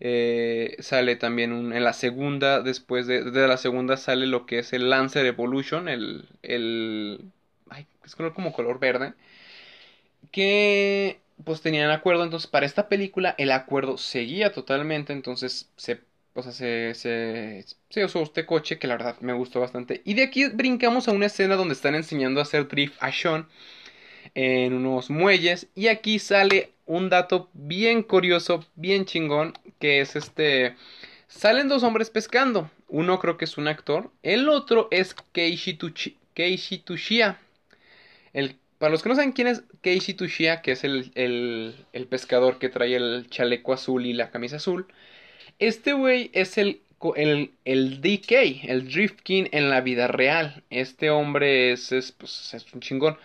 eh, sale también un, en la segunda, después de, de, la segunda sale lo que es el Lancer Evolution, el, el ay, es como color verde, que pues tenían acuerdo, entonces para esta película el acuerdo seguía totalmente, entonces se o se, se, se, usó este coche que la verdad me gustó bastante. Y de aquí brincamos a una escena donde están enseñando a hacer drift a Sean en unos muelles. Y aquí sale un dato bien curioso, bien chingón, que es este... Salen dos hombres pescando. Uno creo que es un actor. El otro es Keishi, Tuchi, Keishi Tushia. El, para los que no saben quién es Keishi Tushia, que es el, el, pescador que trae el chaleco azul y la camisa azul. Este güey es el, el, el, DK, el Drift King en la vida real. Este hombre es, es, pues, es un chingón.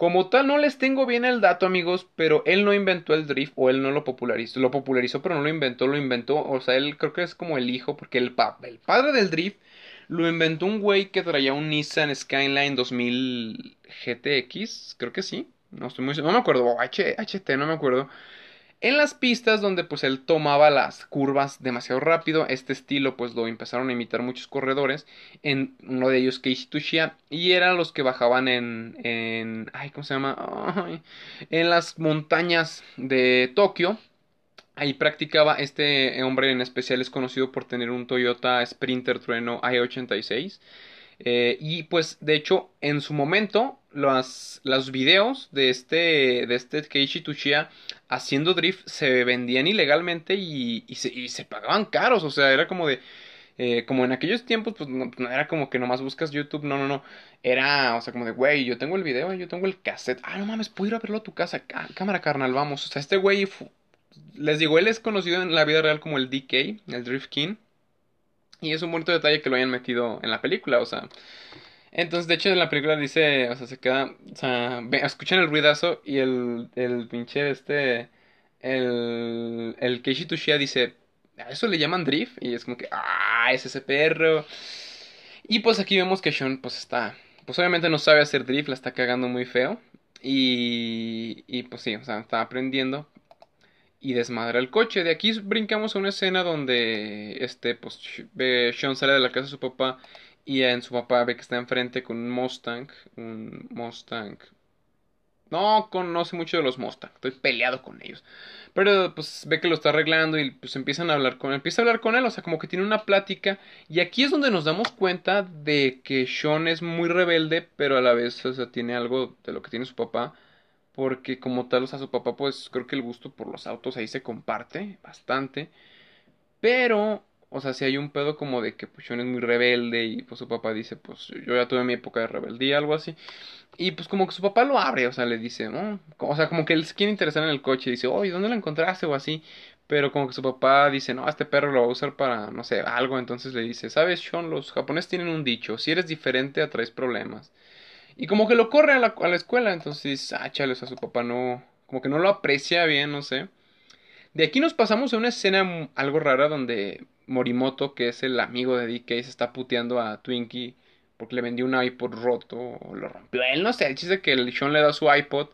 Como tal, no les tengo bien el dato, amigos, pero él no inventó el drift o él no lo popularizó. Lo popularizó, pero no lo inventó, lo inventó. O sea, él creo que es como el hijo, porque el, el padre del drift lo inventó un güey que traía un Nissan Skyline 2000 GTX, creo que sí. No estoy muy no me acuerdo, HT, no me acuerdo en las pistas donde pues él tomaba las curvas demasiado rápido. Este estilo pues lo empezaron a imitar muchos corredores. En uno de ellos Keishi Tushia y eran los que bajaban en, en ay, ¿cómo se llama? en las montañas de Tokio. Ahí practicaba este hombre en especial es conocido por tener un Toyota Sprinter Trueno i86. Eh, y pues de hecho en su momento los, los videos de este, de este Keishi Tushia haciendo drift se vendían ilegalmente y, y, se, y se pagaban caros, o sea, era como de... Eh, como en aquellos tiempos, pues no, era como que nomás buscas YouTube, no, no, no. Era, o sea, como de, güey, yo tengo el video, yo tengo el cassette. Ah, no mames, puedo ir a verlo a tu casa. cámara carnal, vamos. O sea, este güey, les digo, él es conocido en la vida real como el DK, el Drift King. Y es un bonito detalle que lo hayan metido en la película, o sea. Entonces, de hecho, en la película dice, o sea, se queda, o sea, escuchan el ruidazo y el, el pinche este, el, el Keishi Tushia dice, a eso le llaman drift y es como que, ah, es ese perro. Y pues aquí vemos que Sean, pues está, pues obviamente no sabe hacer drift, la está cagando muy feo. Y, y pues sí, o sea, está aprendiendo y desmadra el coche. De aquí brincamos a una escena donde este, pues, Sean sale de la casa de su papá y en su papá ve que está enfrente con un Mustang, un Mustang, no conoce mucho de los Mustang, estoy peleado con ellos. Pero pues ve que lo está arreglando y pues empiezan a hablar con él, empieza a hablar con él, o sea, como que tiene una plática. Y aquí es donde nos damos cuenta de que Sean es muy rebelde, pero a la vez, o sea, tiene algo de lo que tiene su papá. Porque como tal, o sea, su papá, pues creo que el gusto por los autos ahí se comparte bastante. Pero o sea, si hay un pedo como de que pues Sean es muy rebelde y pues su papá dice, pues yo ya tuve mi época de rebeldía, algo así. Y pues como que su papá lo abre, o sea, le dice, ¿no? O sea, como que él se quiere interesar en el coche y dice, oye, ¿dónde lo encontraste? O así. Pero como que su papá dice, no, este perro lo va a usar para, no sé, algo. Entonces le dice, ¿sabes, Sean? Los japoneses tienen un dicho, si eres diferente atraes problemas. Y como que lo corre a la, a la escuela, entonces, ah, chale, o sea, su papá no, como que no lo aprecia bien, no sé. De aquí nos pasamos a una escena algo rara donde Morimoto, que es el amigo de DK, se está puteando a Twinkie porque le vendió un iPod roto o lo rompió. Él no sé, el chiste que el Sean le da su iPod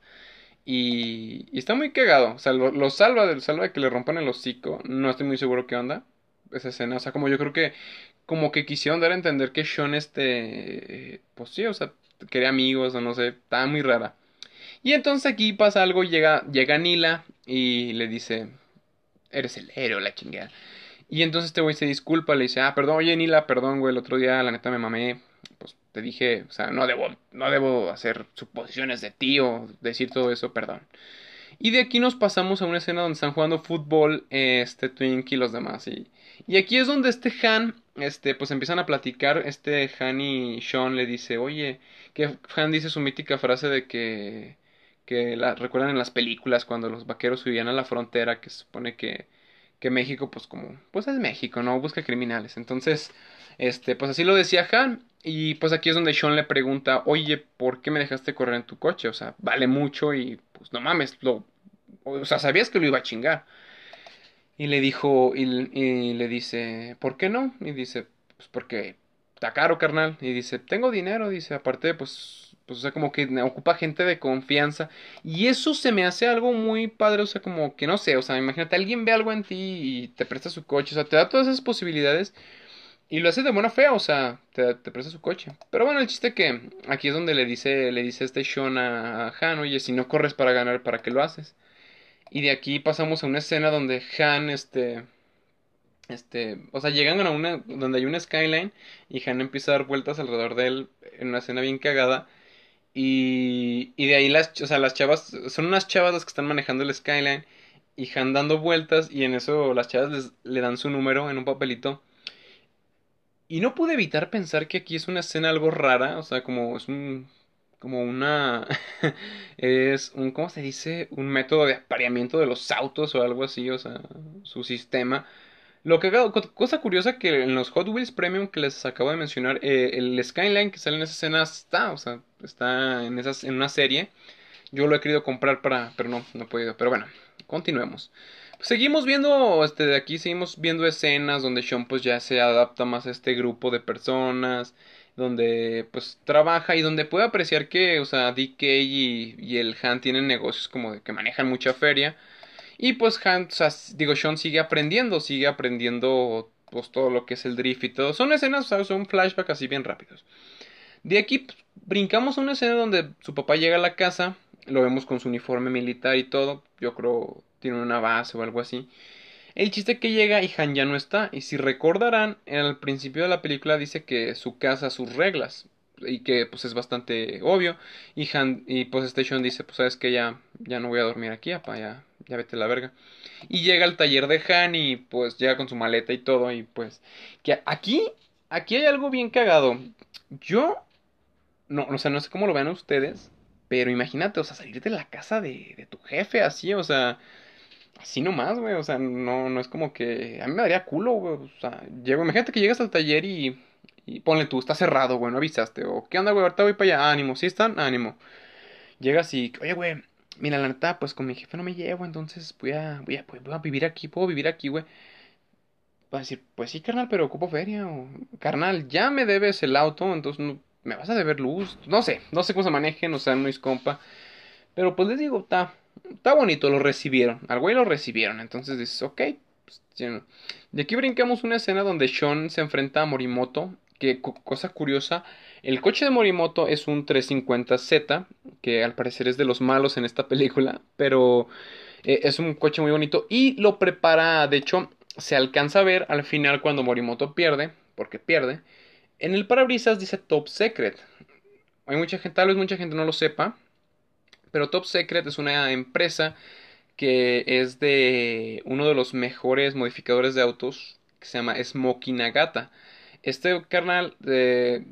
y, está muy cagado. O sea, lo, salva, del salva de que le rompan el hocico. No estoy muy seguro qué onda esa escena. O sea, como yo creo que como que quisieron dar a entender que Sean este, pues sí, o sea, quería amigos o no sé, estaba muy rara. Y entonces aquí pasa algo, llega, llega Nila y le dice, eres el héroe, la chingada. Y entonces este güey se disculpa, le dice, ah, perdón, oye Nila, perdón, güey, el otro día la neta me mamé, pues te dije, o sea, no debo, no debo hacer suposiciones de ti o decir todo eso, perdón. Y de aquí nos pasamos a una escena donde están jugando fútbol, este Twink y los demás. Y, y aquí es donde este Han, este, pues empiezan a platicar, este Han y Sean le dice, oye, que Han dice su mítica frase de que, que la, recuerdan en las películas cuando los vaqueros subían a la frontera, que se supone que que México, pues como, pues es México, ¿no? Busca criminales. Entonces, este, pues así lo decía Han. Y pues aquí es donde Sean le pregunta, oye, ¿por qué me dejaste correr en tu coche? O sea, vale mucho y pues no mames, lo, o sea, sabías que lo iba a chingar. Y le dijo, y, y le dice, ¿por qué no? Y dice, pues porque está caro, carnal. Y dice, tengo dinero, dice, aparte, pues pues o sea, como que ocupa gente de confianza y eso se me hace algo muy padre, o sea, como que no sé, o sea, imagínate, alguien ve algo en ti y te presta su coche, o sea, te da todas esas posibilidades y lo hace de buena fe, o sea, te, presta su coche. Pero bueno, el chiste que aquí es donde le dice, le dice este Sean a Han, oye, si no corres para ganar, ¿para qué lo haces? Y de aquí pasamos a una escena donde Han, este, este, o sea, llegan a una, donde hay una skyline y Han empieza a dar vueltas alrededor de él en una escena bien cagada y, y de ahí las, o sea, las chavas, son unas chavas las que están manejando el Skyline y Han dando vueltas y en eso las chavas les, le dan su número en un papelito. Y no pude evitar pensar que aquí es una escena algo rara, o sea, como es un como una (laughs) es un ¿cómo se dice? un método de apareamiento de los autos o algo así, o sea, su sistema lo que cosa curiosa que en los Hot Wheels Premium que les acabo de mencionar, eh, el Skyline que sale en esa escena está, o sea, está en esas, en una serie. Yo lo he querido comprar para, pero no, no he podido. Pero bueno, continuemos. seguimos viendo, este, de aquí seguimos viendo escenas donde Sean pues ya se adapta más a este grupo de personas, donde pues trabaja y donde puede apreciar que, o sea, DK y, y el Han tienen negocios como de que manejan mucha feria y pues Han, digo, Sean sigue aprendiendo, sigue aprendiendo pues todo lo que es el drift y todo. Son escenas, ¿sabes? Son flashbacks así bien rápidos. De aquí pues, brincamos a una escena donde su papá llega a la casa, lo vemos con su uniforme militar y todo. Yo creo tiene una base o algo así. El chiste que llega y Han ya no está. Y si recordarán, en el principio de la película dice que su casa, sus reglas. Y que pues es bastante obvio. Y Han, y pues Station dice, pues sabes que ya, ya no voy a dormir aquí, papá, ya, ya vete a la verga. Y llega al taller de Han y pues llega con su maleta y todo y pues que aquí aquí hay algo bien cagado. Yo no, o sea, no sé cómo lo vean ustedes, pero imagínate, o sea, salir de la casa de, de tu jefe así, o sea, así nomás, güey, o sea, no no es como que a mí me daría culo, güey, o sea, llego, imagínate que llegas al taller y y ponle tú, está cerrado, güey, no avisaste. O, ¿qué onda, güey? Ahorita voy para allá. Ánimo, ¿sí están? Ánimo. Llegas y, oye, güey, mira, la neta, pues con mi jefe no me llevo, entonces voy a, voy a, pues, voy a vivir aquí, puedo vivir aquí, güey. Va a decir, pues sí, carnal, pero ocupo feria. O, carnal, ya me debes el auto, entonces no, me vas a deber luz. No sé, no sé cómo se manejen, o sea, no es compa. Pero pues les digo, está, está bonito, lo recibieron. Al güey lo recibieron, entonces dices, ok. Pues, de aquí brincamos una escena donde Sean se enfrenta a Morimoto. Que cosa curiosa, el coche de Morimoto es un 350Z, que al parecer es de los malos en esta película, pero eh, es un coche muy bonito y lo prepara, de hecho, se alcanza a ver al final cuando Morimoto pierde, porque pierde, en el parabrisas dice Top Secret. Hay mucha gente, tal vez mucha gente no lo sepa, pero Top Secret es una empresa que es de uno de los mejores modificadores de autos que se llama Smokey Nagata. Este carnal, eh,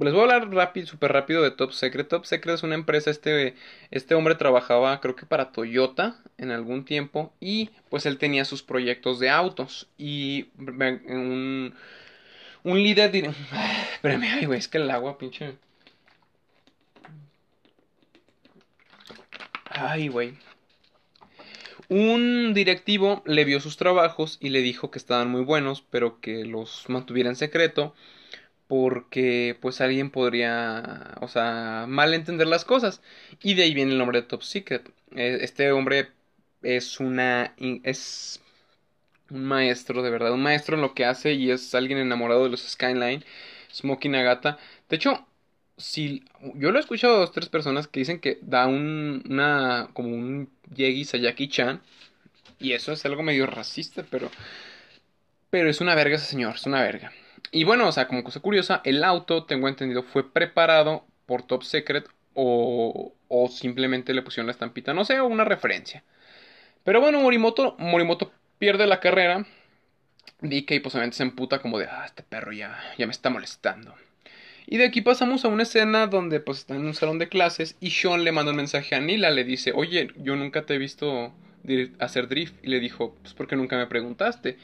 les voy a hablar rápido, súper rápido de Top Secret. Top Secret es una empresa, este, este hombre trabajaba creo que para Toyota en algún tiempo y pues él tenía sus proyectos de autos y un, un líder... (sighs) Espérame, ay güey, es que el agua pinche... Ay güey. Un directivo le vio sus trabajos y le dijo que estaban muy buenos, pero que los mantuviera en secreto porque pues alguien podría, o sea, mal entender las cosas. Y de ahí viene el nombre de Top Secret. E, este hombre es una es un maestro de verdad, un maestro en lo que hace y es alguien enamorado de los Skyline, Smokey Nagata. De hecho, si yo lo he escuchado a dos tres personas que dicen que da un una como un Yegi Sayaki Chan y eso es algo medio racista, pero pero es una verga ese señor, es una verga. Y bueno, o sea, como cosa curiosa, el auto, tengo entendido, fue preparado por Top Secret o, o simplemente le pusieron la estampita, no sé, una referencia. Pero bueno, Morimoto, Morimoto pierde la carrera. DK pues obviamente se emputa como de, ah, este perro ya, ya me está molestando. Y de aquí pasamos a una escena donde pues está en un salón de clases y Sean le manda un mensaje a Nila, le dice, oye, yo nunca te he visto hacer drift. Y le dijo, pues porque nunca me preguntaste.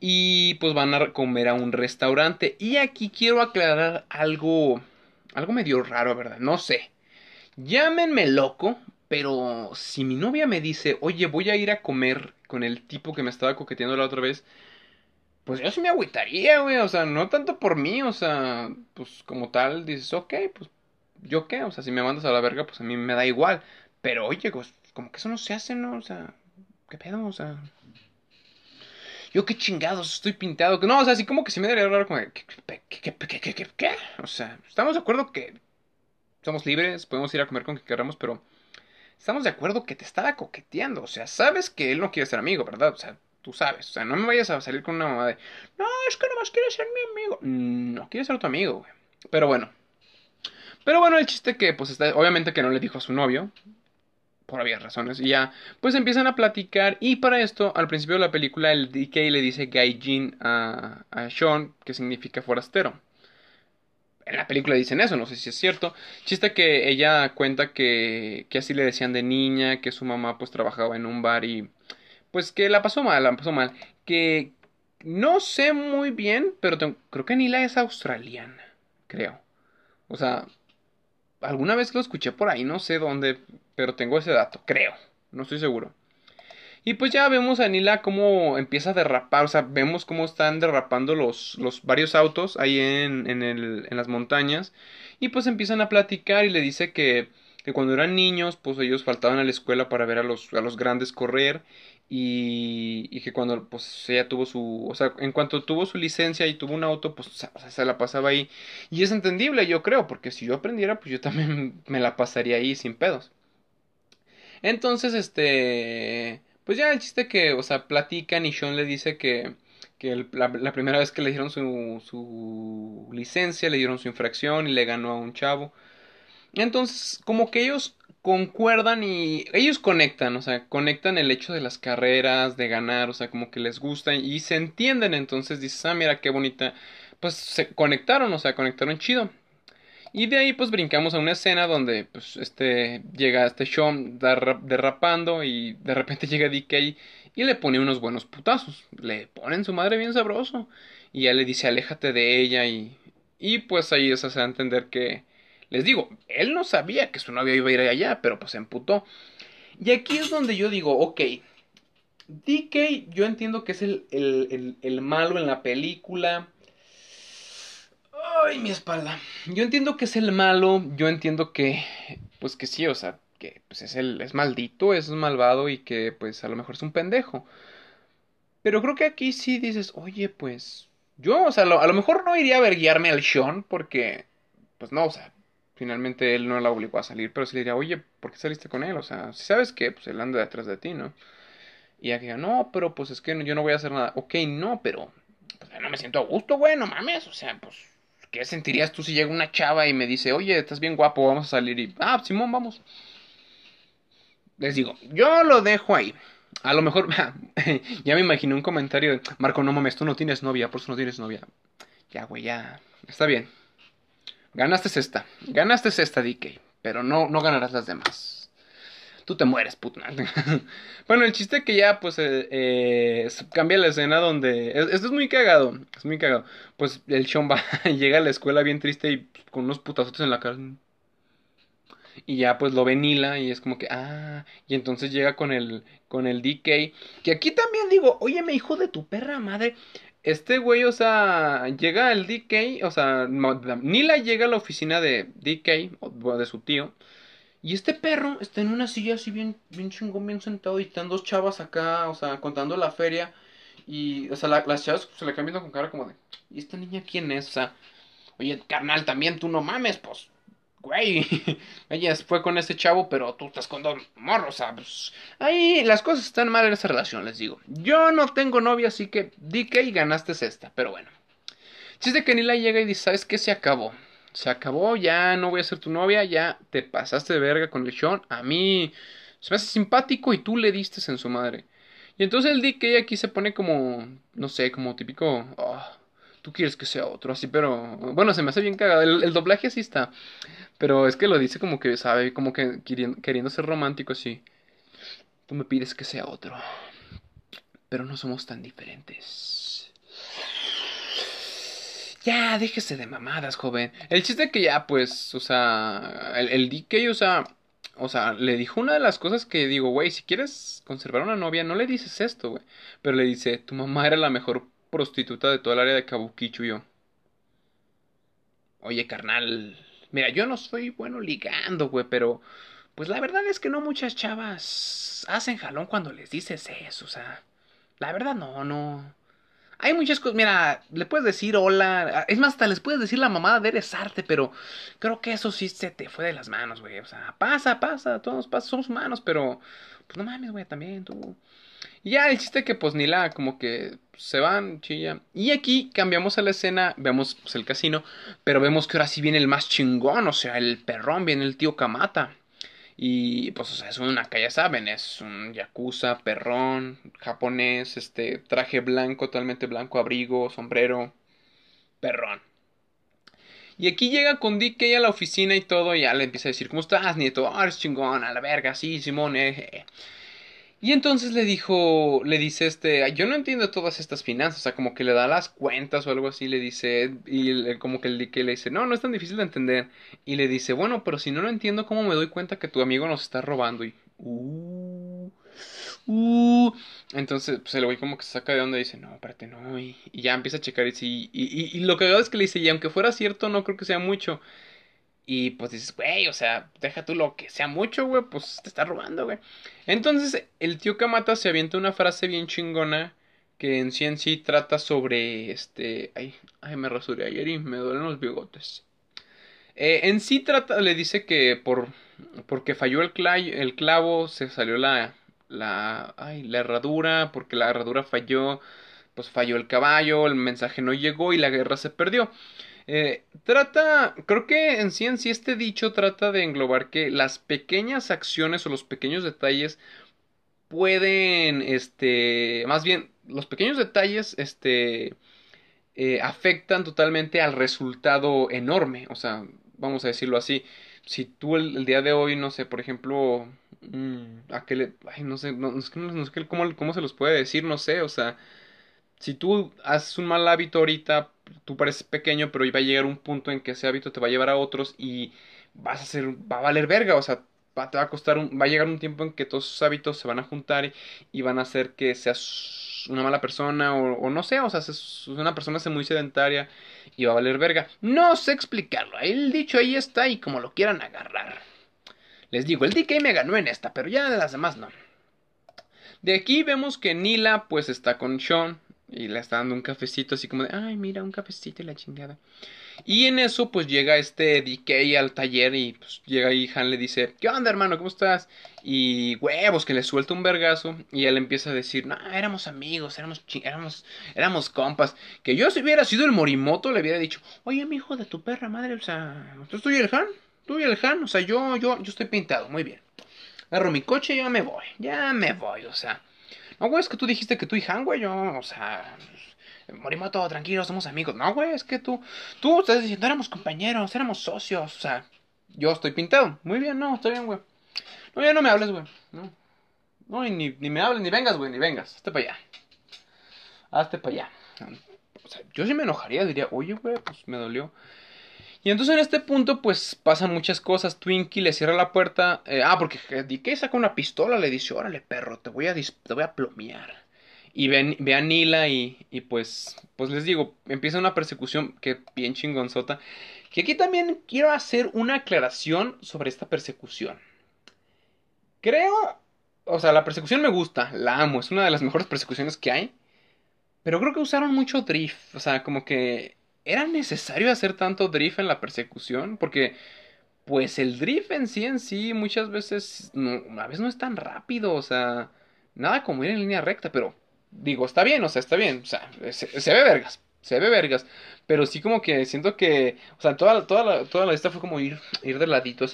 Y pues van a comer a un restaurante. Y aquí quiero aclarar algo, algo medio raro, ¿verdad? No sé. Llámenme loco, pero si mi novia me dice, oye, voy a ir a comer con el tipo que me estaba coqueteando la otra vez, pues yo sí me agüitaría, güey. O sea, no tanto por mí, o sea, pues como tal, dices, ok, pues yo qué, o sea, si me mandas a la verga, pues a mí me da igual. Pero oye, pues como que eso no se hace, ¿no? O sea, ¿qué pedo? O sea, yo qué chingados, estoy pintado. No, o sea, así como que se me daría raro como, ¿qué, qué, qué, qué, qué, O sea, estamos de acuerdo que somos libres, podemos ir a comer con quien queramos, pero estamos de acuerdo que te estaba coqueteando. O sea, sabes que él no quiere ser amigo, ¿verdad? O sea, tú sabes. O sea, no me vayas a salir con una mamá de, no, es que nomás quiere ser mi amigo. No, quiere ser tu amigo, güey. Pero bueno. Pero bueno, el chiste que, pues, está, obviamente que no le dijo a su novio por obvias razones. Y ya, pues empiezan a platicar. Y para esto, al principio de la película, el DK le dice Gaijin a, a Sean, que significa forastero. En la película dicen eso, no sé si es cierto. Chiste que ella cuenta que, que así le decían de niña, que su mamá pues trabajaba en un bar y pues que la pasó mal, la pasó mal. Que no sé muy bien, pero creo que Nila es australiana, creo. O sea, alguna vez lo escuché por ahí, no sé dónde, pero tengo ese dato, creo, no estoy seguro. Y pues ya vemos a Nila cómo empieza a derrapar, o sea, vemos cómo están derrapando los, los varios autos ahí en, en, las montañas. Y pues empiezan a platicar y le dice que, que cuando eran niños, pues ellos faltaban a la escuela para ver a los, a los grandes correr y, y, que cuando pues ella tuvo su, o sea, en cuanto tuvo su licencia y tuvo un auto, pues se la pasaba ahí. Y es entendible, yo creo, porque si yo aprendiera, pues yo también (laughs) me la pasaría ahí sin pedos. Entonces, este, pues ya el chiste que, o sea, platican y Sean le dice que, que la, la, primera vez que le dieron su, su licencia, le dieron su infracción y le ganó a un chavo. Entonces, como que ellos concuerdan y ellos conectan, o sea, conectan el hecho de las carreras, de ganar, o sea, como que les gusta y se entienden, entonces dices, ah, mira qué bonita, pues se conectaron, o sea, conectaron chido. Y de ahí pues brincamos a una escena donde pues este llega este Sean derrapando y de repente (laughs) llega DK y le pone unos buenos putazos, le ponen su madre bien sabroso y ya le dice aléjate de ella y y pues ahí se hace entender que les digo, él no sabía que su novia iba a ir allá, pero pues se emputó. Y aquí es donde yo digo, ok, DK yo entiendo que es el, el, el, malo en la película. Ay, mi espalda. Yo entiendo que es el malo, yo entiendo que, pues que sí, o sea, que pues es el, es maldito, es malvado y que pues a lo mejor es un pendejo. Pero creo que aquí sí dices, oye, pues yo, o sea, a lo mejor no iría a verguiarme al Sean porque, pues no, o sea, finalmente él no la obligó a salir, pero sí le diría, oye, ¿por qué saliste con él? O sea, si sabes que, pues él anda detrás de ti, ¿no? Y ella no, pero pues es que yo no voy a hacer nada. Ok, no, pero pues, no me siento a gusto, güey, no mames. O sea, pues, ¿qué sentirías tú si llega una chava y me dice, oye, estás bien guapo, vamos a salir? Y, ah, Simón, vamos. Les digo, yo lo dejo ahí. A lo mejor, (laughs) ya me imaginé un comentario de, Marco, no mames, tú no tienes novia, por eso no tienes novia. Ya, güey, ya. Está bien. Ganaste esta. Ganaste esta, DK. Pero no, no ganarás las demás. Tú te mueres, puta. (laughs) bueno, el chiste que ya, pues, eh, eh, cambia la escena donde... Esto es muy cagado. Es muy cagado. Pues el Sean va, (laughs) llega a la escuela bien triste y con unos putazotes en la cara. Y ya pues lo ve Nila y es como que, ah, y entonces llega con el, con el DK. Que aquí también digo, oye, me hijo de tu perra madre. Este güey, o sea, llega el DK, o sea, Nila llega a la oficina de DK, o de su tío. Y este perro está en una silla así bien, bien chingón, bien sentado. Y están dos chavas acá, o sea, contando la feria. Y, o sea, las chavas se le cambian con cara como de, ¿y esta niña quién es? O sea, oye, carnal, también tú no mames, pues güey, (laughs) ella fue con ese chavo, pero tú estás con dos morros, ¿sabes? Ahí las cosas están mal en esa relación, les digo. Yo no tengo novia, así que di que y ganaste esta, pero bueno. Chiste que Nila llega y dice, ¿sabes qué? Se acabó. Se acabó, ya no voy a ser tu novia, ya te pasaste de verga con el. A mí se me hace simpático y tú le diste en su madre. Y entonces el DK aquí se pone como, no sé, como típico... Oh, tú quieres que sea otro, así, pero bueno, se me hace bien cagado. El, doblaje así está, pero es que lo dice como que, sabe, como que queriendo, ser romántico, así. Tú me pides que sea otro, pero no somos tan diferentes. Ya, déjese de mamadas, joven. El chiste que ya, pues, o sea, el, el DK, o sea, o sea, le dijo una de las cosas que digo, güey, si quieres conservar una novia, no le dices esto, güey. Pero le dice, tu mamá era la mejor prostituta de toda el área de Kabukicho yo. Oye, carnal. Mira, yo no soy bueno ligando, güey, pero. Pues la verdad es que no muchas chavas hacen jalón cuando les dices eso, o sea. La verdad no, no. Hay muchas cosas, mira, le puedes decir hola, es más, hasta les puedes decir la mamada de eres arte, pero creo que eso sí se te fue de las manos, güey. O sea, pasa, pasa, todos pasa, somos humanos, pero pues no mames, güey, también tú. Y ya el chiste que pues Nila como que se van, chilla. Y aquí cambiamos a la escena, vemos pues, el casino, pero vemos que ahora sí viene el más chingón, o sea, el perrón, viene el tío Kamata. Y pues, o sea, es una que ya saben, es un yakuza, perrón, japonés, este, traje blanco, totalmente blanco, abrigo, sombrero, perrón. Y aquí llega con Dick a la oficina y todo, y ya le empieza a decir, ¿cómo estás, nieto? Ah, eres chingón, a la verga, sí, Simón, eh. Y entonces le dijo, le dice este, yo no entiendo todas estas finanzas, o sea, como que le da las cuentas o algo así, le dice, y como que el que le dice, no, no es tan difícil de entender. Y le dice, bueno, pero si no lo entiendo, ¿cómo me doy cuenta que tu amigo nos está robando? Y, uh, uh. Entonces, pues el güey como que se saca de donde dice, no, espérate, no, y, ya empieza a checar y, y, y, y lo que hago es que le dice, y aunque fuera cierto, no creo que sea mucho. Y pues dices, güey, o sea, deja tú lo que sea mucho, güey, pues te está robando, güey. Entonces, el tío Kamata se avienta una frase bien chingona que en sí en sí trata sobre este. Ay, ay me rasuré ayer y me duelen los bigotes. Eh, en sí trata, le dice que por porque falló el, el clavo, se salió la, la, ay, la herradura, porque la herradura falló, pues falló el caballo, el mensaje no llegó y la guerra se perdió. Eh, trata, creo que en sí en sí este dicho trata de englobar que las pequeñas acciones o los pequeños detalles pueden, este, más bien, los pequeños detalles, este, eh, afectan totalmente al resultado enorme, o sea, vamos a decirlo así, si tú el, día de hoy, no sé, por ejemplo, mm, a qué le, ay, no sé, no, no sé cómo, cómo se los puede decir, no sé, o sea, si tú haces un mal hábito ahorita, tú pareces pequeño, pero va a llegar un punto en que ese hábito te va a llevar a otros y vas a ser, va a valer verga, o sea, va, te va a costar, va a llegar un tiempo en que todos esos hábitos se van a juntar y, van a hacer que seas una mala persona o, no sé, o sea, es una persona muy sedentaria y va a valer verga. No sé explicarlo, el dicho ahí está y como lo quieran agarrar. Les digo, el DK me ganó en esta, pero ya de las demás no. De aquí vemos que Nila pues está con Sean, Y le está dando un cafecito así como de, ay, mira, un cafecito y la chingada. Y en eso, pues llega este DK al taller y pues llega ahí Han le dice, ¿qué onda, hermano? ¿Cómo estás? Y huevos, que le suelta un vergazo. Y él empieza a decir, no, éramos amigos, éramos, éramos, éramos compas. Que yo si hubiera sido el Morimoto le hubiera dicho, oye, mi hijo de tu perra madre, o sea, ¿tú estoy el Han? ¿Tú el Han? O sea, yo, yo, yo estoy pintado, muy bien. Agarro mi coche y ya me voy, ya me voy, o sea. No, güey, es que tú dijiste que tú y Han, güey, yo, o sea, Morimoto, tranquilo, somos amigos. No, güey, es que tú, tú estás diciendo, éramos compañeros, éramos socios, o sea, yo estoy pintado. Muy bien, no, está bien, güey. No, ya no me hables, güey. No, no ni, ni me hables, ni vengas, güey, ni vengas. Hazte para allá. Hazte para allá. O sea, yo sí me enojaría, diría, oye, güey, pues me dolió. Y entonces en este punto, pues pasan muchas cosas. Twinkie le cierra la puerta. Eh, ah, porque DK saca una pistola, le dice, órale, perro, te voy a, te voy a plomear. Y ve, ve a Nila y, y, pues, pues les digo, empieza una persecución que bien chingonzota. Que aquí también quiero hacer una aclaración sobre esta persecución. Creo, o sea, la persecución me gusta, la amo, es una de las (laughs) mejores persecuciones que hay. Pero creo que usaron mucho drift, o sea, como que era necesario hacer tanto drift en la persecución, porque pues el drift en sí en sí muchas veces no, a veces no es tan rápido, o sea, nada como ir en línea recta, pero digo, está bien, o sea, está bien, o sea, se, ve vergas, se ve vergas, pero sí como que siento que, o sea, toda, toda, la, toda la lista fue como ir, ir de ladito,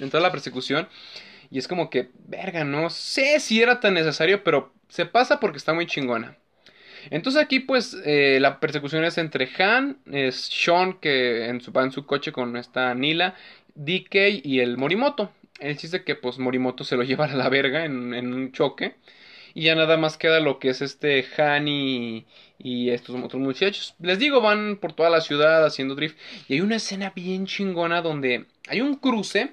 en toda la persecución, y es como que, verga, no sé si era tan necesario, pero se pasa porque está muy chingona. Entonces aquí pues eh, la persecución es entre Han, es Sean que en su, va en su coche con esta Nila, DK y el Morimoto. El chiste que pues Morimoto se lo (laughs) lleva a la verga en, en un choque. Y ya nada más queda lo que es este Han y, estos otros muchachos. Les digo, van por toda la ciudad haciendo drift. Y hay una escena bien chingona donde hay un cruce.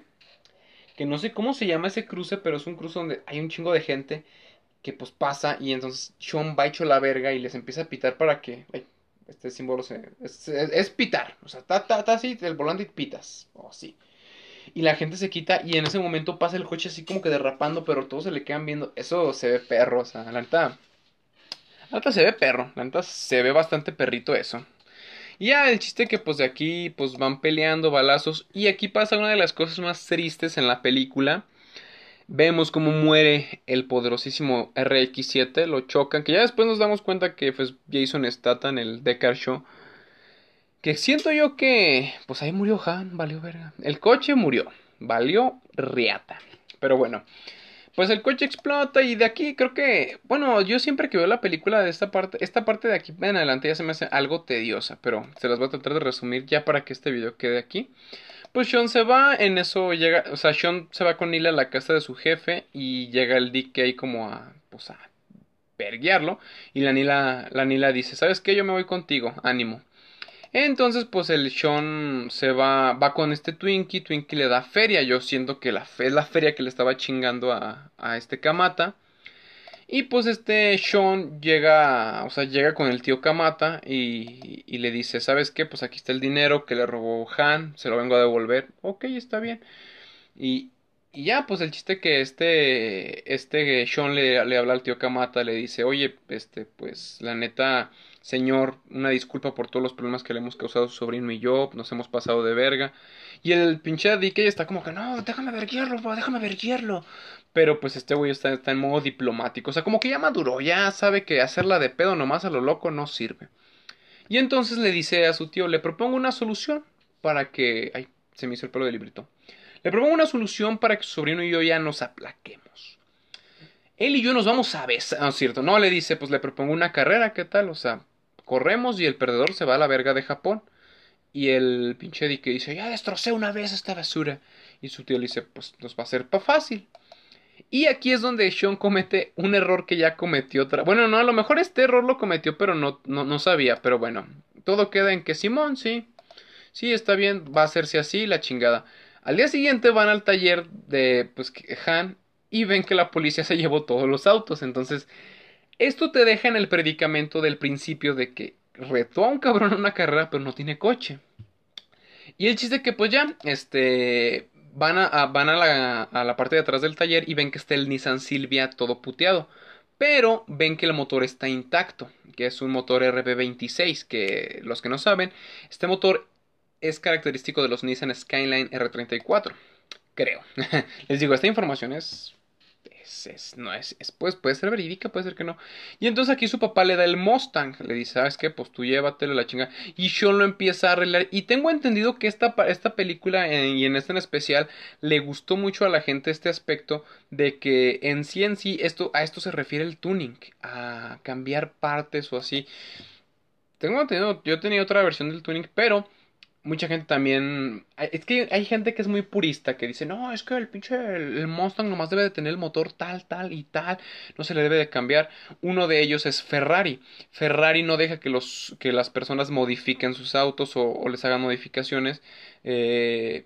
Que no sé cómo se llama ese cruce, pero es un cruce donde hay un chingo de gente que pues pasa. Y entonces Sean va hecho la verga y les empieza a pitar para que... este símbolo se, es, pitar. O sea, está, está, así el volante y pitas. O oh, así y la gente se quita y en ese momento pasa el coche así como que derrapando, pero todos se le quedan viendo. Eso se ve perro, o sea, la neta. La neta se ve perro, la neta se ve bastante perrito eso. Y ya el chiste que pues de aquí pues van peleando balazos y aquí pasa una de las cosas más tristes en la película. Vemos cómo muere el poderosísimo RX-7, lo chocan, que ya después nos damos cuenta que pues Jason Statham, el Deckard Show, que siento yo que, pues ahí murió Han, valió verga. El coche murió, valió riata. Pero bueno, pues el coche explota y de aquí creo que, bueno, yo siempre que veo la película de esta parte, esta parte de aquí en adelante ya se me hace algo tediosa, pero se las voy a tratar de resumir ya para que este video quede aquí. Pues Sean se va, en eso llega, o sea, Sean se va con Nila a la casa de su jefe y llega el DK como a, pues a perguearlo y la Nila, la dice, ¿sabes qué? Yo me voy contigo, ánimo. Entonces, pues el Sean se va, va con este Twinkie, Twinkie le da feria, yo siento que la es la feria que le estaba chingando a, a este Kamata. Y pues este Sean llega, o sea, llega con el tío Kamata y, y, le dice, ¿sabes qué? Pues aquí está el dinero que le robó Han, se lo vengo a devolver. Ok, está bien. Y, y ya, pues el chiste que este, este Sean le, le habla al tío Kamata, le dice, oye, este, pues la neta, Señor, una disculpa por todos los problemas que le hemos causado a su sobrino y yo, nos hemos pasado de verga. Y el pinche DK está como que, no, déjame verguiarlo, déjame verguiarlo. Pero pues este güey está, en modo diplomático, o sea, como que ya maduró, ya sabe que hacerla de pedo nomás a lo loco no sirve. Y entonces le dice a su tío, le propongo una solución para que... Ay, se me hizo el pelo de librito. Le propongo una solución para que su sobrino y yo ya nos aplaquemos. Él y yo nos vamos a besar, ¿no es cierto? No, le dice, pues le propongo una carrera, ¿qué tal? O sea, corremos y el perdedor se va a la verga de Japón. Y el pinche Dick dice, ya destrocé una vez esta basura. Y su tío le dice, pues nos va a ser pa' fácil. Y aquí es donde Sean comete un error que ya cometió otra. Bueno, no, a lo mejor este error lo cometió, pero no, no, no sabía. Pero bueno, todo queda en que Simón, sí. Sí, está bien, va a hacerse así, la chingada. Al día siguiente van al taller de pues, Han y ven que la policía (laughs) se llevó todos los autos. Entonces, esto te deja en el predicamento del principio de que retó a un cabrón una carrera, pero no tiene coche. Y el chiste que pues ya, este, van a, van a a la parte de atrás del taller y ven que está el Nissan Silvia todo puteado. pero ven que el motor está intacto, que es un motor RB26, que los que no saben, este motor es característico de los Nissan Skyline R34, creo. (laughs) Les digo, esta información es es, no es, pues, puede ser verídica, puede ser que no. Y entonces aquí su papá le da el Mustang, le dice, ¿sabes qué? Pues tú llévatelo la chinga. Y Sean lo empieza a arreglar. Y tengo entendido que esta, esta película eh, y en esta en especial le gustó mucho a la gente este aspecto de que en sí en sí esto, a esto se refiere el tuning, a cambiar partes o así. Tengo entendido, yo tenía otra versión del tuning, pero mucha gente también. Es que hay gente que es muy purista, que dice, no, es que el pinche el, Mustang nomás debe de tener el motor tal, tal y tal, no se le debe de cambiar. Uno de ellos es Ferrari. Ferrari no deja que, los, que las personas modifiquen sus autos o, les hagan modificaciones. Eh,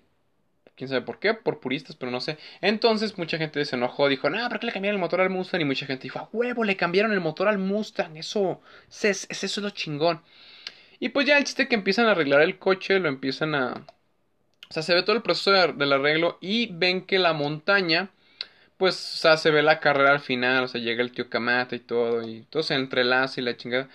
quién sabe por qué, por puristas, pero no sé. Entonces mucha gente se enojó, dijo, no, ¿por qué le cambiaron el motor al Mustang? Y mucha gente dijo, a huevo, le cambiaron el motor al Mustang, eso, es, eso es lo chingón. Y pues ya el chiste que empiezan a arreglar el coche, lo empiezan a... O sea, se ve todo el proceso del arreglo y ven que la montaña, pues, o sea, se ve la carrera al final, o sea, llega el tío Kamata y todo, y todo se entrelaza y la chingada.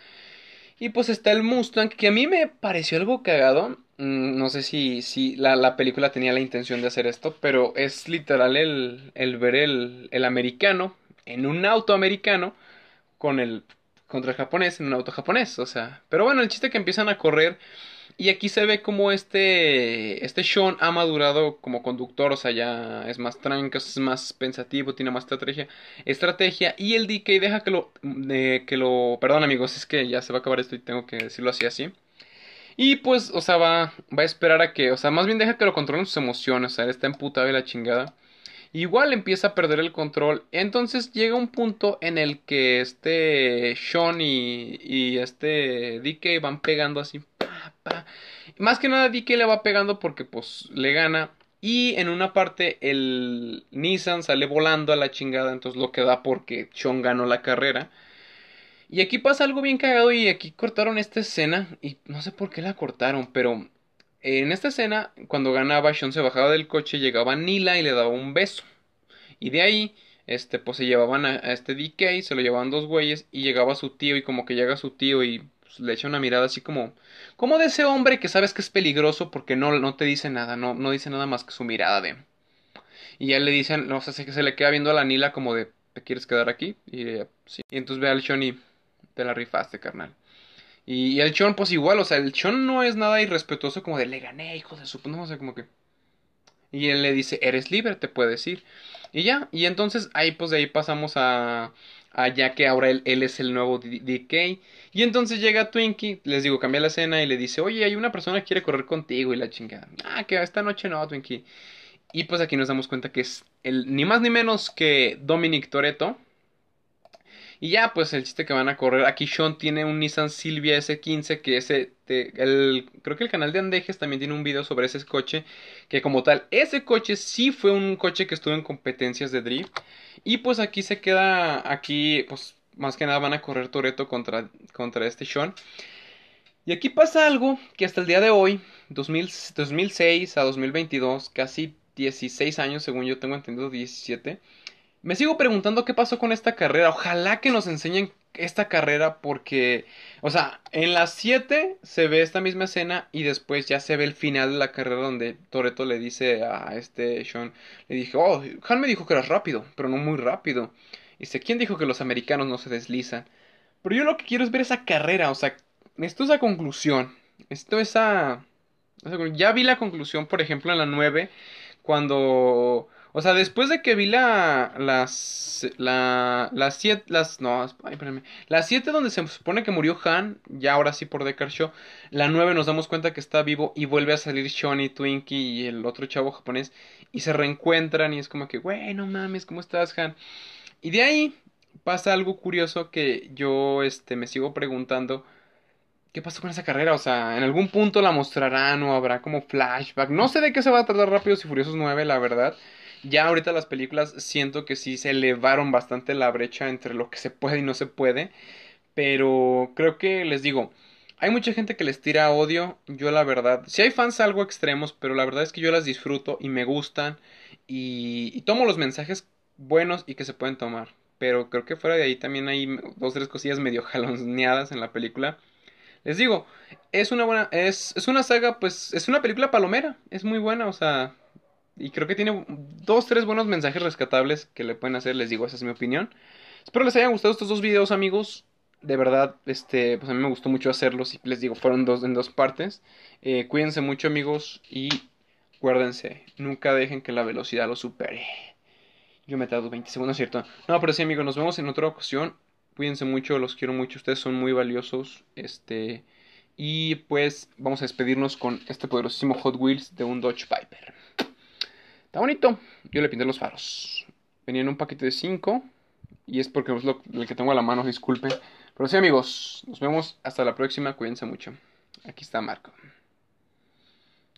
Y pues está el Mustang, que a mí me pareció algo cagado. Mm, no sé si, si la, la, película tenía la intención de hacer esto, pero es literal el, el ver el, el americano en un auto americano con el contra el japonés en un auto japonés, o sea, pero bueno, el chiste que empiezan a correr y aquí se ve como este este Sean ha madurado como conductor, o sea, ya es más tranquilo, es más pensativo, tiene más estrategia, estrategia y el DK deja que lo que lo, perdón amigos, es que ya se va a acabar esto y tengo que decirlo así así. Y pues, o sea, va, va a esperar a que, o sea, más bien deja que lo controlen sus emociones, o sea, él está emputado y la chingada igual empieza a perder el control. Entonces llega un punto en el que este Sean y, este DK van pegando así. Más que nada DK le va pegando porque pues le gana. Y en una parte el Nissan sale volando a la chingada. Entonces lo queda porque Sean ganó la carrera. Y aquí pasa algo bien cagado y aquí cortaron esta escena. Y no sé por qué la cortaron, pero en esta escena, cuando ganaba, Sean se bajaba del coche, llegaba Nila y le daba un beso. Y de ahí, este, pues se llevaban a, este DK, se lo llevaban dos güeyes, y llegaba su tío, y como que llega su tío y pues, le echa una mirada así como, como de ese hombre que sabes que es peligroso porque no, no te dice nada, no, no dice nada más que su mirada de. Y ya le dicen, no sé, que se le queda viendo a la Nila como de, ¿te quieres quedar aquí? Y, sí. y entonces ve al Sean y te la rifaste, carnal. Y, el Chon, pues igual, o sea, el Chon no es nada irrespetuoso como de le gané, hijo de su... No, o sea, como que... Y él le dice, eres libre, te puedes ir. Y ya, y entonces ahí pues de ahí pasamos a... a ya que ahora él, es el nuevo DK. Y entonces llega Twinkie, les digo, cambia la escena y le dice, oye, hay una persona que quiere correr contigo y la chingada. Ah, que esta noche no, Twinkie. Y pues aquí nos damos cuenta que es el ni más ni menos que Dominic Toretto y ya, pues el chiste que van a correr. Aquí Sean tiene un Nissan Silvia S15 que ese, el, creo que el canal de Andejes también tiene un video sobre ese coche. Que como tal, ese coche sí fue un coche que estuvo en competencias de drift. Y pues aquí se queda, aquí pues más que nada van a correr Toreto contra, contra este Sean. Y aquí pasa algo que hasta el día de hoy, 2006 a 2022, casi 16 años según yo tengo entendido, 17 me sigo preguntando qué pasó con esta carrera. Ojalá que nos enseñen esta carrera porque, o sea, en las 7 se ve esta misma escena y después ya se ve el final de la carrera donde Toreto le dice a este Sean, le dije, oh, Han me dijo que eras rápido, pero no muy rápido. Y dice, ¿quién dijo que los americanos no se deslizan? Pero yo lo que quiero es ver esa carrera, o sea, esto es la conclusión. Esto es esa... Ya vi la conclusión, por ejemplo, en la 9, cuando o sea, después de que vi la. Las. La. Las siete. Las. No, espérame. Las siete donde se supone que murió Han. Ya ahora sí por Deckard Show. La nueve nos damos cuenta que está vivo. Y vuelve a salir Shawnee, Twinkie y el otro chavo japonés. Y se reencuentran. Y es como que, güey, no mames, ¿cómo estás, Han? Y de ahí pasa algo curioso que yo este, me sigo preguntando. ¿Qué pasó con esa carrera? O sea, en algún punto la mostrarán o habrá como flashback. No sé de qué se va a tratar Rápidos y Furiosos 9, la verdad. Ya ahorita las películas siento que sí se elevaron bastante la brecha entre lo que se puede y no se puede. Pero creo que les digo, hay mucha gente que les tira odio. Yo la verdad, si hay fans algo extremos, pero la verdad es que yo las disfruto y me gustan. Y, y tomo los mensajes buenos y que se pueden tomar. pero creo que fuera de ahí también hay dos tres cosillas medio (laughs) jaloneadas en la película. Les digo, es una buena, es, es una saga, pues, es una película palomera, es muy buena, o sea, y creo que tiene dos, tres buenos mensajes rescatables que le pueden hacer, les digo, esa es mi opinión. Espero les hayan gustado estos dos videos, amigos. De verdad, este, pues a mí me gustó mucho hacerlos y les digo, fueron dos en dos partes. Eh, cuídense mucho, amigos, y Acuérdense, nunca dejen que la velocidad lo supere. Yo me tardo 20 segundos, ¿cierto? No, pero sí, amigos, nos vemos en otra ocasión. Cuídense mucho, los quiero mucho, ustedes son muy valiosos. Este. Y pues vamos a despedirnos con este poderosísimo Hot Wheels de un Dodge Piper. Está bonito. Yo le pinté los faros. Venía en un paquete de 5. Y es porque es lo, el que tengo a la mano, disculpen. Pero sí, amigos, nos vemos hasta la próxima. Cuídense mucho. Aquí está Marco.